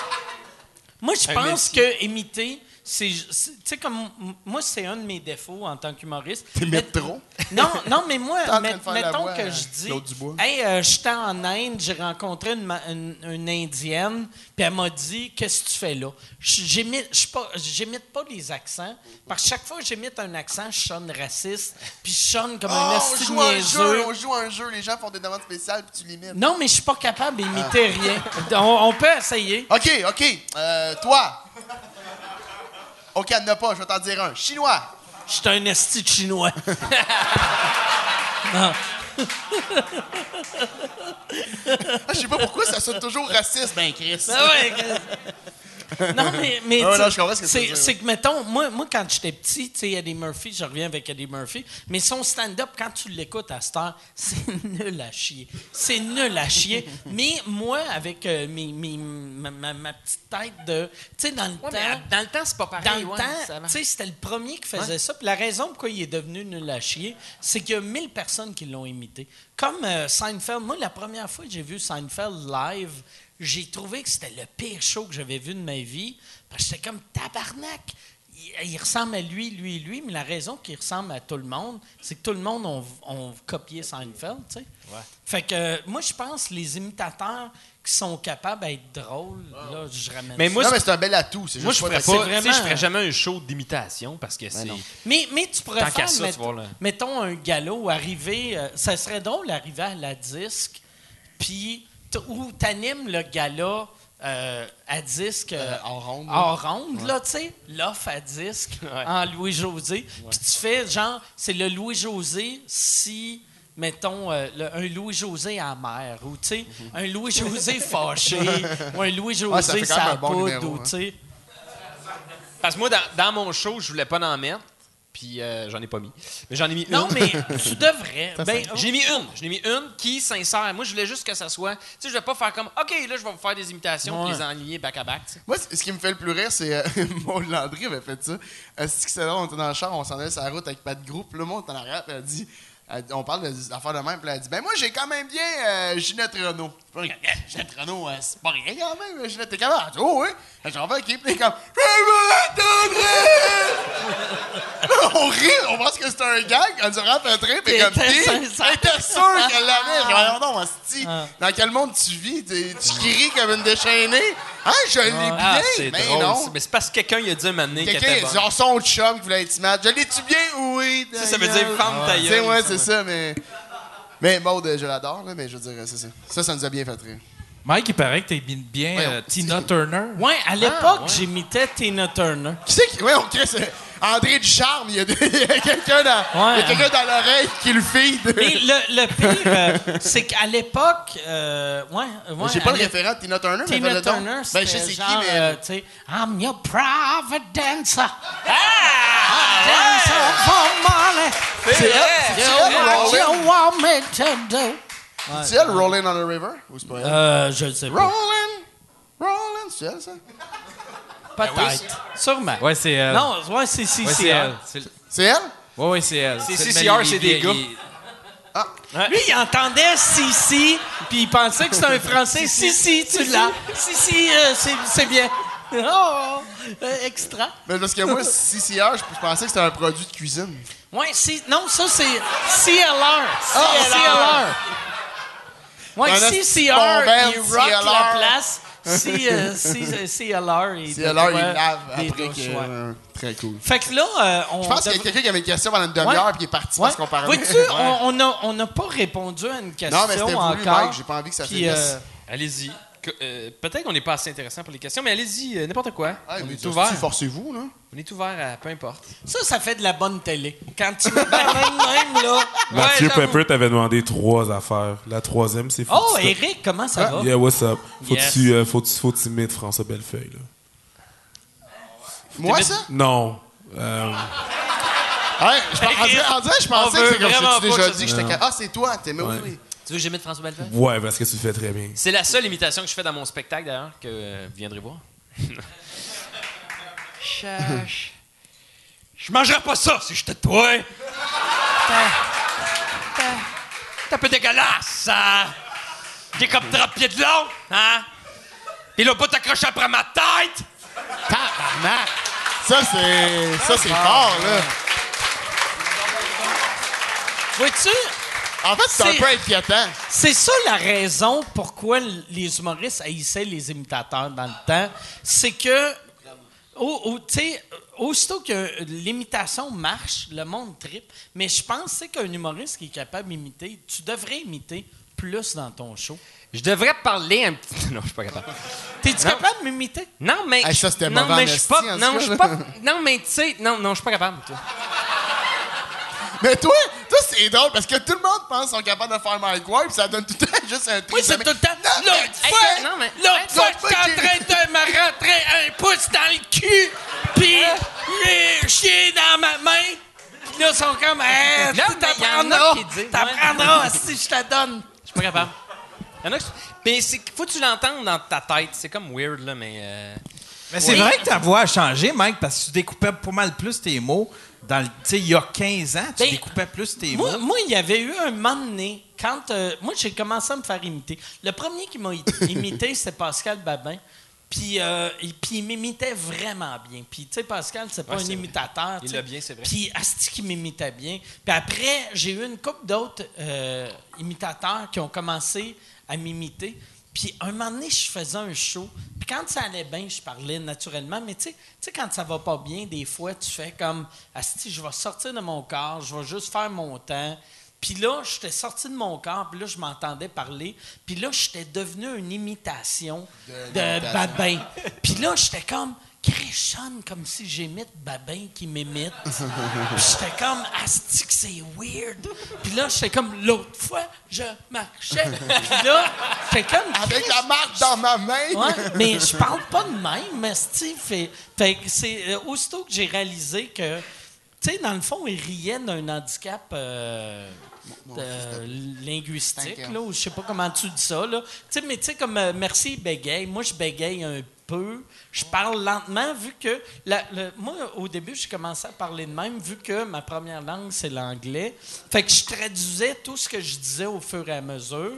moi, je pense que imiter, c'est, c'est- tu sais comme moi c'est un de mes défauts en tant qu'humoriste. T'es Mais- trop. Non, non, mais moi, met- mettons que je dis, hey, euh, j'étais en Inde, j'ai rencontré une, une- une indienne, puis elle m'a dit, qu'est-ce que tu fais là? J'imite, pas- j'imite pas les accents, parce que chaque fois que j'imite un accent, je sonne raciste, puis je sonne comme un Oh, on joue à un jeu, on joue un jeu, les gens font des demandes spéciales puis tu limites. Non, mais je suis pas capable d'imiter rien. On, on peut essayer. OK, OK. Euh, toi. OK, elle n'a pas, je vais t'en dire un. Chinois. Je suis un esti de chinois. Ah, je sais pas pourquoi ça sonne toujours raciste. Ben, Chris. Ah ouais, Non, mais, mais Ah ouais, tu- non, je comprends ce que tu veux c'est, que, mettons, moi, moi quand j'étais petit, tu sais, Eddie Murphy, je reviens avec Eddie Murphy, mais son stand-up, quand tu l'écoutes à cette heure, c'est nul à chier. C'est nul à chier. mais moi, avec euh, mes- mes- ma, ma- ma petite tête de. Tu sais, dans le Ouais, mais temps. dans le temps, c'est pas pareil. Dans le ouais, temps, tu sais, c'était le premier qui faisait ça. Puis la raison pourquoi il est devenu nul à chier, c'est qu'il y a mille personnes qui l'ont imité. Comme euh, Seinfeld. Moi, la première fois que j'ai vu Seinfeld live, j'ai trouvé que c'était le pire show que j'avais vu de ma vie. Parce que j'étais comme tabarnak. Il, il ressemble à lui, lui, lui, mais la raison qu'il ressemble à tout le monde, c'est que tout le monde ont copié Seinfeld, tu sais. Fait que euh, moi, je pense que les imitateurs qui sont capables d'être drôles, là, je ramène Mais ça. moi, non, c'est- mais c'est un bel atout. C'est Moi, juste je ferais pas c'est tu sais, Je ferais jamais un show d'imitation parce que c'est. non. Mais, mais tu pourrais Tant faire, qu'à ça, tu mett- vois, là. mettons, un galop, arriver... euh, ça serait drôle d'arriver à la disque, puis t- où t'animes le gala euh, à disque... euh, en ronde, là. En ronde, là, tu sais, l'off à disque, en Louis-José. Puis tu fais, genre, c'est le Louis-José si... Mettons, euh, le- un Louis-José amer, ou tu sais, un Louis-José fâché, ou un Ouais, ça Louis-José bon numéro, ou hein. tu sais... Parce que moi, dans, dans mon show, je voulais pas en mettre. Puis euh, j'en ai pas mis. Mais j'en ai mis Non, une. mais tu devrais. Ben, J'ai mis une. J'en ai mis une qui, sincère. Moi, je voulais juste que ça soit. Tu sais, je vais pas faire comme, OK, là, je vais vous faire des imitations Ouais. puis les enligner back-à-back. tu sais. Moi, ce qui me fait le plus rire, c'est. Euh, Maud Landry avait fait ça. Euh, c'est que c'est drôle, on était dans le char, on s'en allait sur la route avec pas de groupe. Le monde est en arrière, puis elle dit. Elle- on parle de- d'affaires de même, puis elle dit Ben, moi, j'ai quand même bien euh, Ginette Renault. Regarde, Ginette Renault, euh, c'est pas rien quand même. Ginette, t'es capable. Oh, oui. Elle dit, J'en vais, elle est comme On rit, on pense que c'est un gag. On dit rentre un train, puis comme était sûre qu'elle l'avait. Je dis, Voyons donc, hostie. Ah. Dans quel monde tu vis? Tu cries comme une déchaînée? Hein, je l'ai bien. Ah, c'est mais drôle. non. Mais c'est parce que quelqu'un il a dit un moment Quelqu'un a dit, oh, son chum qui voulait être smart. Je l'ai-tu bien? Oui. Ça, ça veut dire femme ta Tu sais, gueule, ouais, ça, c'est ça, mais. Mais Maud, euh, je l'adore, là, mais je veux dire, c'est ça. Ça, ça nous a bien fait rire. Mike, il paraît que t'es bien, euh, Tina Turner. Ouais, à l'époque, j'imitais Tina Turner. Qui c'est qui? Ouais, on crée André Ducharme, il y a, a quelqu'un dans, a quelqu'un dans l'oreille qui le feed. Mais le, le pire, euh, c'est qu'à l'époque, euh, ouais, ouais, J'ai pas le référent de Tina Turner, mais Tina donc. Turner, Ben, je sais c'est qui, mais. euh, tu sais, I'm your private dancer. Ah! Dancer for money. c'est What you want me to do. C'est elle, Rolling on the River? Ou c'est pas elle? Euh, je le sais pas. Rolling, Rolling, c'est elle, ça? Peut-être. Sûrement. Ouais, c'est elle. Non, ouais, c'est si, ouais, c'est elle. C'est- elle? Ouais, ouais, c'est elle. C'est C'est- CCR, c'est des gars. il- Lui, il entendait si, si, puis il pensait que c'était un français. Si, si, tu l'as. Si, si, euh, c'est c'est bien. Oh, euh, extra. Mais parce que moi, CCR, je pensais que c'était un produit de cuisine. Ouais, si, non, ça, c'est CLR. Ah, CLR. Ouais, CCR, il rock CLR. la place. Si, euh, si, CLR, il CLR, il ouais, lave des après douches, que... ouais. euh, Très cool. Fait que là, euh, on. Je pense qu'il y a quelqu'un qui avait une question pendant une demi-heure Ouais. puis qui est parti Ouais. parce qu'on parlait. Vois-tu, Ouais. on- n'a on n'a pas répondu à une question Non, mais c'était voulu, encore. Mike. J'ai pas envie que ça Puis, finisse. euh, Allez-y. Euh, Peut-être qu'on n'est pas assez intéressant pour les questions, mais allez-y, euh, n'importe quoi. Ah, on est ouvert. Forcez-vous, là? On est ouvert à peu importe. Ça, ça fait de la bonne télé. Quand tu me parles même, même, là. Mathieu Ouais. Pepper t'avait demandé trois affaires. La troisième, c'est faut Oh, tu Eric, comment ça va? Yeah, what's up? Faut Yes. tu euh, faut tu faut tu imites François Bellefeuille, là. Moi, ça? Non. Euh, Ouais, je en dirait- en dirait, je pensais On que c'est comme t'ai pas déjà dit que j'étais. Ah, c'est toi, t'es mais oui. Tu veux que j'imite François Bellefeuille? ouais, parce que tu le fais très bien. C'est la seule imitation que je fais dans mon spectacle, d'ailleurs, que euh, vous viendrez voir. je, je- je mangerais pas ça si j'étais toi. T'es un peu dégueulasse, ça. T'es comme 30 pieds de long, hein? Pis là, pas t'accrocher après ma tête. Tabarnak! Ça, c'est. Ça, c'est fort, là. Vois-tu? En fait, c'est un peu inquiétant. C'est ça la raison pourquoi les humoristes haïssaient les imitateurs dans le temps. C'est que, au, au- tu sais, aussitôt que l'imitation marche, le monde tripe. Mais je pense c'est qu'un humoriste qui est capable d'imiter, tu devrais imiter plus dans ton show. Je devrais parler un petit. Non, je suis pas capable. T'es-tu capable d'imiter? Non, mais. Hey, ça, c'était non, mauvais mais je suis pas. Non, tout je cas, suis pas. Non, mais tu sais. Non, non, je suis pas capable. toi. Mais toi, toi c'est drôle parce que tout le monde pense qu'ils sont capables de faire Mike Ward, puis ça donne tout le temps juste un Oui, truc. c'est tout le temps. Non, L'autre mais- fois, Hey, non, mais- l'autre Hey, fois, l'autre fois j'étais en train de me rentrer un pouce dans le cul, puis j'ai chié dans ma main. Puis là, ils sont comme, hey, Non, mais y en a t'apprendras, t'apprendras si je te donne. Je suis pas capable. Y en a qui- Mais c'est faut que tu l'entendes dans ta tête. C'est comme weird, là, mais. euh, Mais c'est Oui. vrai que ta voix a changé, Mike, parce que tu découpais pas mal plus tes mots. Dans le- il y a 15 ans, tu Ben, découpais plus tes Moi, mots. moi, il y avait eu un moment donné, quand euh, moi, j'ai commencé à me faire imiter. Le premier qui m'a i- imité, c'est Pascal Babin. Puis, euh, il- puis il m'imitait vraiment bien. Puis, tu sais, Pascal, c'est pas Ouais, un imitateur. Il l'a bien, c'est vrai. Puis, Asti qui m'imitait bien. Puis après, j'ai eu une couple d'autres euh, imitateurs qui ont commencé à m'imiter. Puis, un moment donné, je faisais un show. Puis, quand ça allait bien, je parlais naturellement. Mais tu sais- tu sais, quand ça va pas bien, des fois, tu fais comme Asti, je vais sortir de mon corps, je vais juste faire mon temps. Puis là, j'étais sorti de mon corps, puis là, je m'entendais parler. Puis là, j'étais devenu une imitation de, Babin. Puis là, j'étais comme, Comme si j'imite Babin qui m'imite. J'étais comme, Asti, que c'est weird. Puis là, j'étais comme, l'autre fois, je marchais. Puis là, j'étais comme, Avec la marque dans ma main. Ouais, mais je parle pas de même, mais Steve fait. fait c'est euh, aussitôt que j'ai réalisé que, tu sais, dans le fond, il riait d'un handicap euh, euh, linguistique, là, ou je sais pas comment tu dis ça, là. Tu sais, mais tu sais, comme euh, merci, bégaye. Moi, je bégaye un peu. Je parle lentement, vu que. la- le- moi, au début, j'ai commencé à parler de même, vu que ma première langue, c'est l'anglais. Fait que je traduisais tout ce que je disais au fur et à mesure.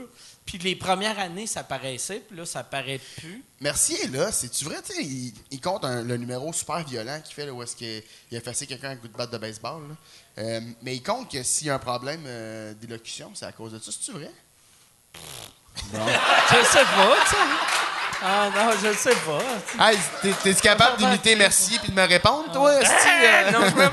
Puis les premières années, ça paraissait, puis là, ça paraît plus. Mercier, là, c'est-tu vrai, tu sais, il, il compte un- le numéro super violent qu'il fait, là, où est-ce qu'il il a fait quelqu'un avec un coup de batte de baseball, là. Euh, mais il compte que s'il y a un problème euh, d'élocution, c'est à cause de ça. C'est-tu vrai? Je sais pas, tu sais. Ah non, je sais pas. Hey, t'es- t'es-tu capable d'imiter Mercier puis de me répondre, toi? euh? non, je me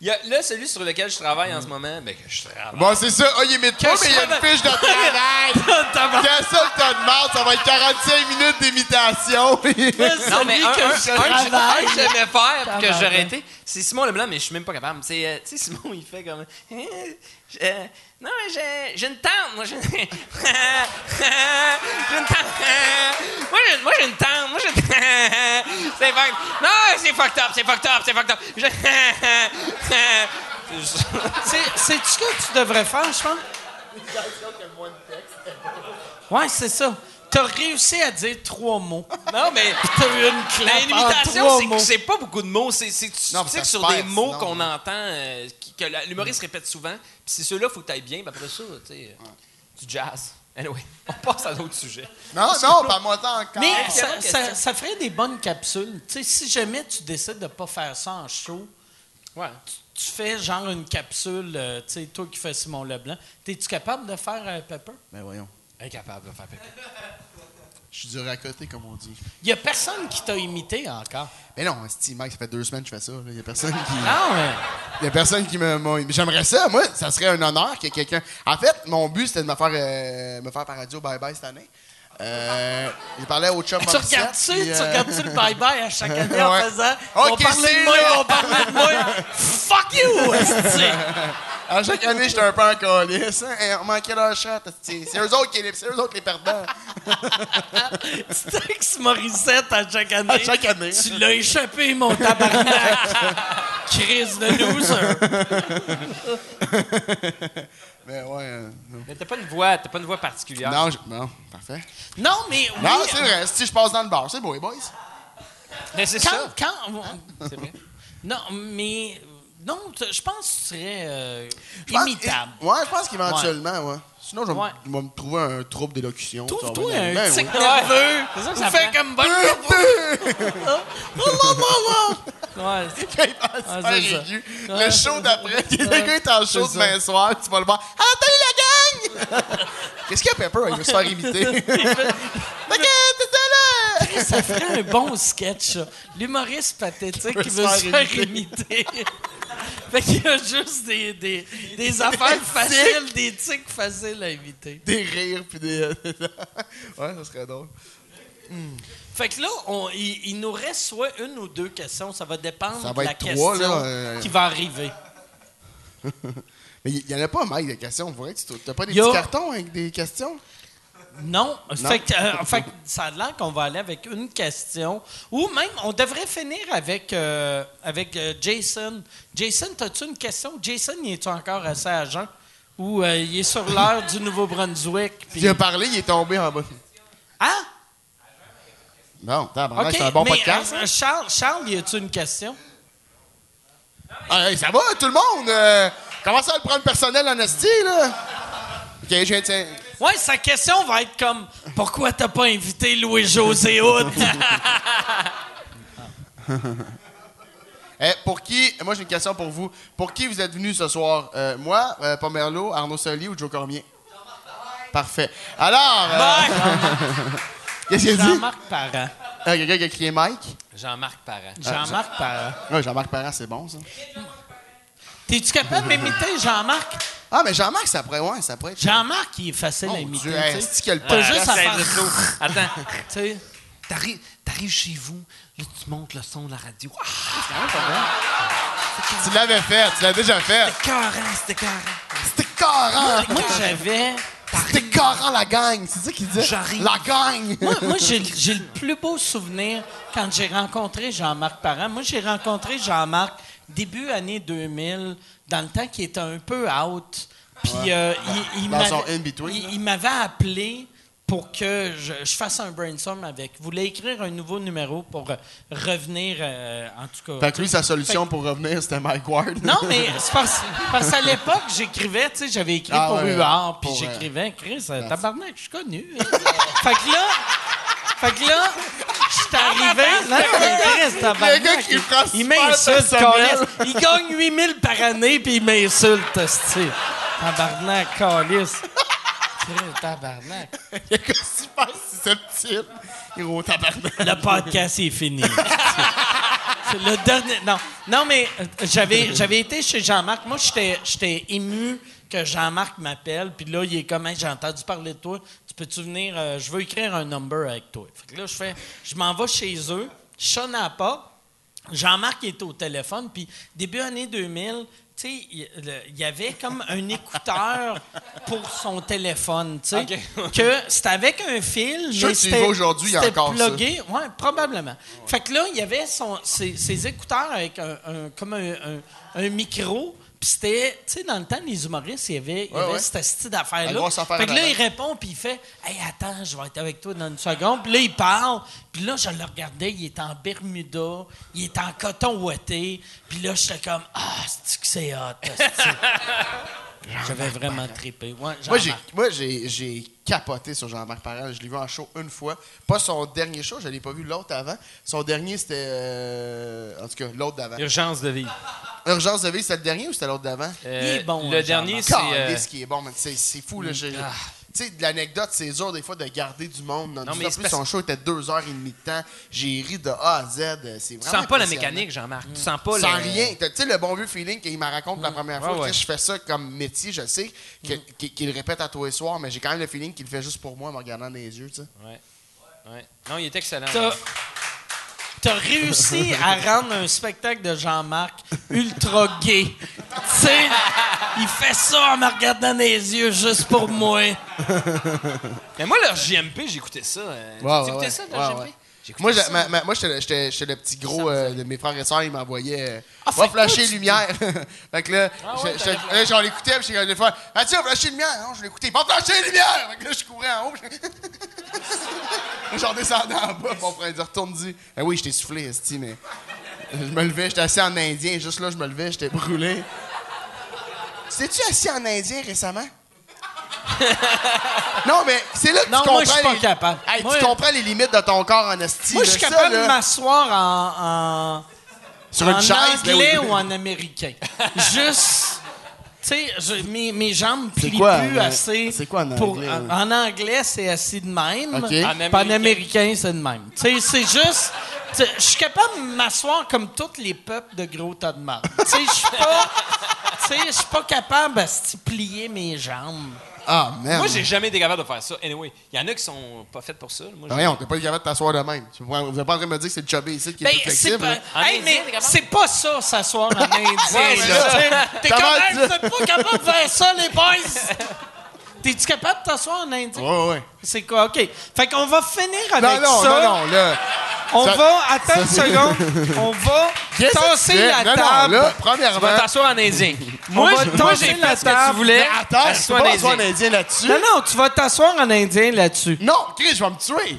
Il y a, là, celui sur lequel je travaille en ce moment, ben que je travaille. Bon, c'est ça. Ah, il imite pas, mais il y a une fiche de travail. Qu'est-ce que t'as de mal? Ça va être 45 minutes d'imitation. Non, mais un, que un, je un, un, travaille. que j'aimais faire, que j'aurais été, c'est Simon Leblanc, mais je suis même pas capable. C'est, euh, tu sais, Simon, il fait comme. Euh, non, mais j'ai, une tante. Moi, j'ai, une tante. Moi, j'ai, moi, une tante. Moi, j'ai C'est fucked. Non, c'est fucked up, c'est fucked up, c'est fucked up. Je- C'est- C'est-tu ce que tu devrais faire, je pense? Ouais, c'est ça. T'as réussi à dire trois mots. non, mais. T'as eu une clap Mais une en imitation, trois c'est, que c'est pas beaucoup de mots. C'est, c'est, tu sais sur des mots qu'on entend, euh, qui- que l'humoriste répète souvent, puis c'est ceux-là, faut que tu ailles bien, puis après ça, tu sais, euh, du jazz. Anyway, on passe à d'autres sujets. non, non, parle-moi ça encore. Mais ça, ferait des bonnes capsules. Tu sais, si jamais tu décides de pas faire ça en show, Ouais. tu fais genre une capsule, euh, tu sais, toi qui fais Simon Leblanc, es-tu capable de faire un Pepper? Ben voyons. Incapable de faire pépé. Je suis dur à côté, comme on dit. Il y a personne qui t'a imité encore. Mais non, Steve Mike, ça fait deux semaines que je fais ça. Il y a personne qui. Non, mais... Il y a personne qui me. J'aimerais ça, moi, ça serait un honneur que quelqu'un. En fait, mon but, c'était de me faire, euh, me faire par radio bye-bye cette année. Euh, j'ai parlé au chum Tu regardes-tu, euh, regardes-tu le bye-bye à chaque année en Ouais. faisant Ok, On parlait de moi, on parlait de moi. Fuck you! À chaque année, j'étais un peu en calice. Hein? Hey, on manquait leur esti. C'est eux autres qui c'est eux autres les perdants. Tu textes Morissette à chaque année. À chaque année. Tu l'as échappé, mon tabarnak. Crise de loser. Ouais. euh, non. Mais t'as pas une voix, t'as pas une voix particulière. non, je- non, parfait. Non, mais oui. Non, c'est vrai. Si je passe dans le bar, c'est beau, les boys. Mais c'est Quand, ça. quand, C'est vrai. non, mais non, je pense que tu serais euh, imitable. Ouais, je pense qu'éventuellement, ouais. Ouais. M- je vais me trouver un trouble d'élocution. Trouve-toi un Ben tic oui. nerveux. C'est ça que ça fais prend. comme bonne. Ouais. Ah, c'est. Le show d'après, le gars est en show C'est demain ça. soir, tu vas le voir. Ah, salut la gang! Qu'est-ce qu'il y a, Pepper? Il veut se faire imiter. Fait que, t'es là! Chris, ça ferait un bon sketch, ça. L'humoriste pathétique qui veut se faire imiter. fait qu'il y a juste des, des, des affaires faciles, des tics faciles à imiter. Des rires, puis des. ouais, ça serait drôle. Fait que là, on- il, il nous reste soit une ou deux questions. Ça va dépendre Ça va de la trois, question là, euh. qui va arriver. Mais il y en a pas, Mike, des questions. Vous voyez, tu t'as pas des a- petits cartons avec des questions? Non. Non. Fait, que, euh, fait que ça a l'air qu'on va aller avec une question. Ou même, on devrait finir avec, euh, avec euh, Jason. Jason, as-tu une question? Jason, il est encore assez à jeun? Ou euh, il est sur l'heure du Nouveau-Brunswick? Il a parlé, il est tombé en bas. Ah? Non, c'est un bon mais, podcast. hein? Charles, Charles, y a-tu une question? Ah, hey, ça va, tout le monde? Commencez à le prendre personnel en esti, là? OK, je viens de... tiens. Ouais, sa question va être comme Pourquoi t'as pas invité Louis-José Hood? Eh, pour qui... Moi, j'ai une question pour vous. Pour qui vous êtes venus ce soir? Euh, moi, euh, Pomerleau, Arnaud Soli ou Joe Cormier? Parfait. Alors... euh, Qu'est-ce qu'il a dit? Jean-Marc Parent. Ah, quelqu'un qui a crié Mike? Jean-Marc Parent. Jean-Marc Parent. Ouais, Jean-Marc Parent, c'est bon, ça. T'es-tu capable d'imiter Jean-Marc? Ah, mais Jean-Marc, ça pourrait, ouais, ça pourrait être... Jean-Marc, il est facile à imiter. Dieu, tu sais. qu'il a le T'as juste à faire. Attends. Tu sais. T'arrives, t'arrives chez vous, là, tu montes le son de la radio. Ah, Tu l'avais fait, tu l'as déjà fait. c'était carré, c'était carré. C'était carrant! Moi, j'avais. C'était carrant, la gang! C'est ça qu'il disait? J'arrive. La gang! Moi, moi j'ai j'ai le plus beau souvenir quand j'ai rencontré Jean-Marc Parent. Moi, j'ai rencontré Jean-Marc début année 2000, dans le temps qu'il était un peu out. Puis euh, il, il m'avait- il- appelé pour que je, je fasse un brainstorm avec. Il voulait écrire un nouveau numéro pour revenir, euh, en tout cas. Fait que lui, sa solution pour revenir, c'était Mike Ward. Non, mais c'est parce, parce qu'à l'époque, j'écrivais, tu sais, j'avais écrit Ah pour ouais, UR, puis euh, j'écrivais, Chris, tabarnak, je suis connu. fait que là, fait que là, je suis arrivé. Non. Le gars qui le prend il m'insulte, câlisse. Il gagne 8000 par année, puis il m'insulte, esti. Tabarnak, calice. Chris, Tabarnak. Il est super susceptible. Gros tabarnak. Le podcast est fini. Le dernier. Non, non mais euh, j'avais, j'avais été chez Jean-Marc. Moi, j'étais, j'étais ému que Jean-Marc m'appelle. Puis là, il est comme, Hey, j'ai entendu parler de toi. Tu peux-tu venir? euh, je veux écrire un number avec toi. Fait que là, je fais, je m'en vais chez eux. Je sonne à porte. Jean-Marc était au téléphone. Puis début année 2000, tu sais, il y avait comme un écouteur pour son téléphone, tu sais, que c'était avec un fil, Je mais c'était aujourd'hui, il y a encore ça. plugué. Ouais, probablement. Fait que là, il y avait son, ses, ses écouteurs avec un, un- comme un, un- un micro. Puis c'était, tu sais, dans le temps, les humoristes, il y avait, il y Ouais, avait ouais. cette style d'affaire-là. Fait que là, il répond, puis il fait Hey, attends, je vais être avec toi dans une seconde. Puis là, il parle. Puis là, je le regardais, il est en Bermuda, il est en coton ouaté. Puis là, j'étais comme Ah, c'est que c'est hot. J'avais vraiment trippé. Ouais, Moi, j'ai, Jean-Marc. moi j'ai, j'ai capoté sur Jean-Marc Parent. Je l'ai vu en show une fois. Pas son dernier show, je l'ai pas vu l'autre avant. Son dernier, c'était. euh, en tout cas, l'autre d'avant. Urgence de vie. Urgence de vie, c'était le dernier ou c'était l'autre d'avant? Il est bon, Le hein, dernier, c'est. euh, qui est bon, man. C'est, c'est fou, là. Tu sais, de l'anecdote, c'est dur des fois de garder du monde. Non, du- mais en plus, son show était deux heures et demie de temps. J'ai ri de A à Z. C'est Tu sens pas la mécanique, Jean-Marc. Tu sens pas Sans le- rien. Tu sais, le bon vieux feeling qu'il me raconte la première fois. Ouais, ouais. tu sais, Je fais ça comme métier, je sais, que- qu'il le répète à tous les soirs, mais j'ai quand même le feeling qu'il le fait juste pour moi en me regardant dans les yeux. tu sais. Ouais. Ouais. Non, il est excellent. T'as- T'as réussi à rendre un spectacle de Jean-Marc ultra gay. tu sais, il fait ça en me regardant dans les yeux juste pour moi. Mais moi, leur JMP, j'écoutais ça. euh, Ouais, tu ouais, écoutais ouais. ça, leur Ouais, JMP? ouais. Moi, ça. ma- ma- moi j'étais j'étais- j'étais le petit gros euh, de mes frères et sœurs, ils m'envoyaient. euh, Ah, va flasher lumières. fait que là, Ah ouais, là, j'en l'écoutais, puis j'étais des fois, ah tiens, flasher les lumières. Non, je l'écoutais, va flasher les lumières. Fait que là, je courais en haut. je- J'en descendais en bas, mon frère, il dit, retourne, dit. Ah oui, je t'ai soufflé, esti, mais. Je me levais, j'étais assis en indien, juste là, je me levais, j'étais brûlé. T'es-tu assis en indien récemment? non, mais c'est là que Non, tu comprends. moi, je suis pas les- capable. Hey, Moi- tu comprends les limites de ton corps en esti. Moi, je suis capable là, de m'asseoir en, en, Sur une en chaise, ben anglais oui. ou en américain? Juste. Tu sais, mes, mes jambes C'est plient quoi, plus en- assez. c'est quoi en pour- anglais, en, en anglais, c'est assis de même. En En américain. américain, c'est de même. Tu sais, c'est juste. Je suis capable de m'asseoir comme tous les peuples de gros tas de marde. Tu sais, je suis pas. Tu sais, je suis pas capable de plier mes jambes. Ah, merde. Moi, j'ai jamais été capable de faire ça. Anyway, il y en a qui sont pas faites pour ça. Moi, Ben j'ai- Voyons, t'es pas capable de t'asseoir de même. Tu- Vous n'êtes pas en train de me dire que c'est le chubby ici qui est Ben, plus c'est flexible. pas? En hey, indien, mais t'es capable? c'est pas ça, s'asseoir en indien. Ouais, là. T'es Comment quand tu- même vous êtes pas capable de faire ça, les boys. T'es-tu capable de t'asseoir en indien? Ouais, ouais. C'est quoi? OK. Fait qu'on va finir Non, avec non, ça. non, non, là. On Ça- va, attends une ça, seconde, on va tu tasser la non, table. Non, là, Tu vas premièrement. t'asseoir en indien. Moi, j'ai la fait ce que tu table. voulais. Mais attends, je Assois peux en indien. là-dessus? Non, non, tu vas t'asseoir en indien là-dessus. Non, Chris, je vais me tuer.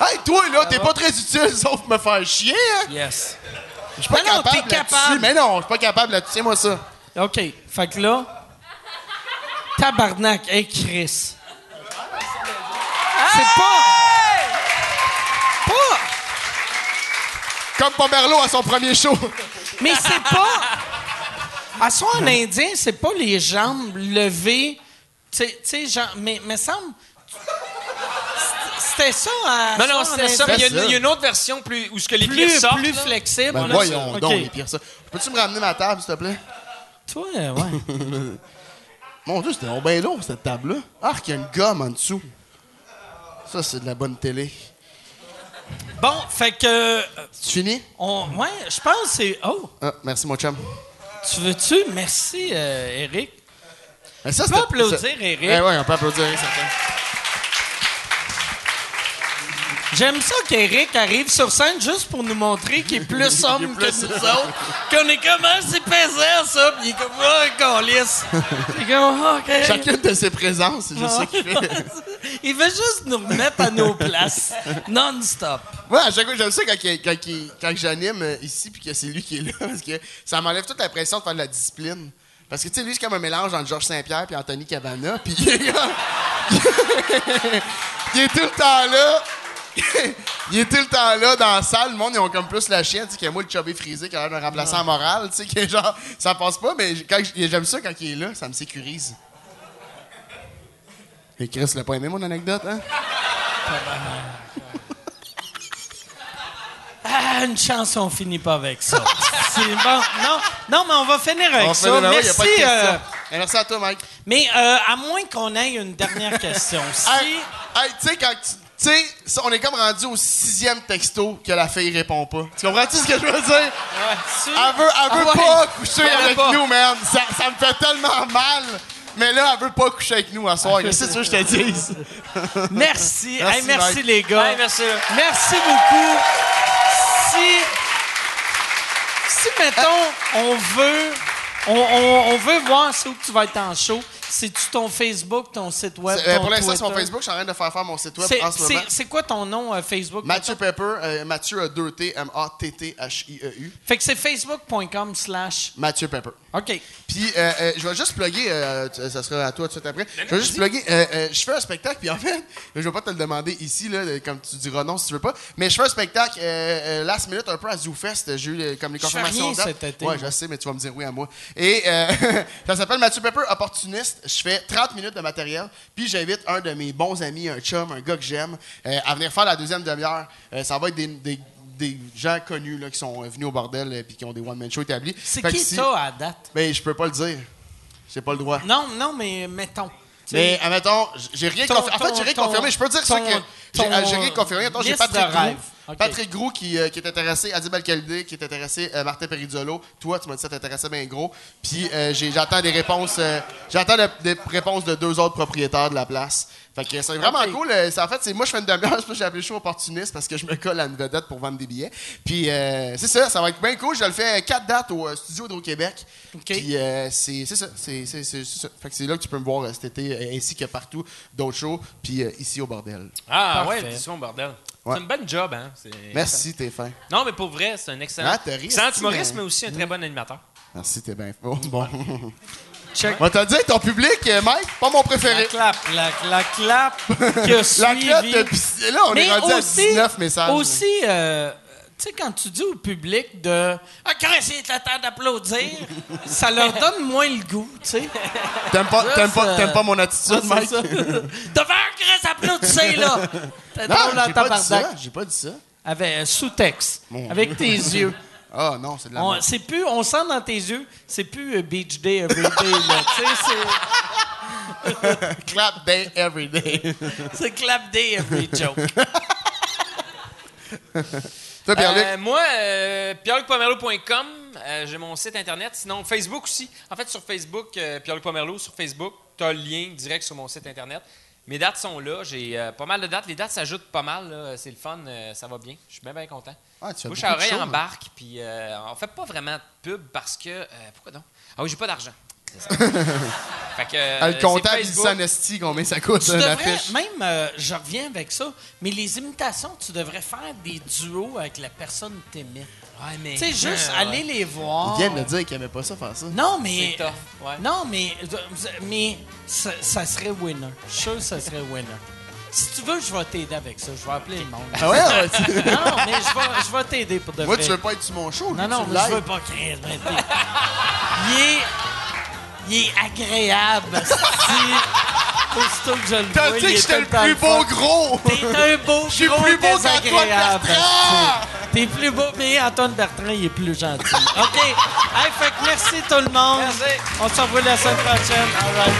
Hey, toi, là, t'es pas très utile sauf me faire chier, hein? Yes. Je suis pas non, capable là-dessus. capable. Mais non, je suis pas capable là-dessus. Tiens-moi ça. OK. Fait que là, tabarnak, hey Chris. C'est pas... Pas... Comme Pomerleau à son premier show. Mais c'est pas. Asseoir en indien, c'est pas les jambes levées. Tu sais- genre. Mais, me semble. C'était ça à. Non, non, c'était ça. Mais il y a- C'est ça. il y a une autre version plus, où ce que les pieds Plus, ressortent. plus là. flexible. Ben voyons donc, les pires ça. Peux-tu me ramener ma table, s'il te plaît? Toi, ouais. Mon Dieu, c'était bien lourd, cette table-là. Ah, qu'il y a une gomme en dessous. Ça, c'est de la bonne télé. bon, fait que. euh, Tu finis? On, ouais, je pense que c'est. Oh, Ah, merci, mon chum. tu veux-tu? Merci, euh, Eric. Mais ça, Tu peux c'était- applaudir, ça- Eric. Eh ouais, on peut applaudir Eric, certain. J'aime ça qu'Eric arrive sur scène juste pour nous montrer qu'il est plus homme que nous autres. Qu'on est comme, ah, c'est pesant, ça. Puis il est comme, ah, qu'on lisse. Il est comme, Ah, OK. Chacune de ses présences, c'est juste ça qu'il fait. Il veut juste nous remettre à nos places. Non-stop. Moi, à chaque fois, j'aime ça quand, il- quand, il- quand j'anime euh, ici puis que c'est lui qui est là, parce que ça m'enlève toute la pression de faire de la discipline. Parce que, tu sais, lui, c'est comme un mélange entre Georges Saint-Pierre et Anthony Cavana, puis il est il est tout le temps là. il est tout le temps là dans la salle. Le monde, ils ont comme plus la chienne, tu sais, qu'il y a moi le chubby frisé qui a l'air d'un remplaçant moral, tu sais, qui est genre, ça passe pas, mais quand j'aime ça quand il est là, ça me sécurise. Et Chris l'a pas aimé mon anecdote, hein? Ah, une chance, on finit pas avec ça. C'est bon. Non, non, mais on va finir avec On ça. Merci. euh, merci à toi, Mike. mais euh, à moins qu'on ait une dernière question. Si. Hey, hey, tu sais, quand tu. Tu sais, on est comme rendu au sixième texto que la fille répond pas. Tu comprends-tu ce que je veux dire? si- Elle veut, elle veut Ah ouais. pas coucher Elle avec pas. nous, man. Ça, ça me fait tellement mal. Mais là, elle veut pas coucher avec nous à soir. Qu'est-ce que tu je te dise? Merci. Merci, Hey, merci Mike. les gars. Hey, merci. Merci beaucoup. Si, si mettons, on veut, on, on- on veut voir c'est où tu vas être en show, c'est-tu ton Facebook, ton site web, Euh, ton pour l'instant, c'est mon? Facebook. Je suis en train de faire faire mon site web C'est- en ce moment. c'est- quoi ton nom euh, Facebook? Mathieu Pepper. euh, Mathieu a 2T, M-A-T-T-H-I-E-U. Fait que c'est facebook.com slash... Mathieu Pepper. OK. Puis, euh, euh, je vais juste plugger, euh, ça sera à toi tout de suite après. Je vais juste plugger, euh, euh, je fais un spectacle, puis en fait, je vais pas te le demander ici, là, comme tu diras non si tu veux pas, mais je fais un spectacle last minute un peu à ZooFest. J'ai eu comme les Je fais confirmations rien date. cet été, Ouais, je sais, mais tu vas me dire oui à moi. Et euh, ça s'appelle Mathieu Pepper, opportuniste. Je fais 30 minutes de matériel, puis j'invite un de mes bons amis, un chum, un gars que j'aime, euh, à venir faire la deuxième demi-heure. Euh, ça va être des, des- des gens connus là, qui sont euh, venus au bordel et qui ont des one-man shows établis. C'est qui si- ça à date? Ben, je peux pas le dire. J'ai pas le droit. Non, non, mais mettons. Mais, admettons, j'ai rien confirmé. En fait, j'ai rien ton- confirmé. Je peux dire ça ton- que. J'ai rien confirmé. Attends, j'ai Patrick de rêves. Patrick Grou qui, euh, qui est intéressé, Adib Al-Khalidé qui est intéressé, euh, Martin Perizzolo. Toi, tu m'as dit ça t'intéressait bien gros. Puis euh, j'attends des réponses. euh, j'attends de- des réponses de deux autres propriétaires de la place. Fait que c'est vraiment cool. Euh, c'est- en fait, c'est moi, je fais une demi-heure. C'est pour ça que j'ai appelé le show opportuniste parce que je me colle à une vedette pour vendre des billets. Puis euh, c'est ça, ça va être bien cool. Je le fais quatre dates au euh, studio Hydro-Québec. Puis euh, c'est c'est ça. C'est c'est- c'est- c'est ça. Fait que c'est là que tu peux me voir cet été, ainsi que partout d'autres shows. Puis euh, ici au bordel. Ah Parfait. ouais, dis mon bordel. Ouais. C'est une bonne job, hein. C'est- Merci, t'es fin. Non, mais pour vrai, c'est un excellent, Ah, t'as ri, excellent humoriste, mais- mais aussi un très bon animateur. Merci, t'es bien bon. bon. Check. On va te dire, ton public, euh, Mike, pas mon La préféré. clap, la, la clap qui a La suivi. clap depuis- Là, on est rendu aussi- à 19 messages. Aussi, euh, sais, quand tu dis au public de Ah, Chris, il est le temps d'applaudir, ça leur donne moins le goût, tu sais. T'aimes pas, t'aimes pas, t'aimes pas euh, mon attitude, ah, c'est Mike? Devant Chris, applaudissez, là! Non, j'ai pas dit ça. J'ai pas dit ça. Avec, euh, sous-texte, avec tes yeux. Ah non, c'est de la On, merde. c'est plus, on sent dans tes yeux, c'est plus euh, Beach Day Every Day, là. tu sais, c'est. Clap day every day. C'est clap day every joke. Toi, Pierre-Luc? Euh, moi, euh, pierrelucpomerleau.com, euh, j'ai mon site internet. Sinon, Facebook aussi. En fait, sur Facebook, euh, Pierre-Luc Pomerleau, sur Facebook, tu as le lien direct sur mon site internet. Mes dates sont là. J'ai euh, pas mal de dates. Les dates s'ajoutent pas mal. là. C'est le fun. euh, ça va bien. Je suis bien, bien content. Ah, tu Bouche à oreille shows, embarque. Puis euh, on fait pas vraiment de pub parce que. euh, pourquoi donc? Ah oui, j'ai pas d'argent. C'est ça. fait que, euh, Ah, le c'est comptable, il dit Facebook. en combien ça coûte, Tu devrais, même, euh, je reviens avec ça, mais les imitations, tu devrais faire des duos avec la personne que t'imites. Ouais, mais. Tu sais, juste euh, aller les voir. Il vient de me dire qu'il aimait pas ça, faire ça. Non, mais. C'est tough, ouais. Non, mais. Mais ça, ça serait winner. Je suis sûr que ça serait winner. Si tu veux, je vais t'aider avec ça. Je vais appeler le monde. Ah ouais? ouais, tu- non, non, mais je vais, je vais t'aider pour de Moi, vrai. tu veux pas être sur mon show? Non, non, tu mais je veux pas créer. mais Il est. Il est agréable. si- Aussitôt que je le T'as vois, dit il que j'étais le plus beau gros! T'es un beau Je suis gros plus beau qu'Antoine. Bertrand! T'es plus beau, mais Antoine Bertrand, il est plus gentil. OK. Hey, fait que merci tout le monde. Merci. On se revoit la semaine prochaine. All right.